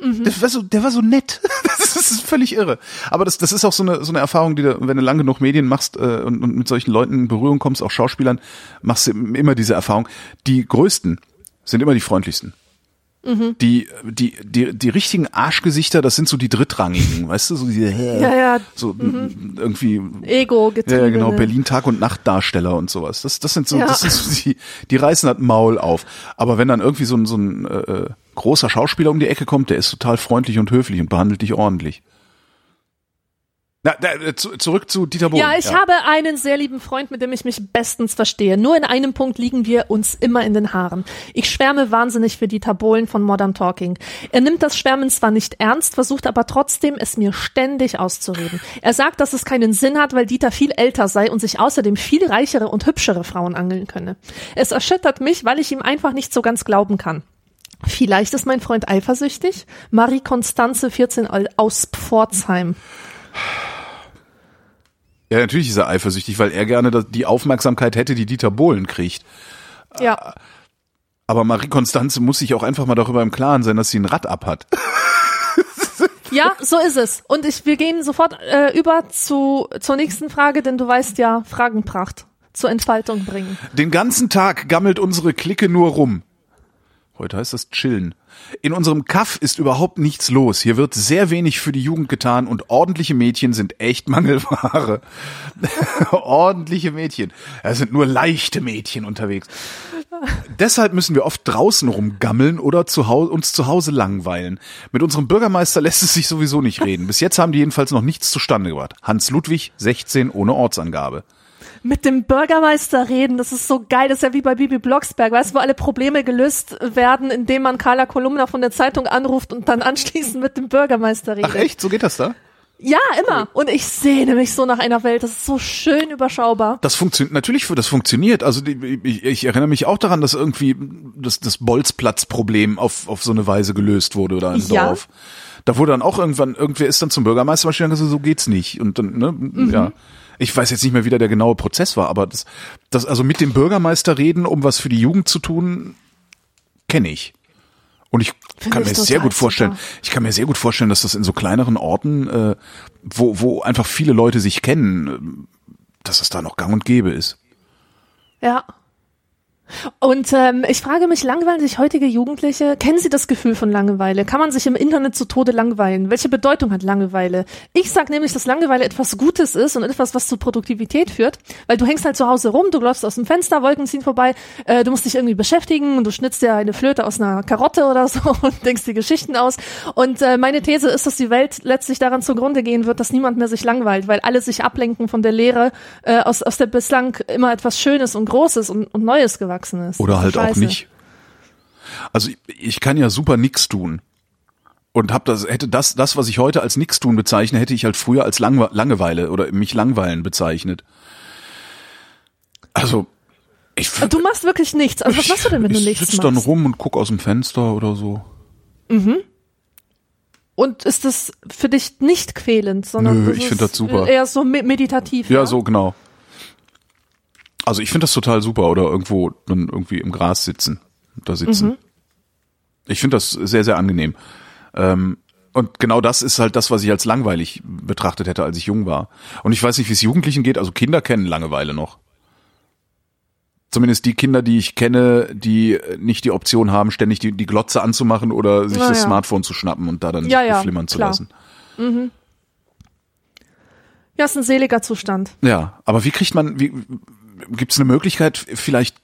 Der war so, der war so nett. [laughs] Das ist völlig irre. Aber das, das ist auch so eine, so eine Erfahrung, die du, wenn du lange genug Medien machst äh, und, und mit solchen Leuten in Berührung kommst, auch Schauspielern, machst du immer diese Erfahrung. Die größten sind immer die freundlichsten. Die, die, die, die richtigen Arschgesichter, das sind so die drittrangigen, [laughs] weißt du, so diese, Ja, ja. so irgendwie Ego getrieben. ja, genau, Berlin Tag und Nacht Darsteller und sowas. Das, das sind so, Ja. das sind so die, die reißen das Maul auf. Aber wenn dann irgendwie so ein, so ein äh, äh, großer Schauspieler um die Ecke kommt, der ist total freundlich und höflich und behandelt dich ordentlich. Na, da, äh, zu, zurück zu Dieter Bohlen. Ja, ich habe einen sehr lieben Freund, mit dem ich mich bestens verstehe. Nur in einem Punkt liegen wir uns immer in den Haaren. Ich schwärme wahnsinnig für Dieter Bohlen von Modern Talking. Er nimmt das Schwärmen zwar nicht ernst, versucht aber trotzdem, es mir ständig auszureden. Er sagt, dass es keinen Sinn hat, weil Dieter viel älter sei und sich außerdem viel reichere und hübschere Frauen angeln könne. Es erschüttert mich, weil ich ihm einfach nicht so ganz glauben kann. Vielleicht ist mein Freund eifersüchtig? Marie Konstanze, 14 aus Pforzheim. Ja, natürlich ist er eifersüchtig, weil er gerne die Aufmerksamkeit hätte, die Dieter Bohlen kriegt. Ja. Aber Marie Konstanze muss sich auch einfach mal darüber im Klaren sein, dass sie ein Rad ab hat. [laughs] Ja, so ist es. Und ich, wir gehen sofort äh, über zu, zur nächsten Frage, denn du weißt ja, Fragenpracht zur Entfaltung bringen. Den ganzen Tag gammelt unsere Clique nur rum. Heute heißt das chillen. In unserem Kaff ist überhaupt nichts los. Hier wird sehr wenig für die Jugend getan und ordentliche Mädchen sind echt [laughs] Mangelware. ordentliche Mädchen. Es sind nur leichte Mädchen unterwegs. Deshalb müssen wir oft draußen rumgammeln oder zu uns zu Hause langweilen. Mit unserem Bürgermeister [laughs] lässt es sich sowieso nicht reden. Bis jetzt haben die jedenfalls noch nichts zustande gebracht. Hans Ludwig, 16, ohne Ortsangabe. Mit dem Bürgermeister reden, das ist so geil, das ist ja wie bei Bibi Blocksberg, weißt du, wo alle Probleme gelöst werden, indem man Carla Kolumna von der Zeitung anruft und dann anschließend mit dem Bürgermeister redet. Ach echt? So geht das da? Ja, immer. Und ich sehne mich so nach einer Welt, das ist so schön überschaubar. Das funktioniert natürlich, das funktioniert. Also ich, ich erinnere mich auch daran, dass irgendwie das, das Bolzplatzproblem auf, auf so eine Weise gelöst wurde oder im Ja. Dorf. Da wurde dann auch irgendwann, irgendwer ist dann zum Bürgermeister wahrscheinlich gesagt, so geht's nicht. Und dann, ne, Mhm. ja. Ich weiß jetzt nicht mehr, wie da der genaue Prozess war, aber das, das also mit dem Bürgermeister reden, um was für die Jugend zu tun, kenne ich. Und ich Finde kann mir sehr gut vorstellen, super. ich kann mir sehr gut vorstellen, dass das in so kleineren Orten, äh, wo, wo einfach viele Leute sich kennen, äh, dass es da noch gang und gäbe ist. Ja. Und ähm, ich frage mich, langweilen sich heutige Jugendliche? Kennen sie das Gefühl von Langeweile? Kann man sich im Internet zu Tode langweilen? Welche Bedeutung hat Langeweile? Ich sag nämlich, dass Langeweile etwas Gutes ist und etwas, was zu Produktivität führt, weil du hängst halt zu Hause rum, du läufst aus dem Fenster, Wolken ziehen vorbei, äh, du musst dich irgendwie beschäftigen und du schnitzt dir eine Flöte aus einer Karotte oder so [laughs] und denkst dir Geschichten aus. Und äh, meine These ist, dass die Welt letztlich daran zugrunde gehen wird, dass niemand mehr sich langweilt, weil alle sich ablenken von der Lehre, äh, aus, aus der bislang immer etwas Schönes und Großes und, und Neues gewachsen ist. Oder halt auch Scheiße. nicht. Also ich, ich kann ja super nix tun. Und hab das, hätte das, das, was ich heute als nix tun bezeichne, hätte ich halt früher als Langwe Langeweile oder mich langweilen bezeichnet. Also, ich, Du machst wirklich nichts. Also was machst du denn, wenn du ich nichts machst? dann rum und guck aus dem Fenster oder so. Und ist das für dich nicht quälend, sondern Nö, ich ist find das super. eher so me- meditativ. Ja, so genau. Also ich finde das total super oder irgendwo dann irgendwie im Gras sitzen, da sitzen. Mhm. Ich finde das sehr, sehr angenehm. Ähm, und genau das ist halt das, was ich als langweilig betrachtet hätte, als ich jung war. Und ich weiß nicht, wie es Jugendlichen geht. Also Kinder kennen Langeweile noch. Zumindest die Kinder, die ich kenne, die nicht die Option haben, ständig die, die Glotze anzumachen oder sich Na das ja. Smartphone zu schnappen und da dann Ja, ja, flimmern zu klar. lassen. Ja, ist ein seliger Zustand. Ja, aber wie kriegt man, wie, gibt es eine Möglichkeit, vielleicht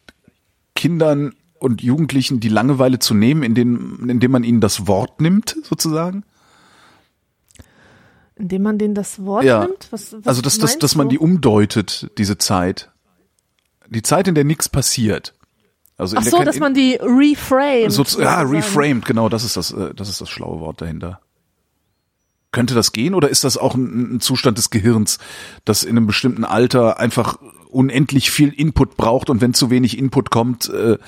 Kindern und Jugendlichen die Langeweile zu nehmen, indem, indem man ihnen das Wort nimmt, sozusagen? Indem man denen das Wort Ja. nimmt? Was, was also, dass, dass, dass man die umdeutet, diese Zeit. die Zeit, in der nichts passiert. Also in Ach so, dass man die reframed. so, ja, reframed, genau, das ist das, äh, das ist das schlaue Wort dahinter. Könnte das gehen oder ist das auch ein, ein Zustand des Gehirns, das in einem bestimmten Alter einfach unendlich viel Input braucht und wenn zu wenig Input kommt, äh, äh,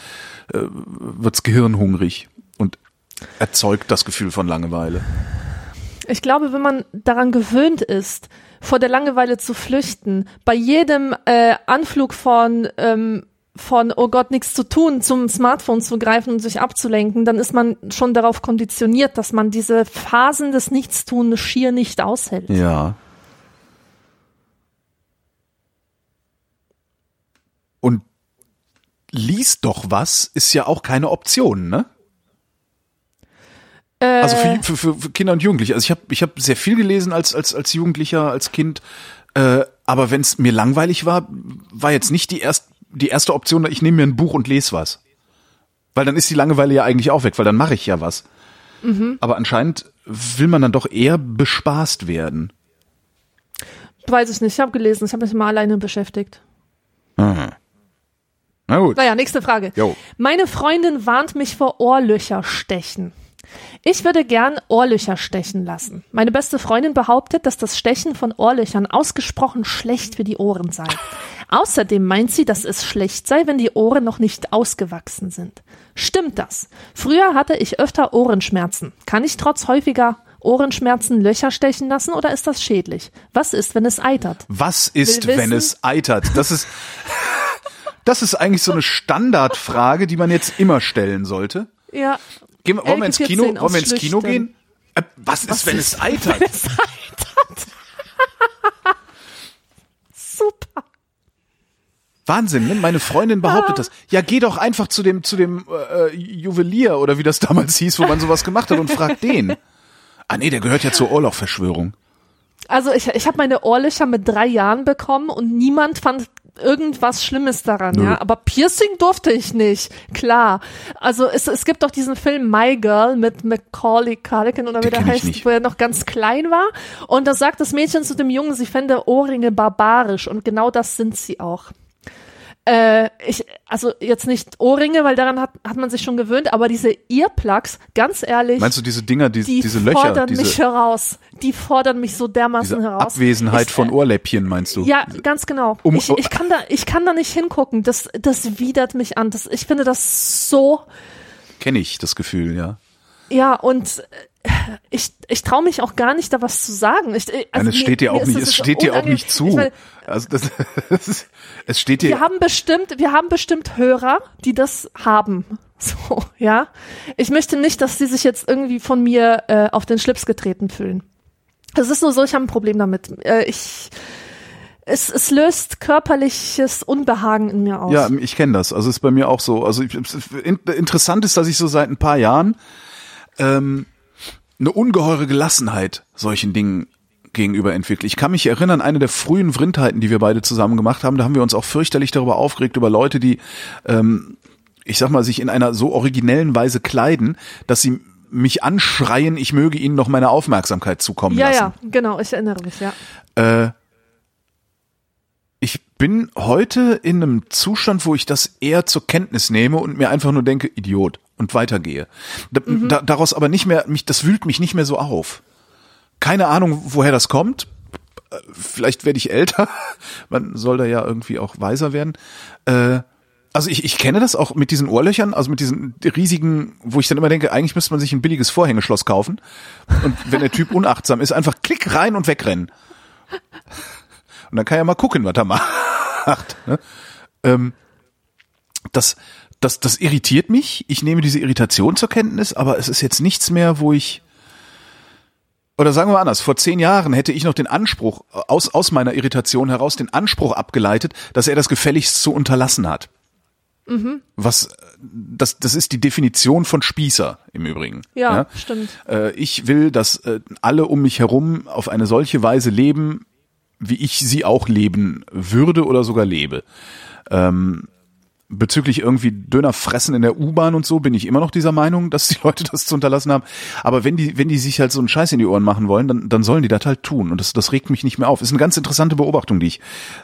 wirds Gehirn hungrig und erzeugt das Gefühl von Langeweile. Ich glaube, wenn man daran gewöhnt ist, vor der Langeweile zu flüchten, bei jedem äh, Anflug von ähm, von oh Gott nichts zu tun zum Smartphone zu greifen und sich abzulenken, dann ist man schon darauf konditioniert, dass man diese Phasen des Nichtstuns schier nicht aushält. Ja. Und liest doch was ist ja auch keine Option, ne? Äh, Also für, für, für, für Kinder und Jugendliche. Also ich habe ich hab sehr viel gelesen als, als, als Jugendlicher, als Kind. Äh, aber wenn es mir langweilig war, war jetzt nicht die, erst, die erste Option, ich nehme mir ein Buch und lese was. Weil dann ist die Langeweile ja eigentlich auch weg, weil dann mache ich ja was. Aber anscheinend will man dann doch eher bespaßt werden. weiß ich nicht, ich habe gelesen, ich habe mich mal alleine beschäftigt. Na gut. Naja, nächste Frage. Jo. Meine Freundin warnt mich vor Ohrlöcherstechen. Ich würde gern Ohrlöcher stechen lassen. Meine beste Freundin behauptet, dass das Stechen von Ohrlöchern ausgesprochen schlecht für die Ohren sei. Außerdem meint sie, dass es schlecht sei, wenn die Ohren noch nicht ausgewachsen sind. Stimmt das? Früher hatte ich öfter Ohrenschmerzen. Kann ich trotz häufiger Ohrenschmerzen Löcher stechen lassen oder ist das schädlich? Was ist, wenn es eitert? Was ist, Will wenn wissen- es eitert? Das ist, [laughs] das ist eigentlich so eine Standardfrage, die man jetzt immer stellen sollte. Ja. Gehen wir, wollen wir ins LG14 Kino? Wollen wir ins Kino gehen? Äh, was, ist, wenn es eitert? Es [laughs] eitert. Super. Wahnsinn, ne? Meine Freundin behauptet das. [laughs] Ja, geh doch einfach zu dem, zu dem äh, Juwelier oder wie das damals hieß, wo man sowas gemacht hat und frag den. Ah nee, der gehört ja zur Ohrlochverschwörung. Also ich, ich habe meine Ohrlöcher mit drei Jahren bekommen und niemand fand irgendwas Schlimmes daran, Nö. ja. Aber Piercing durfte ich nicht, klar. Also es, es gibt doch diesen Film My Girl mit Macaulay Culkin oder wie der heißt, wo er noch ganz klein war. Und da sagt das Mädchen zu dem Jungen, sie fände Ohrringe barbarisch und genau das sind sie auch. Äh, ich, also jetzt nicht Ohrringe, weil daran hat, hat man sich schon gewöhnt, aber diese Earplugs, ganz ehrlich, Meinst du diese Dinger, die, die diese Löcher, fordern mich diese, heraus. Die fordern mich so dermaßen heraus. Abwesenheit Ich, von äh, Ohrläppchen, meinst du? Ja, ganz genau. Um- ich, ich kann da, ich kann da nicht hingucken. Das, das widert mich an. Das, ich finde das so, Kenne ich das Gefühl, ja. ja, und äh, ich, ich traue mich auch gar nicht, da was zu sagen. Ich, äh, also Nein, es steht dir auch nicht, es steht dir auch nicht zu. Meine, also das, [laughs] das es steht dir, wir haben bestimmt, wir haben bestimmt Hörer, die das haben. [laughs] So, ja. Ich möchte nicht, dass sie sich jetzt irgendwie von mir äh, auf den Schlips getreten fühlen. Es ist nur so, ich habe ein Problem damit. Äh, ich, es, es löst körperliches Unbehagen in mir aus. Ja, ich kenne das. Also ist bei mir auch so. Also ich, in, interessant ist, dass ich so seit ein paar Jahren ähm, eine ungeheure Gelassenheit solchen Dingen gegenüber entwickle. Ich kann mich erinnern, eine der frühen Vrindheiten, die wir beide zusammen gemacht haben, da haben wir uns auch fürchterlich darüber aufgeregt, über Leute, die, ähm, ich sag mal, sich in einer so originellen Weise kleiden, dass sie mich anschreien, ich möge ihnen noch meine Aufmerksamkeit zukommen ja, lassen. ja, genau, ich erinnere mich, ja. Äh, ich bin heute in einem Zustand, wo ich das eher zur Kenntnis nehme und mir einfach nur denke, Idiot, und weitergehe. Da, da, daraus aber nicht mehr, mich, das wühlt mich nicht mehr so auf. Keine Ahnung, woher das kommt. Vielleicht werde ich älter. [laughs] Man soll da ja irgendwie auch weiser werden. Äh, also ich, ich kenne das auch mit diesen Ohrlöchern, also mit diesen riesigen, wo ich dann immer denke, eigentlich müsste man sich ein billiges Vorhängeschloss kaufen. Und wenn der Typ [laughs] unachtsam ist, einfach klick rein und wegrennen. Und dann kann er mal gucken, was er macht. [laughs] Ne? Ähm, das, das, das irritiert mich. Ich nehme diese Irritation zur Kenntnis, aber es ist jetzt nichts mehr, wo ich oder sagen wir anders, vor zehn Jahren hätte ich noch den Anspruch, aus, aus meiner Irritation heraus den Anspruch abgeleitet, dass er das gefälligst zu unterlassen hat. Was, das, das ist die Definition von Spießer im Übrigen. Ja, stimmt. Äh, ich will, dass äh, alle um mich herum auf eine solche Weise leben, wie ich sie auch leben würde oder sogar lebe. Ähm, bezüglich irgendwie Döner fressen in der U-Bahn und so bin ich immer noch dieser Meinung, dass die [laughs] Leute das zu unterlassen haben. Aber wenn die, wenn die sich halt so einen Scheiß in die Ohren machen wollen, dann, dann sollen die das halt tun. Und das, das regt mich nicht mehr auf. Ist eine ganz interessante Beobachtung, die ich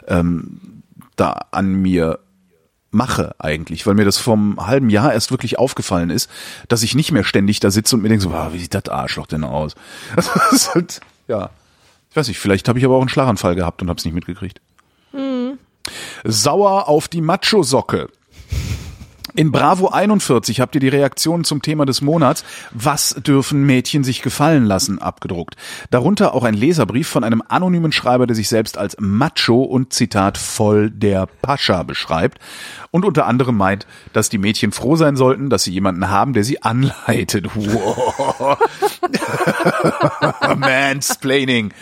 ähm, da an mir mache eigentlich, weil mir das vom halben Jahr erst wirklich aufgefallen ist, dass ich nicht mehr ständig da sitze und mir denke so, wow, wie sieht das Arschloch denn aus? [laughs] Das ist halt, ja, ich weiß nicht, vielleicht habe ich aber auch einen Schlaganfall gehabt und habe es nicht mitgekriegt. Sauer auf die Macho-Socke. In Bravo 41 habt ihr die Reaktionen zum Thema des Monats Was dürfen Mädchen sich gefallen lassen abgedruckt. Darunter auch ein Leserbrief von einem anonymen Schreiber, der sich selbst als Macho und Zitat voll der Pascha beschreibt und unter anderem meint, dass die Mädchen froh sein sollten, dass sie jemanden haben, der sie anleitet. Wow. [laughs] Mansplaining.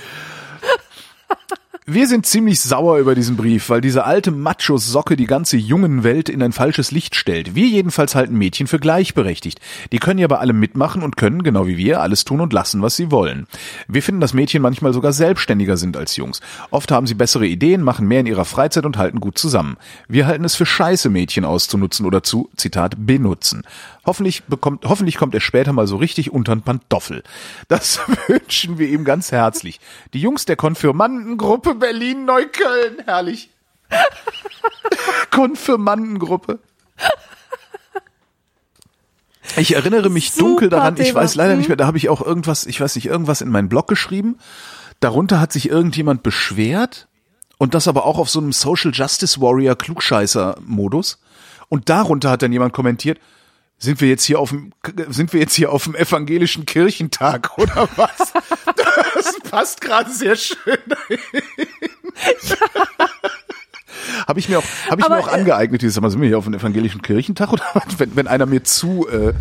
Wir sind ziemlich sauer über diesen Brief, weil diese alte Macho-Socke die ganze jungen Welt in ein falsches Licht stellt. Wir jedenfalls halten Mädchen für gleichberechtigt. Die können ja bei allem mitmachen und können, genau wie wir, alles tun und lassen, was sie wollen. Wir finden, dass Mädchen manchmal sogar selbstständiger sind als Jungs. Oft haben sie bessere Ideen, machen mehr in ihrer Freizeit und halten gut zusammen. Wir halten es für scheiße, Mädchen auszunutzen oder zu, Zitat, benutzen. Hoffentlich bekommt, hoffentlich kommt er später mal so richtig untern Pantoffel. Das [laughs] wünschen wir ihm ganz herzlich. Die Jungs der Konfirmandengruppe Berlin-Neukölln. Herrlich. [laughs] Konfirmandengruppe. Ich erinnere mich Super dunkel daran, ich weiß leider nicht mehr, da habe ich auch irgendwas, ich weiß nicht, irgendwas in meinen Blog geschrieben. Darunter hat sich irgendjemand beschwert und das aber auch auf so einem Social Justice Warrior Klugscheißer Modus. Und darunter hat dann jemand kommentiert, sind wir jetzt hier auf dem, sind wir jetzt hier auf dem evangelischen Kirchentag oder was? Das passt gerade sehr schön. Habe ich mir auch, habe ich mir Aber, auch äh, angeeignet, dieses Mal sind wir hier auf dem evangelischen Kirchentag oder was? wenn, wenn einer mir zu, äh,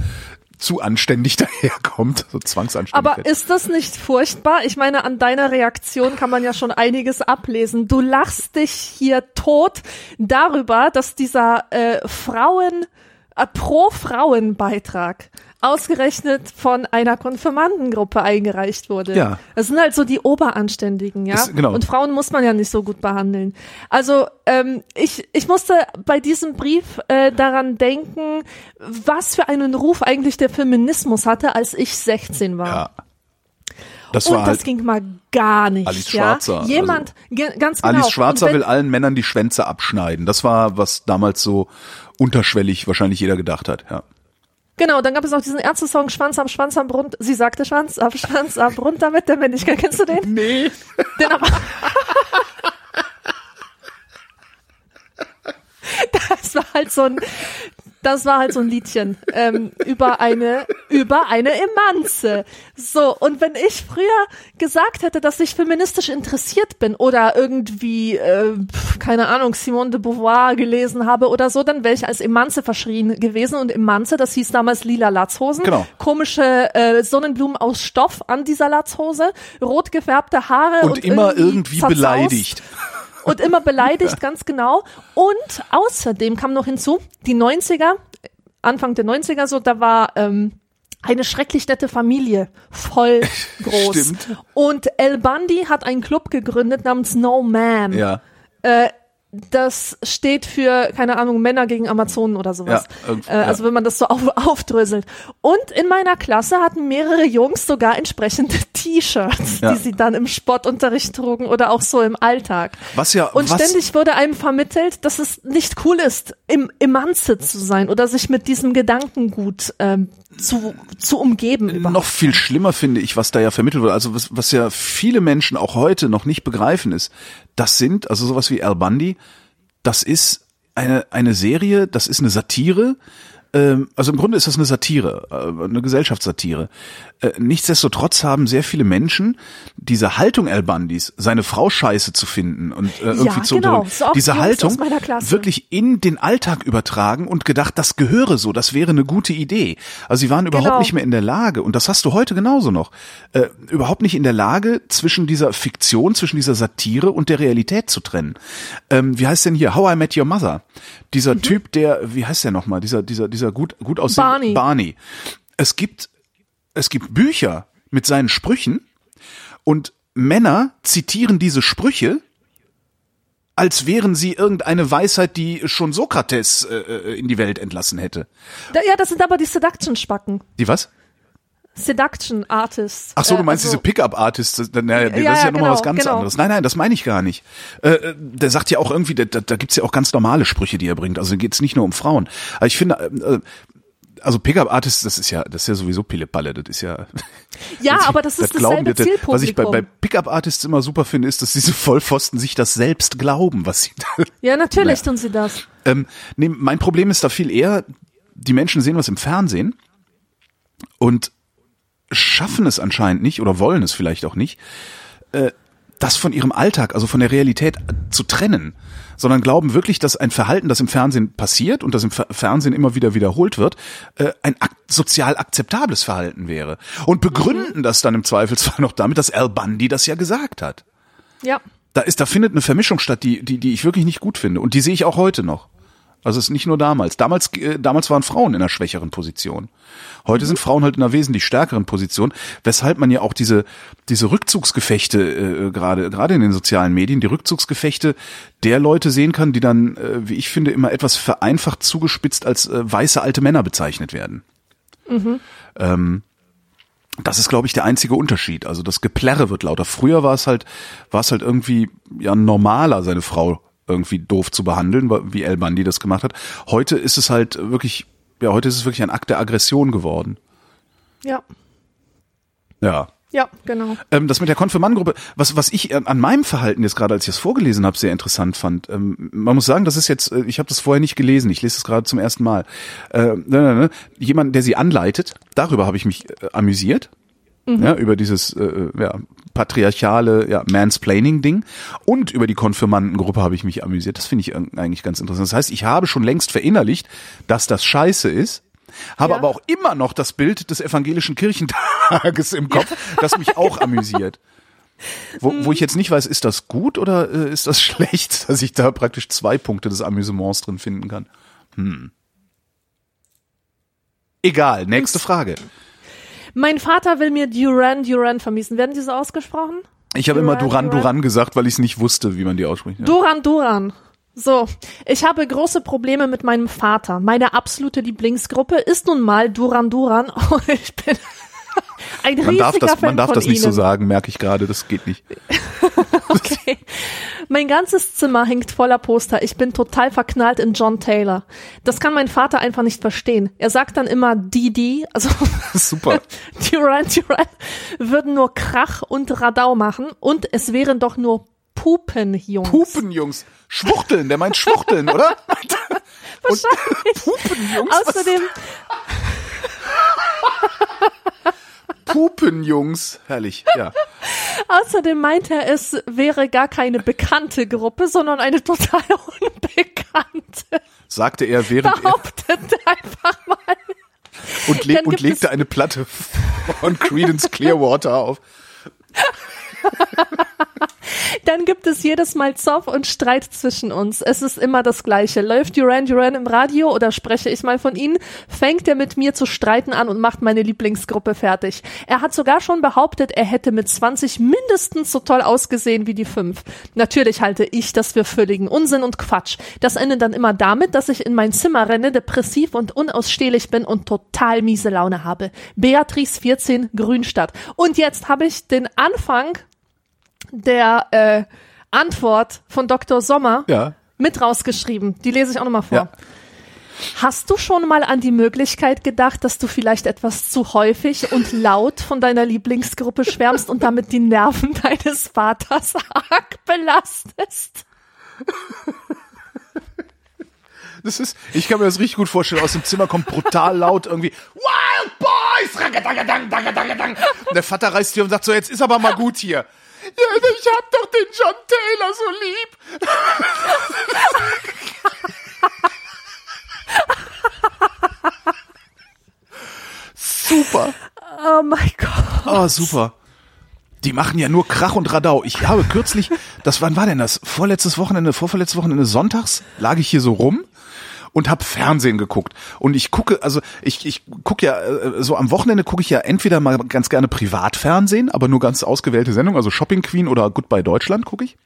zu anständig [laughs] daherkommt, so Zwangsanständigkeit. Aber ist das nicht furchtbar? Ich meine, an deiner Reaktion kann man ja schon einiges ablesen. Du lachst dich hier tot darüber, dass dieser äh, Frauen, äh, Pro-Frauen-Beitrag ausgerechnet von einer Konfirmandengruppe eingereicht wurde. Ja. Das sind halt so die Oberanständigen, ja. Das- genau. Und Frauen muss man ja nicht so gut behandeln. Also ähm, ich, ich musste bei diesem Brief äh, daran denken, was für einen Ruf eigentlich der Feminismus hatte, als ich 16 war. ja. Das Und war das halt, ging mal gar nicht. Alice ja? Schwarzer, also Jemand, ge- ganz genau. Alice Schwarzer wenn, will allen Männern die Schwänze abschneiden. Das war, was damals so unterschwellig wahrscheinlich jeder gedacht hat, ja. Genau, dann gab es auch diesen Ärzte-Song Schwanz am Schwanz am Brund. Sie sagte Schwanz am Schwanz am Brund damit der Männlichkeit. [laughs] Kennst du den? Nee. Den aber. [laughs] das war halt so ein, das war halt so ein Liedchen ähm, über eine über eine Emanze. So und wenn ich früher gesagt hätte, dass ich feministisch interessiert bin oder irgendwie äh, keine Ahnung Simone de Beauvoir gelesen habe oder so, dann wäre ich als Emanze verschrien gewesen und Emanze, das hieß damals lila Latzhosen, Genau. komische äh, Sonnenblumen aus Stoff an dieser Latzhose, rot gefärbte Haare und, Und immer irgendwie irgendwie beleidigt. Und immer beleidigt, ganz genau. Und außerdem kam noch hinzu, die 90er, Anfang der 90er so, da war ähm, eine schrecklich nette Familie, voll groß. Stimmt. Und El Bundy hat einen Club gegründet namens No Man. Ja. Äh, das steht für, keine Ahnung, Männer gegen Amazonen oder sowas. Ja, äh, also ja. wenn man das so auf, [laughs] aufdröselt. Und in meiner Klasse hatten mehrere Jungs sogar entsprechende [laughs] T-Shirts, Ja. die sie dann im Sportunterricht trugen oder auch so im Alltag. Was ja, Und was, ständig wurde einem vermittelt, dass es nicht cool ist, im Emanze zu sein oder sich mit diesem Gedankengut ähm, zu, zu umgeben. überhaupt. noch viel schlimmer finde ich, was da ja vermittelt wird, also was, was ja viele Menschen auch heute noch nicht begreifen ist, das sind, also sowas wie Al Bundy, das ist eine, eine Serie, das ist eine Satire, also im Grunde ist das eine Satire, äh, eine Gesellschaftssatire. Äh, nichtsdestotrotz haben sehr viele Menschen diese Haltung Al Bundys, seine Frau scheiße zu finden und äh, irgendwie zu genau. So diese Haltung wirklich in den Alltag übertragen und gedacht, das gehöre so, das wäre eine gute Idee. Also sie waren überhaupt Genau. nicht mehr in der Lage, und das hast du heute genauso noch, äh, überhaupt nicht in der Lage, zwischen dieser Fiktion, zwischen dieser Satire und der Realität zu trennen. Ähm, wie heißt denn hier How I Met Your Mother? Dieser Typ, der, wie heißt der nochmal, dieser, dieser, dieser gut, gut aussehende Barney. Barney. Es gibt, es gibt Bücher mit seinen Sprüchen und Männer zitieren diese Sprüche als wären sie irgendeine Weisheit, die schon Sokrates äh, äh, in die Welt entlassen hätte. Ja, das sind aber die Seduction-Spacken. Die was? Seduction Artists. Ach so, du Äh, meinst also- diese Pickup-Artists, das, na, ja, das Ja, ist ja ja, nochmal genau, was ganz genau. anderes. Nein, nein, das meine ich gar nicht. Äh, äh, der sagt ja auch irgendwie, da, da, gibt's ja auch ganz normale Sprüche, die er bringt. Also geht's nicht nur um Frauen. Aber ich finde, äh, also Pickup-Artists, das ist ja, das ist ja sowieso Pillepalle, das ist ja. [laughs] Ja, aber das ist glauben dasselbe die- Zielpublikum. Was ich bei, bei Pickup-Artists immer super finde, ist, dass diese Vollpfosten sich das selbst glauben, was sie da ja, natürlich Naja. tun sie das. Ähm, nee, mein Problem ist da viel eher, die Menschen sehen was im Fernsehen und schaffen es anscheinend nicht oder wollen es vielleicht auch nicht, äh, das von ihrem Alltag, also von der Realität zu trennen, sondern glauben wirklich, dass ein Verhalten, das im Fernsehen passiert und das im Fer Fernsehen immer wieder wiederholt wird, äh, ein sozial akzeptables Verhalten wäre. Und begründen das dann im Zweifelsfall noch damit, dass Al Bundy das ja gesagt hat Ja. da ist, da findet eine Vermischung statt, die, die, die ich wirklich nicht gut finde. Und die sehe ich auch heute noch. Also es ist nicht nur damals. Damals, äh, damals waren Frauen in einer schwächeren Position. Heute sind Frauen halt in einer wesentlich stärkeren Position, weshalb man ja auch diese, diese Rückzugsgefechte, äh, gerade, gerade in den sozialen Medien, die Rückzugsgefechte der Leute sehen kann, die dann, äh, wie ich finde, immer etwas vereinfacht zugespitzt als äh, weiße alte Männer bezeichnet werden. Ähm, das ist, glaube ich, der einzige Unterschied. Also das Geplärre wird lauter. Früher war es halt, war es halt irgendwie ja normaler, seine Frau irgendwie doof zu behandeln, wie El Bundy das gemacht hat. Heute ist es halt wirklich, ja, heute ist es wirklich ein Akt der Aggression geworden. Ja. Ja. Ja, genau. Ähm, das mit der Konfirmandengruppe, was, was ich an, an meinem Verhalten jetzt gerade, als ich es vorgelesen habe, sehr interessant fand. Ähm, man muss sagen, das ist jetzt, äh, ich habe das vorher nicht gelesen, ich lese es gerade zum ersten Mal. Äh, ne, ne, ne, jemand, der sie anleitet, darüber habe ich mich äh, amüsiert. Ja, über dieses äh, ja, patriarchale ja, Mansplaining-Ding und über die Konfirmandengruppe habe ich mich amüsiert. Das finde ich äh, eigentlich ganz interessant. Das heißt, ich habe schon längst verinnerlicht, dass das scheiße ist, habe Ja. aber auch immer noch das Bild des evangelischen Kirchentages im Kopf, das mich auch amüsiert. Wo, wo ich jetzt nicht weiß, ist das gut oder äh, ist das [laughs] schlecht, dass ich da praktisch zwei Punkte des Amüsements drin finden kann. Hm. Egal, nächste Frage. Mein Vater will mir Duran Duran vermiesen. Werden die so ausgesprochen? Ich habe immer Duran, Duran gesagt, weil ich es nicht wusste, wie man die ausspricht. Ja. Duran Duran. So, ich habe große Probleme mit meinem Vater. Meine absolute Lieblingsgruppe ist nun mal Duran Duran. [laughs] Und ich bin ein Man darf das, Fan man darf das nicht so ihnen. sagen, merke ich gerade, das geht nicht. [laughs] Okay. Mein ganzes Zimmer hängt voller Poster. Ich bin total verknallt in John Taylor. Das kann mein Vater einfach nicht verstehen. Er sagt dann immer Didi, also [laughs] Super. [laughs] Duran Duran würden nur Krach und Radau machen und es wären doch nur Pupenjungs. Pupenjungs. Schwuchteln, der meint Schwuchteln, oder? Und Pupenjungs? Außerdem, Pupenjungs. Herrlich, ja. [laughs] außerdem meint er, es wäre gar keine bekannte Gruppe, sondern eine total [laughs] unbekannte. Sagte er, während er Behauptet einfach mal. und, le und legte eine Platte von Credence Clearwater auf. [laughs] [laughs] Dann gibt es jedes Mal Zoff und Streit zwischen uns. Es ist immer das Gleiche. Läuft Duran Duran im Radio oder spreche ich mal von ihnen, fängt er mit mir zu streiten an und macht meine Lieblingsgruppe fertig. Er hat sogar schon behauptet, er hätte mit 20 mindestens so toll ausgesehen wie die fünf. Natürlich halte ich das für völligen Unsinn und Quatsch. Das endet dann immer damit, dass ich in mein Zimmer renne, depressiv und unausstehlich bin und total miese Laune habe. Beatrice 14, Grünstadt. Und jetzt habe ich den Anfang der äh, Antwort von Dr. Sommer Ja. mit rausgeschrieben. Die lese ich auch nochmal vor. Ja. Hast du schon mal an die Möglichkeit gedacht, dass du vielleicht etwas zu häufig und laut von deiner Lieblingsgruppe schwärmst und damit die Nerven [laughs] deines Vaters arg belastest? Das ist, ich kann mir das richtig gut vorstellen. Aus dem Zimmer kommt brutal laut irgendwie Wild Boys! Und der Vater reißt hier und sagt so, jetzt ist aber mal gut hier. Ja, ich hab doch den John Taylor so lieb. Super. Oh mein Gott. Oh, super. Die machen ja nur Krach und Radau. Ich habe kürzlich, das wann war denn das? Vorletztes Wochenende, vorverletztes Wochenende sonntags lag ich hier so rum und hab Fernsehen geguckt. Und ich gucke, also ich, ich gucke ja, äh, so am Wochenende gucke ich ja entweder mal ganz gerne Privatfernsehen, aber nur ganz ausgewählte Sendungen, also Shopping Queen oder Goodbye Deutschland gucke ich.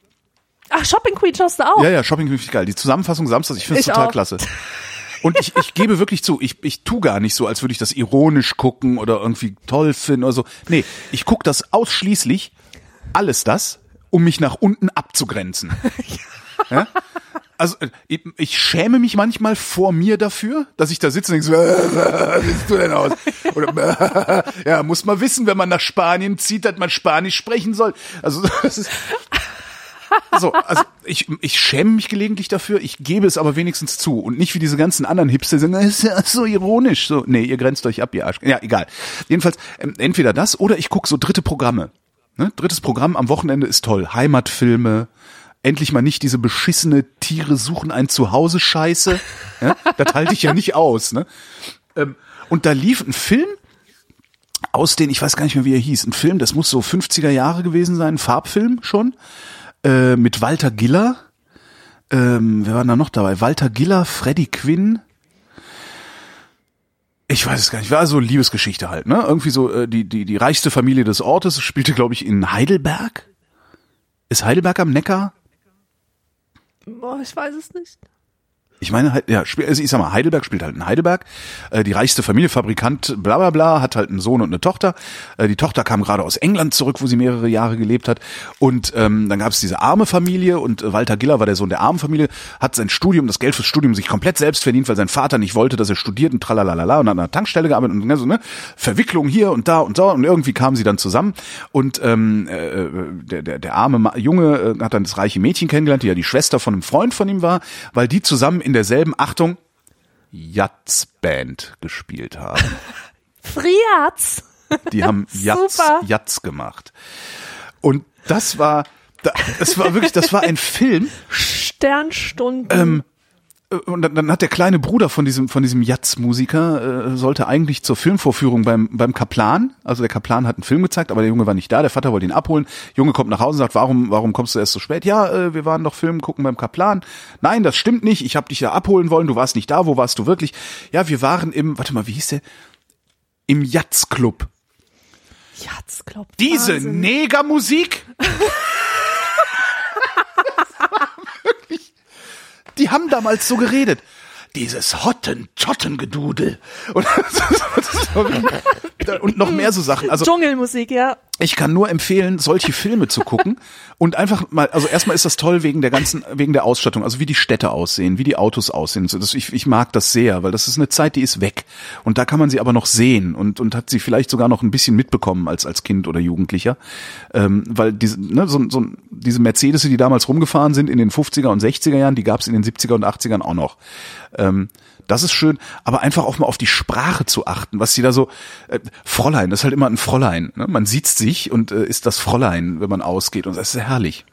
Ach, Shopping Queen schaust du auch? Ja, ja, Shopping Queen finde ich geil. Die Zusammenfassung Samstags, ich finde es total auch. klasse. [laughs] Und ich, ich gebe wirklich zu, ich, ich tu gar nicht so, als würde ich das ironisch gucken oder irgendwie toll finden oder so. Nee, ich guck das ausschließlich, alles das, um mich nach unten abzugrenzen. [laughs] Ja? Also äh, ich, schäme mich manchmal vor mir dafür, dass ich da sitze und denke so, [laughs] äh, wie siehst du denn aus? Oder, äh, [laughs] ja, muss man wissen, wenn man nach Spanien zieht, dass man Spanisch sprechen soll. Also [laughs] das ist so, also ich, ich schäme mich gelegentlich dafür, ich gebe es aber wenigstens zu und nicht wie diese ganzen anderen Hipster sind, das ist ja so ironisch. So, nee, ihr grenzt euch ab, ihr Arsch. Ja, egal. Jedenfalls, ähm, entweder das oder ich gucke so dritte Programme. Ne? Drittes Programm am Wochenende ist toll. Heimatfilme, endlich mal nicht diese beschissene Tiere suchen ein Zuhause Scheiße. Ja? Das halte ich ja nicht aus. Ne? Ähm, und da lief ein Film aus den, ich weiß gar nicht mehr, wie er hieß, ein Film, das muss so 50er Jahre gewesen sein, ein Farbfilm schon, äh, mit Walter Giller. Ähm, wer war da noch dabei? Walter Giller, Freddy Quinn. Ich weiß es gar nicht. War so Liebesgeschichte halt, ne? Irgendwie so äh, die die die reichste Familie des Ortes spielte, glaube ich, in Heidelberg. Ist Heidelberg am Neckar? Oh, ich weiß es nicht. Ich meine, halt, ja, also ich sag mal, Heidelberg spielt halt in Heidelberg. Äh, die reichste Familie, Fabrikant, bla bla bla, hat halt einen Sohn und eine Tochter. Äh, die Tochter kam gerade aus England zurück, wo sie mehrere Jahre gelebt hat. Und ähm, dann gab es diese arme Familie und Walter Giller war der Sohn der armen Familie, hat sein Studium, das Geld fürs Studium sich komplett selbst verdient, weil sein Vater nicht wollte, dass er studiert und tralalala und hat an einer Tankstelle gearbeitet und so, ne, Verwicklung hier und da und so und irgendwie kamen sie dann zusammen und ähm, äh, der, der, der arme Junge äh, hat dann das reiche Mädchen kennengelernt, die ja die Schwester von einem Freund von ihm war, weil die zusammen in derselben, Achtung, Jazz-Band gespielt haben. [laughs] Friatz. Die haben [laughs] Jatz. Jatz gemacht. Und das war, da- das war wirklich, das war ein Film. Sternstunden. Ähm, äh, und dann, dann hat der kleine Bruder von diesem von diesem Jatz-Musiker äh, sollte eigentlich zur Filmvorführung beim beim Kaplan. Also der Kaplan hat einen Film gezeigt, aber der Junge war nicht da. Der Vater wollte ihn abholen. Junge kommt nach Hause und sagt, warum warum kommst du erst so spät? Ja, äh, wir waren doch Film gucken beim Kaplan. Nein, das stimmt nicht. Ich habe dich ja abholen wollen. Du warst nicht da. Wo warst du wirklich? Ja, wir waren im. Warte mal, wie hieß der? Im Jatz-Club. Jatz, glaub Diese. Negermusik? [laughs] Die haben damals so geredet. Dieses Hottentottengedoodel. Und, [laughs] und noch mehr so Sachen. Also Dschungelmusik, ja. ich kann nur empfehlen, solche Filme zu gucken und einfach mal, also erstmal ist das toll wegen der ganzen, wegen der Ausstattung, also wie die Städte aussehen, wie die Autos aussehen. So, Das, ich, ich mag das sehr, weil das ist eine Zeit, die ist weg und da kann man sie aber noch sehen und und hat sie vielleicht sogar noch ein bisschen mitbekommen als als Kind oder Jugendlicher, ähm, weil diese, ne, so, so diese Mercedes, die damals rumgefahren sind in den 50er und 60er Jahren, die gab es in den 70er und 80ern auch noch. Ähm, das ist schön, aber einfach auch mal auf die Sprache zu achten, was sie da so, äh, Fräulein, das ist halt immer ein Fräulein. Ne? Man sieht sich und äh, ist das Fräulein, wenn man ausgeht und das ist herrlich.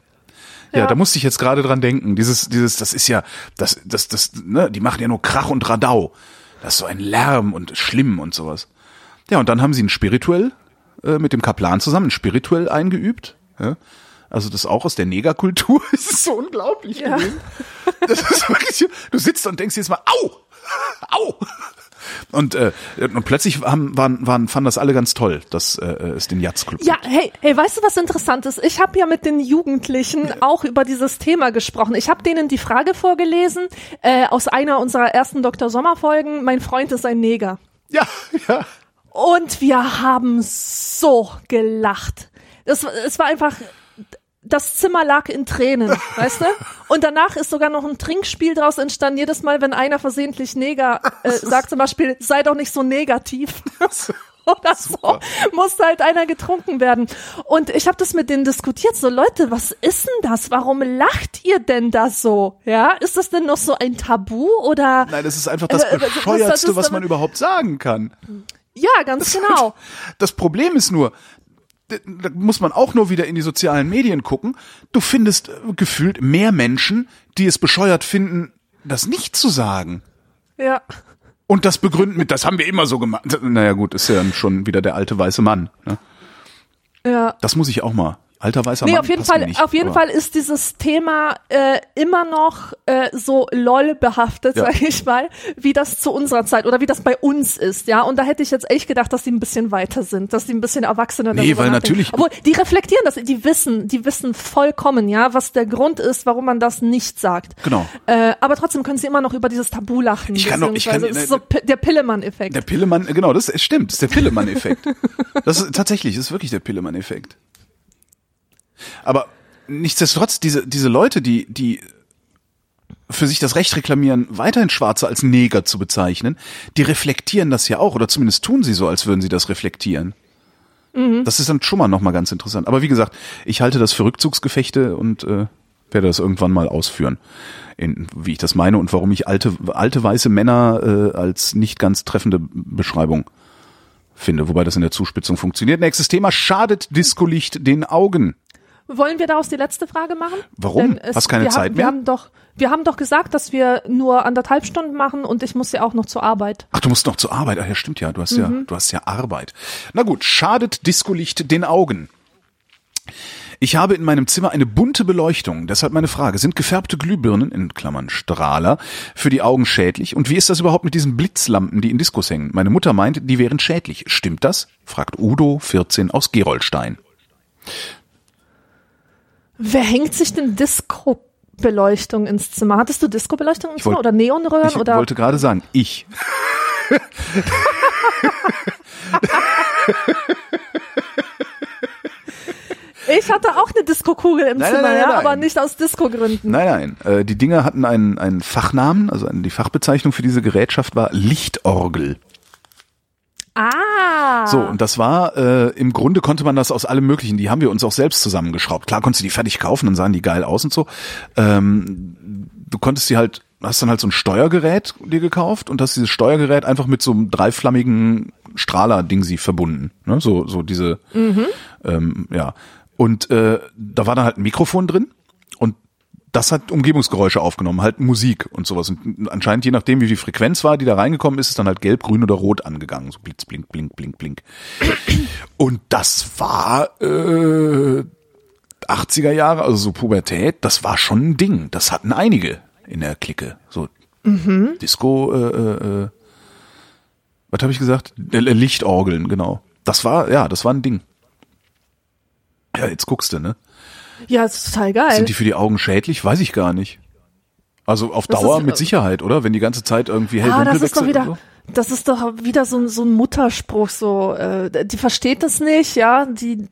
Ja, Ja. da musste ich jetzt gerade dran denken. Dieses, dieses, das ist ja, das, das, das, ne, die machen ja nur Krach und Radau. Das ist so ein Lärm und schlimm und sowas. Ja, und dann haben sie ein spirituell äh, mit dem Kaplan zusammen, ein spirituell eingeübt. Ja? Also das auch aus der Negerkultur. [laughs] Es ist so unglaublich Ja. gewesen. Das ist wirklich, du sitzt und denkst jetzt mal, au, au. Und, äh, und plötzlich haben, waren, waren, fanden das alle ganz toll, dass äh, es den Jazz-Club Ja, hey, hey, weißt du, was interessant ist? Ich habe ja mit den Jugendlichen auch über dieses Thema gesprochen. Ich habe denen die Frage vorgelesen äh, aus einer unserer ersten Dr. Sommer Folgen. Mein Freund ist ein Neger. Ja, ja. Und wir haben so gelacht. Es, es war einfach, das Zimmer lag in Tränen, [laughs] weißt du? Und danach ist sogar noch ein Trinkspiel draus entstanden. Jedes Mal, wenn einer versehentlich Neger äh, [laughs] sagt, zum Beispiel, sei doch nicht so negativ. [laughs] Oder so, musste halt einer getrunken werden. Und ich habe das mit denen diskutiert. So, Leute, was ist denn das? Warum lacht ihr denn da so? Ja, ist das denn noch so ein Tabu oder? Nein, das ist einfach das Äh, was- was- Bescheuertste, was man überhaupt sagen kann. Ja, ganz genau. Das Problem ist nur, da muss man auch nur wieder in die sozialen Medien gucken. Du findest äh, gefühlt mehr Menschen, die es bescheuert finden, das nicht zu sagen. Ja. Und das begründen mit, das haben wir immer so gemacht. Naja gut, ist ja schon wieder der alte weiße Mann. Ne? Ja. Das muss ich auch mal Alter weißer Nee, Mann. auf jeden Fall, nicht, auf jeden Fall ist dieses Thema äh, immer noch äh, so lol behaftet, Ja. sag ich mal, wie das zu unserer Zeit oder wie das bei uns ist, ja. Und da hätte ich jetzt echt gedacht, dass die ein bisschen weiter sind, dass die ein bisschen erwachsener Nee, weil natürlich- Obwohl, die reflektieren das, die wissen, die wissen vollkommen, ja, was der Grund ist, warum man das nicht sagt. Genau. Äh, aber trotzdem können sie immer noch über dieses Tabu lachen. Ich kann doch- ich kann- ist so Pi- der Pillemann-Effekt. Der Pillemann, genau, das stimmt, das ist der Pillemann-Effekt. das ist tatsächlich, das ist wirklich der Pillemann-Effekt. Aber nichtsdestotrotz, diese, diese Leute, die, die für sich das Recht reklamieren, weiterhin Schwarze als Neger zu bezeichnen, die reflektieren das ja auch, oder zumindest tun sie so, als würden sie das reflektieren. Das ist dann schon mal nochmal ganz interessant. Aber wie gesagt, ich halte das für Rückzugsgefechte und äh, werde das irgendwann mal ausführen, in, wie ich das meine und warum ich alte, alte weiße Männer äh, als nicht ganz treffende Beschreibung finde, wobei das in der Zuspitzung funktioniert. Nächstes Thema, schadet Discolicht den Augen? Wollen wir daraus die letzte Frage machen? Warum? Es- Hast keine wir Zeit haben, mehr? Wir haben doch, wir haben doch gesagt, dass wir nur anderthalb Stunden machen und ich muss ja auch noch zur Arbeit. Ach, du musst noch zur Arbeit. Ach ja, stimmt ja. Du hast ja, du hast ja Arbeit. Na gut, schadet Discolicht den Augen? Ich habe in meinem Zimmer eine bunte Beleuchtung. Deshalb meine Frage, sind gefärbte Glühbirnen, in Klammern Strahler, für die Augen schädlich? Und wie ist das überhaupt mit diesen Blitzlampen, die in Diskos hängen? Meine Mutter meint, die wären schädlich. Stimmt das? fragt Udo, 14, aus Gerolstein. Wer hängt sich denn Disco-Beleuchtung ins Zimmer? Hattest du Disco-Beleuchtung wollt- Zimmer oder Neonröhren Ich oder? wollte gerade sagen, ich. [laughs] Ich hatte auch eine Disco-Kugel im Nein, Zimmer, nein, nein, ja, aber nicht aus Disco-Gründen. Nein, nein. Äh, die Dinger hatten einen, einen Fachnamen, also die Fachbezeichnung für diese Gerätschaft war Lichtorgel. Ah. So, und das war, äh, im Grunde konnte man das aus allem Möglichen, die haben wir uns auch selbst zusammengeschraubt. Klar konntest du die fertig kaufen, dann sahen die geil aus und so. Ähm, du konntest die halt, hast dann halt so ein Steuergerät dir gekauft und hast dieses Steuergerät einfach mit so einem dreiflammigen Strahler-Dingsi verbunden. Ne? So, so diese, ähm, ja. Und äh, da war dann halt ein Mikrofon drin und das hat Umgebungsgeräusche aufgenommen, halt Musik und sowas. Und anscheinend, je nachdem, wie die Frequenz war, die da reingekommen ist, ist dann halt gelb, grün oder rot angegangen. So blitz, blink, blink, blink, blink. Und das war äh, 80er Jahre, also so Pubertät, das war schon ein Ding. Das hatten einige in der Clique. So Disco, äh, äh, äh, was habe ich gesagt? Äh, Lichtorgeln, genau. Das war, ja, das war ein Ding. Ja, jetzt guckst du, ne? Ja, das ist total geil. Sind die für die Augen schädlich? Weiß ich gar nicht. Also auf Das Dauer ist, mit Sicherheit, oder? Wenn die ganze Zeit irgendwie hell ah, dunkel das ist doch wieder, so. das ist doch wieder so, ein- so ein Mutterspruch, so, äh, die versteht das nicht, ja, die,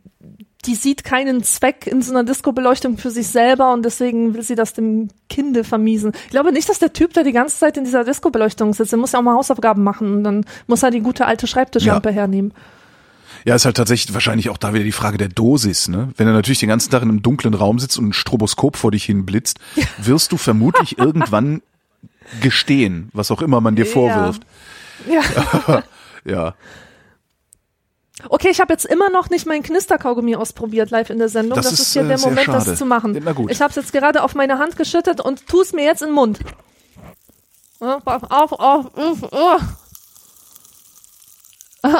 die sieht keinen Zweck in so einer Disco-Beleuchtung für sich selber und deswegen will sie das dem Kinde vermiesen. Ich glaube nicht, dass der Typ, der die ganze Zeit in dieser Disco-Beleuchtung sitzt, der muss ja auch mal Hausaufgaben machen und dann muss er die gute alte Schreibtischlampe Ja. hernehmen. Ja, ist halt tatsächlich wahrscheinlich auch da wieder die Frage der Dosis, ne? Wenn du natürlich den ganzen Tag in einem dunklen Raum sitzt und ein Stroboskop vor dich hin blitzt, wirst du vermutlich [laughs] irgendwann gestehen, was auch immer man dir vorwirft. Ja. [laughs] Ja. Okay, ich habe jetzt immer noch nicht meinen Knisterkaugummi ausprobiert live in der Sendung. Das Das, ist, hier äh, der Moment, schade. das zu machen. Na gut. Ich habe es jetzt gerade auf meine Hand geschüttet und tu es mir jetzt in den Mund. Auf, auf, auf, auf. [laughs]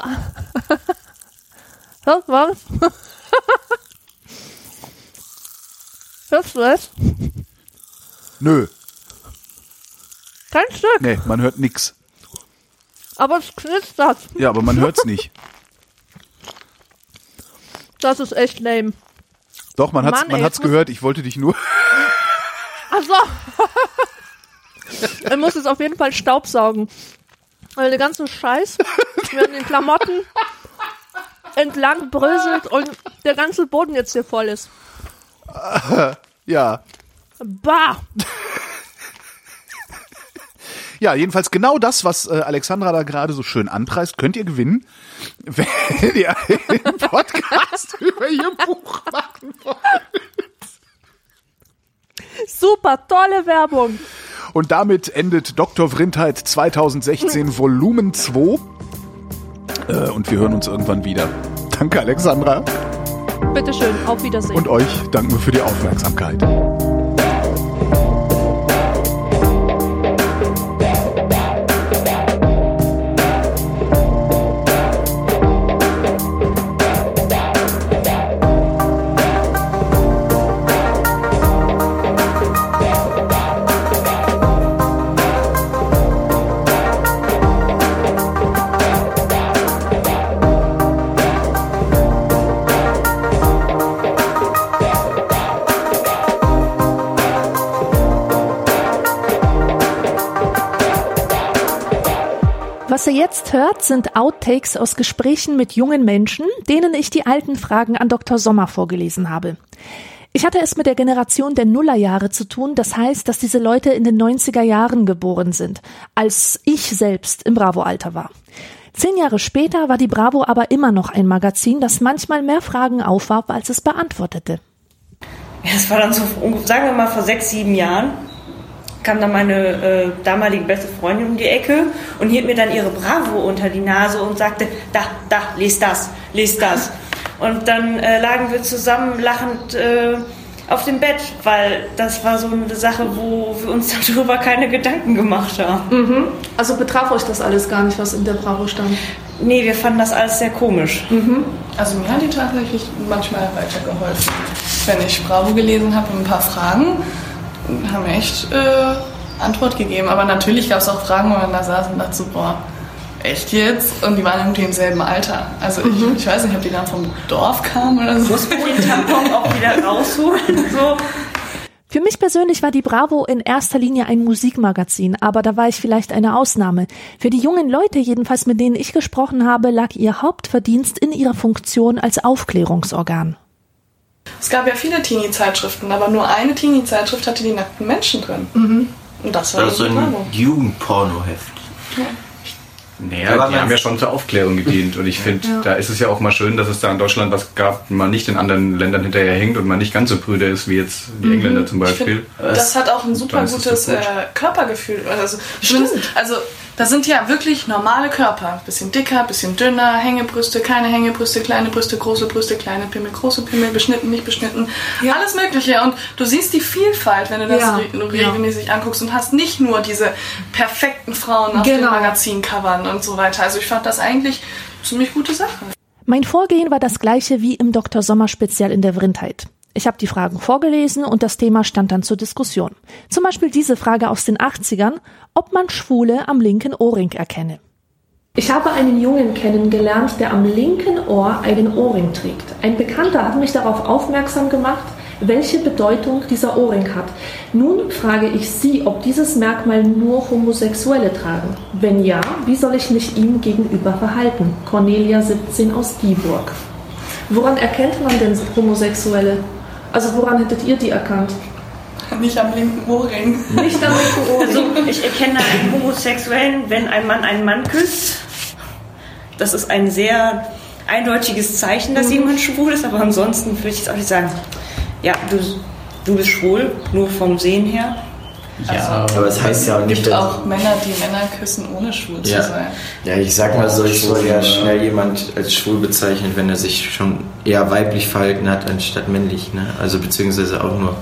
Das war's. [laughs] Hörst du es? Nö, Kein Stück, nee, man hört nix. aber es knistert. Ja, aber man hört's nicht. Das ist echt lame. Doch, man hat's, Mann, man ey, hat's gehört. Ich wollte dich nur. [laughs] Ach so. [laughs] er muss jetzt auf jeden Fall Staubsaugen. Weil der ganze Scheiß mir an den Klamotten entlang bröselt und der ganze Boden jetzt hier voll ist. [laughs] Ja. Bah! [laughs] Ja, jedenfalls genau das, was äh, Alexandra da gerade so schön anpreist, könnt ihr gewinnen, [laughs] wenn ihr einen Podcast über ihr Buch machen wollt. Super, tolle Werbung. Und damit endet Dr. Vrindheit 2016 Volumen 2. Äh, und wir hören uns irgendwann wieder. Danke, Alexandra. Bitteschön, auf Wiedersehen. Und euch danken wir für die Aufmerksamkeit. Jetzt hört, sind Outtakes aus Gesprächen mit jungen Menschen, denen ich die alten Fragen an Dr. Sommer vorgelesen habe. Ich hatte es mit der Generation der Nullerjahre zu tun, das heißt, dass diese Leute in den 90er Jahren geboren sind, als ich selbst im Bravo-Alter war. Zehn Jahre später war die Bravo aber immer noch ein Magazin, das manchmal mehr Fragen aufwarf, als es beantwortete. Ja, das war dann so, sagen wir mal, vor sechs, sieben Jahren kam dann meine äh, damalige beste Freundin um die Ecke und hielt mir dann ihre Bravo unter die Nase und sagte, da, da, lies das, lies das. [laughs] Und dann äh, lagen wir zusammen lachend äh, auf dem Bett, weil das war so eine Sache, wo wir uns [laughs] darüber keine Gedanken gemacht haben. Mhm. Also betraf euch das alles gar nicht, was in der Bravo stand? Nee, wir fanden das alles sehr komisch. Mhm. Also mir hat die tatsächlich manchmal weitergeholfen. Wenn ich Bravo gelesen habe und ein paar Fragen, haben echt äh, Antwort gegeben. Aber natürlich gab es auch Fragen, wo man da saß und dachte so, boah, echt jetzt? Und die waren irgendwie im selben Alter. Also ich, mhm. ich weiß nicht, ob die dann vom Dorf kamen oder so. Muss man den Tampon auch wieder rausholen? So. Für mich persönlich war die Bravo in erster Linie ein Musikmagazin, aber da war ich vielleicht eine Ausnahme. Für die jungen Leute, jedenfalls mit denen ich gesprochen habe, lag ihr Hauptverdienst in ihrer Funktion als Aufklärungsorgan. Es gab ja viele Teenie-Zeitschriften, aber nur eine Teenie-Zeitschrift hatte die nackten Menschen drin. Mhm. Und das war das so ein Jugendpornoheft. Ja. Naja, die haben ja schon zur Aufklärung gedient und ich finde, ja. da ist es ja auch mal schön, dass es da in Deutschland was gab, man nicht in anderen Ländern hinterherhängt und man nicht ganz so prüde ist wie jetzt die mhm. Engländer zum Beispiel. Find, das hat auch ein super gutes gut. äh, Körpergefühl. Also, Stimmt. also da sind ja wirklich normale Körper. Bisschen dicker, bisschen dünner, Hängebrüste, keine Hängebrüste, kleine Brüste, große Brüste, kleine Pimmel, große Pimmel, beschnitten, nicht beschnitten. Ja. Alles Mögliche. Und du siehst die Vielfalt, wenn du das ja. regelmäßig ja. anguckst und hast nicht nur diese perfekten Frauen auf genau. den Magazincovern und so weiter. Also ich fand das eigentlich ziemlich gute Sache. Mein Vorgehen war das gleiche wie im Dr. Sommer Spezial in der Vrindheit. Ich habe die Fragen vorgelesen und das Thema stand dann zur Diskussion. Zum Beispiel diese Frage aus den 80ern, ob man Schwule am linken Ohrring erkenne. Ich habe einen Jungen kennengelernt, der am linken Ohr einen Ohrring trägt. Ein Bekannter hat mich darauf aufmerksam gemacht, welche Bedeutung dieser Ohrring hat. Nun frage ich Sie, ob dieses Merkmal nur Homosexuelle tragen. Wenn ja, wie soll ich mich ihm gegenüber verhalten? Cornelia 17 aus Dieburg. Woran erkennt man denn Homosexuelle? Also woran hättet ihr die erkannt? Nicht am linken Ohrring. Nicht am linken Ohrring. Also ich erkenne einen Homosexuellen, wenn ein Mann einen Mann küsst. Das ist ein sehr eindeutiges Zeichen, dass mhm. jemand schwul ist, aber ansonsten würde ich jetzt auch nicht sagen, ja, du, du bist schwul, nur vom Sehen her. Ja, also, aber es heißt ja auch nicht. Es gibt auch Männer, die Männer küssen, ohne schwul ja. zu sein. Ja, ich sag mal so, ich würde ja schnell jemand als schwul bezeichnen, wenn er sich schon eher weiblich verhalten hat, anstatt männlich. Ne? Also beziehungsweise auch nur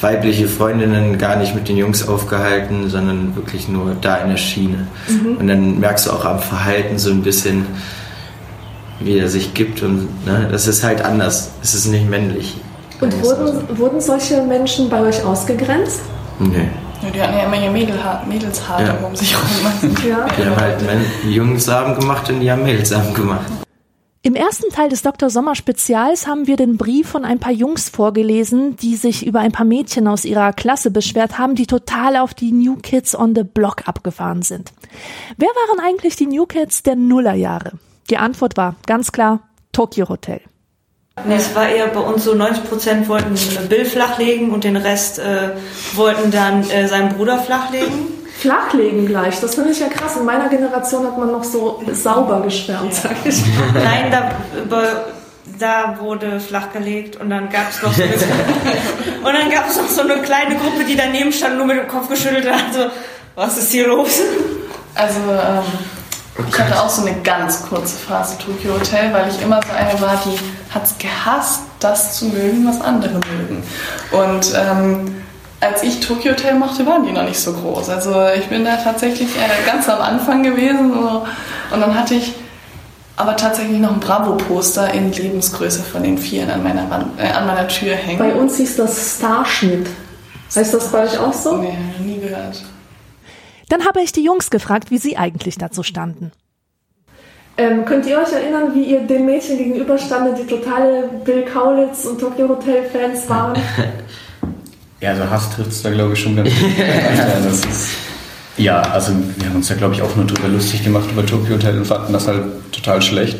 weibliche Freundinnen gar nicht mit den Jungs aufgehalten, sondern wirklich nur da in der Schiene. Mhm. Und dann merkst du auch am Verhalten so ein bisschen, wie er sich gibt und ne, das ist halt anders. Es ist nicht männlich. Und wurden, wurden solche Menschen bei euch ausgegrenzt? Nee. Ja, die hatten ja immer ihr Mädelhaar, Mädelshaar ja. um sich rum. ja. Die haben halt Jungssamen gemacht und die haben Mädelsamen gemacht. Im ersten Teil des Dr. Sommer Spezials haben wir den Brief von ein paar Jungs vorgelesen, die sich über ein paar Mädchen aus ihrer Klasse beschwert haben, die total auf die New Kids on the Block abgefahren sind. Wer waren eigentlich die New Kids der Nullerjahre? Die Antwort war ganz klar Tokyo Hotel. Nee, es war eher bei uns so, 90 Prozent wollten Bill flachlegen und den Rest äh, wollten dann äh, seinen Bruder flachlegen. Flachlegen gleich, das finde ich ja krass. In meiner Generation hat man noch so sauber geschwärmt, ja. sag ich. Nein, da, da wurde flachgelegt und dann gab es noch so eine, [laughs] und dann gab es noch so eine kleine Gruppe, die daneben stand, nur mit dem Kopf geschüttelt hat. Also, was ist hier los? Also, ähm, ich hatte auch so eine ganz kurze Phase Tokyo Hotel, weil ich immer so eine war, die hat es gehasst, das zu mögen, was andere mögen. Und ähm, als ich Tokyo Hotel mochte, waren die noch nicht so groß. Also ich bin da tatsächlich ganz am Anfang gewesen so, und dann hatte ich aber tatsächlich noch ein Bravo-Poster in Lebensgröße von den Vieren an meiner, Wand, äh, an meiner Tür hängen. Bei uns hieß das Starschnitt. Heißt das bei euch auch so? Nee, nie gehört. Dann habe ich die Jungs gefragt, wie sie eigentlich dazu standen. Ähm, könnt ihr euch erinnern, wie ihr dem Mädchen gegenüberstandet, die totale Bill Kaulitz und Tokyo Hotel Fans waren? [laughs] Ja, also Hass trifft es da glaube ich schon ganz gut. [laughs] das ist Ja, also wir haben uns ja, glaube ich, auch nur drüber lustig gemacht über Tokyo Hotel und fanden das halt total schlecht.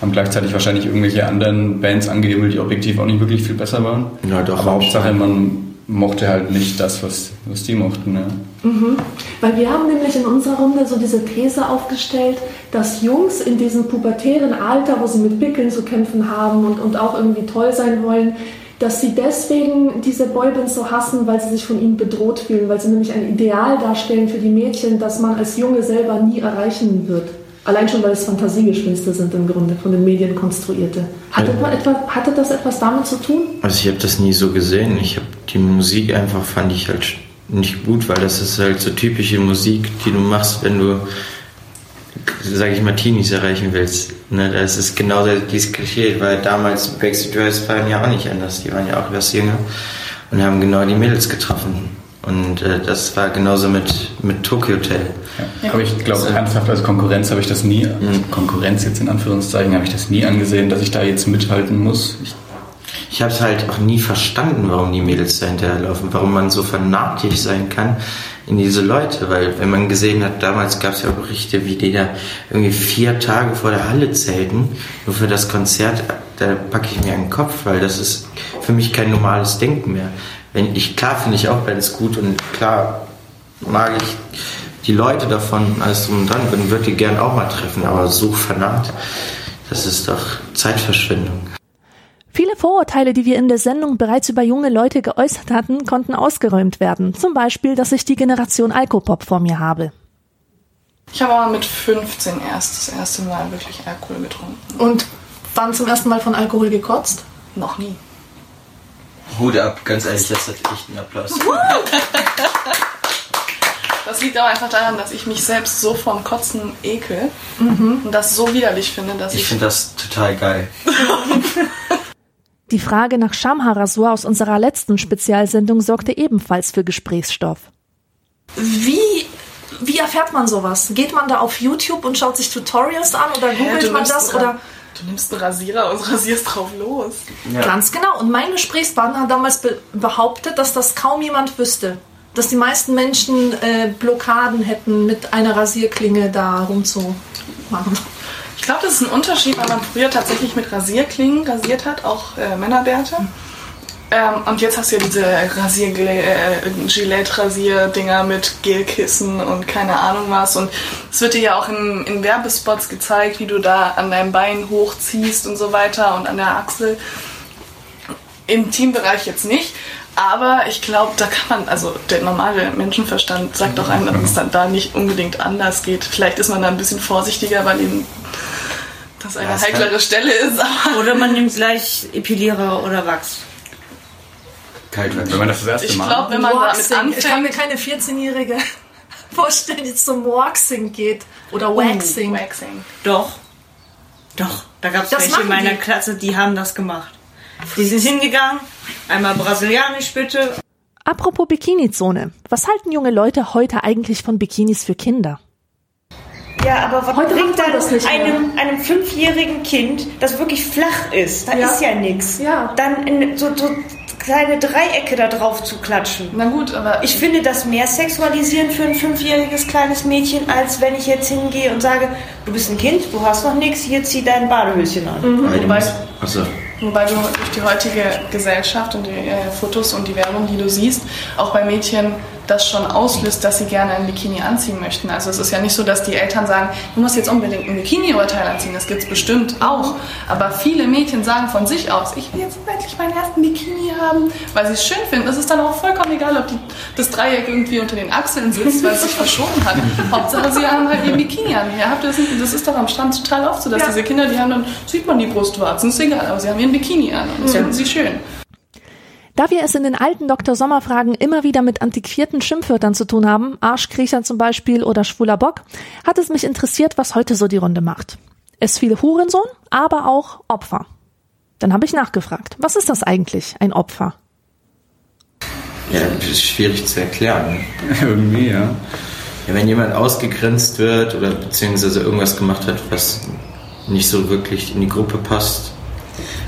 Haben gleichzeitig wahrscheinlich irgendwelche anderen Bands angegeben, die objektiv auch nicht wirklich viel besser waren. Ja, doch. Aber Hauptsache, man mochte halt nicht das, was, was die mochten. Ja. Mhm. Weil wir haben nämlich in unserer Runde so diese These aufgestellt, dass Jungs in diesem pubertären Alter, wo sie mit Pickeln zu kämpfen haben und, und auch irgendwie toll sein wollen, dass sie deswegen diese Boybands so hassen, weil sie sich von ihnen bedroht fühlen, weil sie nämlich ein Ideal darstellen für die Mädchen, das man als Junge selber nie erreichen wird. Allein schon, weil es Fantasiegespinste sind im Grunde, von den Medien konstruierte. Hatte, ja. etwa, hatte das etwas damit zu tun? Also ich habe das nie so gesehen. Ich habe die Musik einfach, fand ich halt nicht gut, weil das ist halt so typische Musik, die du machst, wenn du, sage ich mal, Teenies erreichen willst. Ne, das ist genau dieses Klischee, weil damals Backstreet Boys waren ja auch nicht anders. Die waren ja auch etwas jünger und haben genau die Mädels getroffen. Und äh, das war genauso mit, mit Tokyo Hotel. Ja. Aber ich glaube, also, ernsthaft als Konkurrenz habe ich das nie, mhm. Konkurrenz jetzt in Anführungszeichen, habe ich das nie angesehen, dass ich da jetzt mithalten muss. Ich, ich habe es halt auch nie verstanden, warum die Mädels da hinterherlaufen, warum man so fanatisch sein kann in diese Leute, weil wenn man gesehen hat, damals gab es ja Berichte, wie die da irgendwie vier Tage vor der Halle zelten, nur für das Konzert, da packe ich mir einen Kopf, weil das ist für mich kein normales Denken mehr wenn ich, klar finde ich auch Bands gut und klar mag ich die Leute davon, alles drum und dran, und würde die gern auch mal treffen, aber so fanat, das ist doch Zeitverschwendung. Viele Vorurteile, die wir in der Sendung bereits über junge Leute geäußert hatten, konnten ausgeräumt werden. Zum Beispiel, dass ich die Generation Alkopop vor mir habe. Ich habe aber mit 15 erst das erste Mal wirklich Alkohol getrunken. Und wann zum ersten Mal von Alkohol gekotzt? Noch nie. Hut ab, ganz ehrlich, das hat echt einen Applaus. [laughs] Das liegt aber einfach daran, dass ich mich selbst so vom Kotzen ekel mhm. und das so widerlich finde, dass ich. Ich finde das total geil. [laughs] Die Frage nach Schamhaarrasur aus unserer letzten Spezialsendung sorgte ebenfalls für Gesprächsstoff. Wie, wie erfährt man sowas? Geht man da auf YouTube und schaut sich Tutorials an oder googelt ja, man das? Oder Du nimmst einen Rasierer und [laughs] rasierst drauf los. Ja. Ganz genau. Und mein Gesprächspartner hat damals be behauptet, dass das kaum jemand wüsste. Dass die meisten Menschen äh, Blockaden hätten, mit einer Rasierklinge da rumzumachen. Ich glaube, das ist ein Unterschied, weil man früher tatsächlich mit Rasierklingen rasiert hat, auch äh, Männerbärte. Ähm, und jetzt hast du ja diese Rasier-Gillette-Rasier-Dinger äh, mit Gelkissen und keine Ahnung was. Und es wird dir ja auch in, in Werbespots gezeigt, wie du da an deinem Bein hochziehst und so weiter und an der Achsel. Im Teambereich jetzt nicht. Aber ich glaube, da kann man, also der normale Menschenverstand sagt doch einem, dass es dann da nicht unbedingt anders geht. Vielleicht ist man da ein bisschen vorsichtiger, weil eben das eine ja, heiklere Stelle ist. oder man nimmt gleich Epilierer oder Wachs. Kalt Wenn man das das erste ich Mal. Ich glaube, wenn man Waxing. damit anfängt. Ich kann mir keine 14-Jährige [laughs] vorstellen, die zum Waxing geht. Oder Waxing. Oh, Waxing. Doch. Doch. Da gab es welche in meiner die. Klasse, die haben das gemacht. Die sind hingegangen. Einmal brasilianisch bitte. Apropos Bikini-Zone. Was halten junge Leute heute eigentlich von Bikinis für Kinder? Ja, aber was Heute bringt dann einem, einem fünfjährigen Kind, das wirklich flach ist? Da ja. ist ja nichts. Ja. Dann in so, so kleine Dreiecke da drauf zu klatschen. Na gut, aber. Ich finde das mehr sexualisieren für ein fünfjähriges kleines Mädchen, als wenn ich jetzt hingehe und sage, du bist ein Kind, du hast noch nichts, hier zieh dein Badehöschen an. Mhm. Wobei, also. wobei du durch die heutige Gesellschaft und die äh, Fotos und die Werbung, die du siehst, auch bei Mädchen das schon auslöst, dass sie gerne ein Bikini anziehen möchten. Also es ist ja nicht so, dass die Eltern sagen, du musst jetzt unbedingt ein Bikini-Oberteil anziehen. Das gibt es bestimmt auch. Aber viele Mädchen sagen von sich aus, ich will jetzt endlich meinen ersten Bikini haben, weil sie es schön finden. Das ist dann auch vollkommen egal, ob die, das Dreieck irgendwie unter den Achseln sitzt, weil es sich verschoben hat. [laughs] Hauptsache, sie haben halt ihr Bikini an. Ja, das, das ist doch am Strand total oft so, dass ja. diese Kinder, die haben dann, sieht man die Brustwarzen, ist egal, aber sie haben ihren Bikini an und das mhm. finden sie schön. Da wir es in den alten Dr. Sommer-Fragen immer wieder mit antiquierten Schimpfwörtern zu tun haben, Arschkriecher zum Beispiel oder schwuler Bock, hat es mich interessiert, was heute so die Runde macht. Es fiel Hurensohn, aber auch Opfer. Dann habe ich nachgefragt, was ist das eigentlich, ein Opfer? Ja, das ist schwierig zu erklären. [laughs] Irgendwie, ja. ja. Wenn jemand ausgegrenzt wird oder beziehungsweise irgendwas gemacht hat, was nicht so wirklich in die Gruppe passt,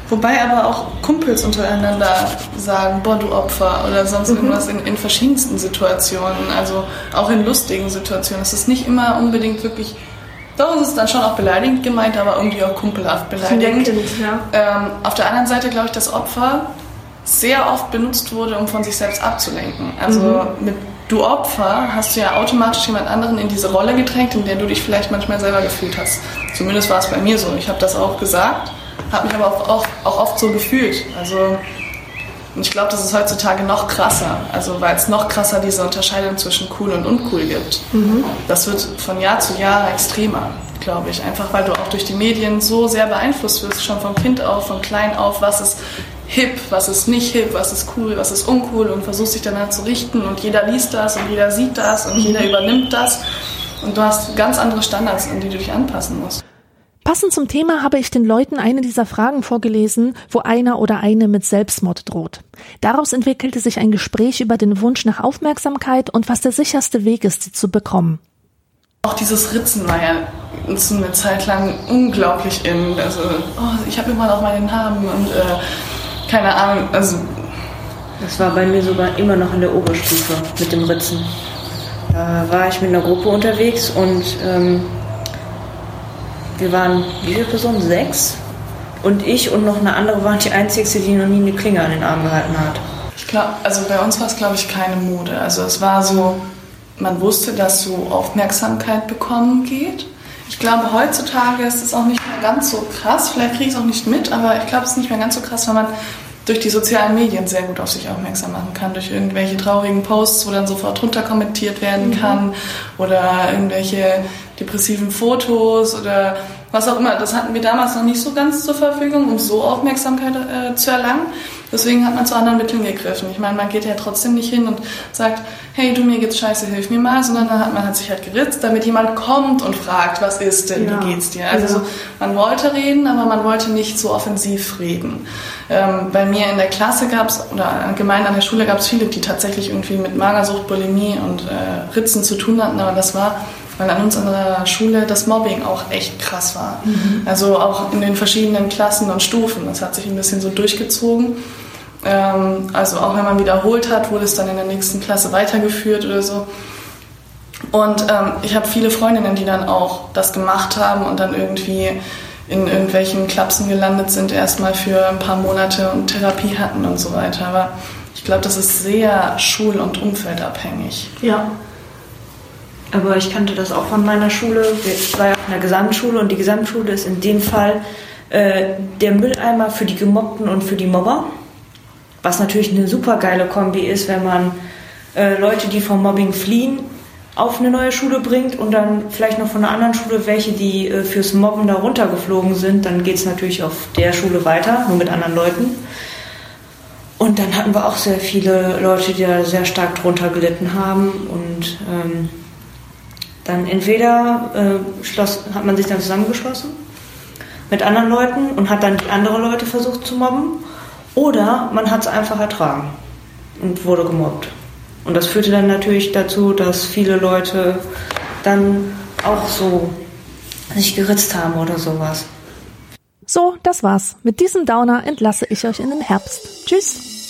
Wobei aber auch Kumpels untereinander sagen, boah, du Opfer oder sonst mhm. irgendwas in, in verschiedensten Situationen, also auch in lustigen Situationen. Es ist nicht immer unbedingt wirklich doch, es ist dann schon auch beleidigend gemeint, aber irgendwie auch kumpelhaft beleidigend. Ja. Ähm, auf der anderen Seite glaube ich, dass Opfer sehr oft benutzt wurde, um von sich selbst abzulenken. Also mhm. mit du Opfer hast du ja automatisch jemand anderen in diese Rolle gedrängt, in der du dich vielleicht manchmal selber gefühlt hast. Zumindest war es bei mir so. Ich habe das auch gesagt, habe mich aber auch, auch, auch oft so gefühlt. Also und ich glaube, das ist heutzutage noch krasser, also weil es noch krasser diese Unterscheidung zwischen cool und uncool gibt. Mhm. Das wird von Jahr zu Jahr extremer, glaube ich. Einfach weil du auch durch die Medien so sehr beeinflusst wirst, schon vom Kind auf, von klein auf, was ist hip, was ist nicht hip, was ist cool, was ist uncool und versuchst dich danach zu richten und jeder liest das und jeder sieht das und jeder übernimmt das und du hast ganz andere Standards, an die du dich anpassen musst. Passend zum Thema habe ich den Leuten eine dieser Fragen vorgelesen, wo einer oder eine mit Selbstmord droht. Daraus entwickelte sich ein Gespräch über den Wunsch nach Aufmerksamkeit und was der sicherste Weg ist, sie zu bekommen. Auch dieses Ritzen war ja eine Zeit lang unglaublich in. Also, oh, ich habe immer noch meinen Namen und äh, keine Ahnung. Also, das war bei mir sogar immer noch in der Oberstufe mit dem Ritzen. Da war ich mit einer Gruppe unterwegs und ähm, wir waren, wie viele Personen? Sechs. Und ich und noch eine andere waren die einzige, die noch nie eine Klinge an den Arm gehalten hat. Ich glaube, also bei uns war es, glaube ich, keine Mode. Also es war so, man wusste, dass so Aufmerksamkeit bekommen geht. Ich glaube, heutzutage ist es auch nicht mehr ganz so krass. Vielleicht kriege ich es auch nicht mit, aber ich glaube, es ist nicht mehr ganz so krass, weil man durch die sozialen Medien sehr gut auf sich aufmerksam machen kann, durch irgendwelche traurigen Posts, wo dann sofort runter kommentiert werden mhm. kann oder irgendwelche depressiven Fotos oder was auch immer. Das hatten wir damals noch nicht so ganz zur Verfügung, um so Aufmerksamkeit äh, zu erlangen. Deswegen hat man zu anderen Mitteln gegriffen. Ich meine, man geht ja trotzdem nicht hin und sagt, hey, du, mir geht's scheiße, hilf mir mal, sondern dann hat man hat sich halt geritzt, damit jemand kommt und fragt, was ist denn, ja. wie geht's dir? Also ja. so, man wollte reden, aber man wollte nicht so offensiv reden. Ähm, bei mir in der Klasse gab's oder allgemein an der Schule gab's viele, die tatsächlich irgendwie mit Magersucht, Bulimie und äh, Ritzen zu tun hatten, aber das war weil an uns an der Schule das Mobbing auch echt krass war. Mhm. Also auch in den verschiedenen Klassen und Stufen. Das hat sich ein bisschen so durchgezogen. Ähm, also auch wenn man wiederholt hat, wurde es dann in der nächsten Klasse weitergeführt oder so. Und ähm, ich habe viele Freundinnen, die dann auch das gemacht haben und dann irgendwie in irgendwelchen Klapsen gelandet sind, erstmal für ein paar Monate und Therapie hatten und so weiter. Aber ich glaube, das ist sehr schul- und umfeldabhängig. Ja. Aber ich kannte das auch von meiner Schule. Ich war ja in der Gesamtschule und die Gesamtschule ist in dem Fall äh, der Mülleimer für die Gemobbten und für die Mobber. Was natürlich eine super geile Kombi ist, wenn man äh, Leute, die vom Mobbing fliehen, auf eine neue Schule bringt und dann vielleicht noch von einer anderen Schule welche, die äh, fürs Mobben da runtergeflogen sind, dann geht es natürlich auf der Schule weiter, nur mit anderen Leuten. Und dann hatten wir auch sehr viele Leute, die da sehr stark drunter gelitten haben und ähm, dann entweder äh, schloss, hat man sich dann zusammengeschlossen mit anderen Leuten und hat dann die andere Leute versucht zu mobben oder man hat es einfach ertragen und wurde gemobbt. Und das führte dann natürlich dazu, dass viele Leute dann auch so sich geritzt haben oder sowas. So, das war's. Mit diesem Downer entlasse ich euch in den Herbst. Tschüss.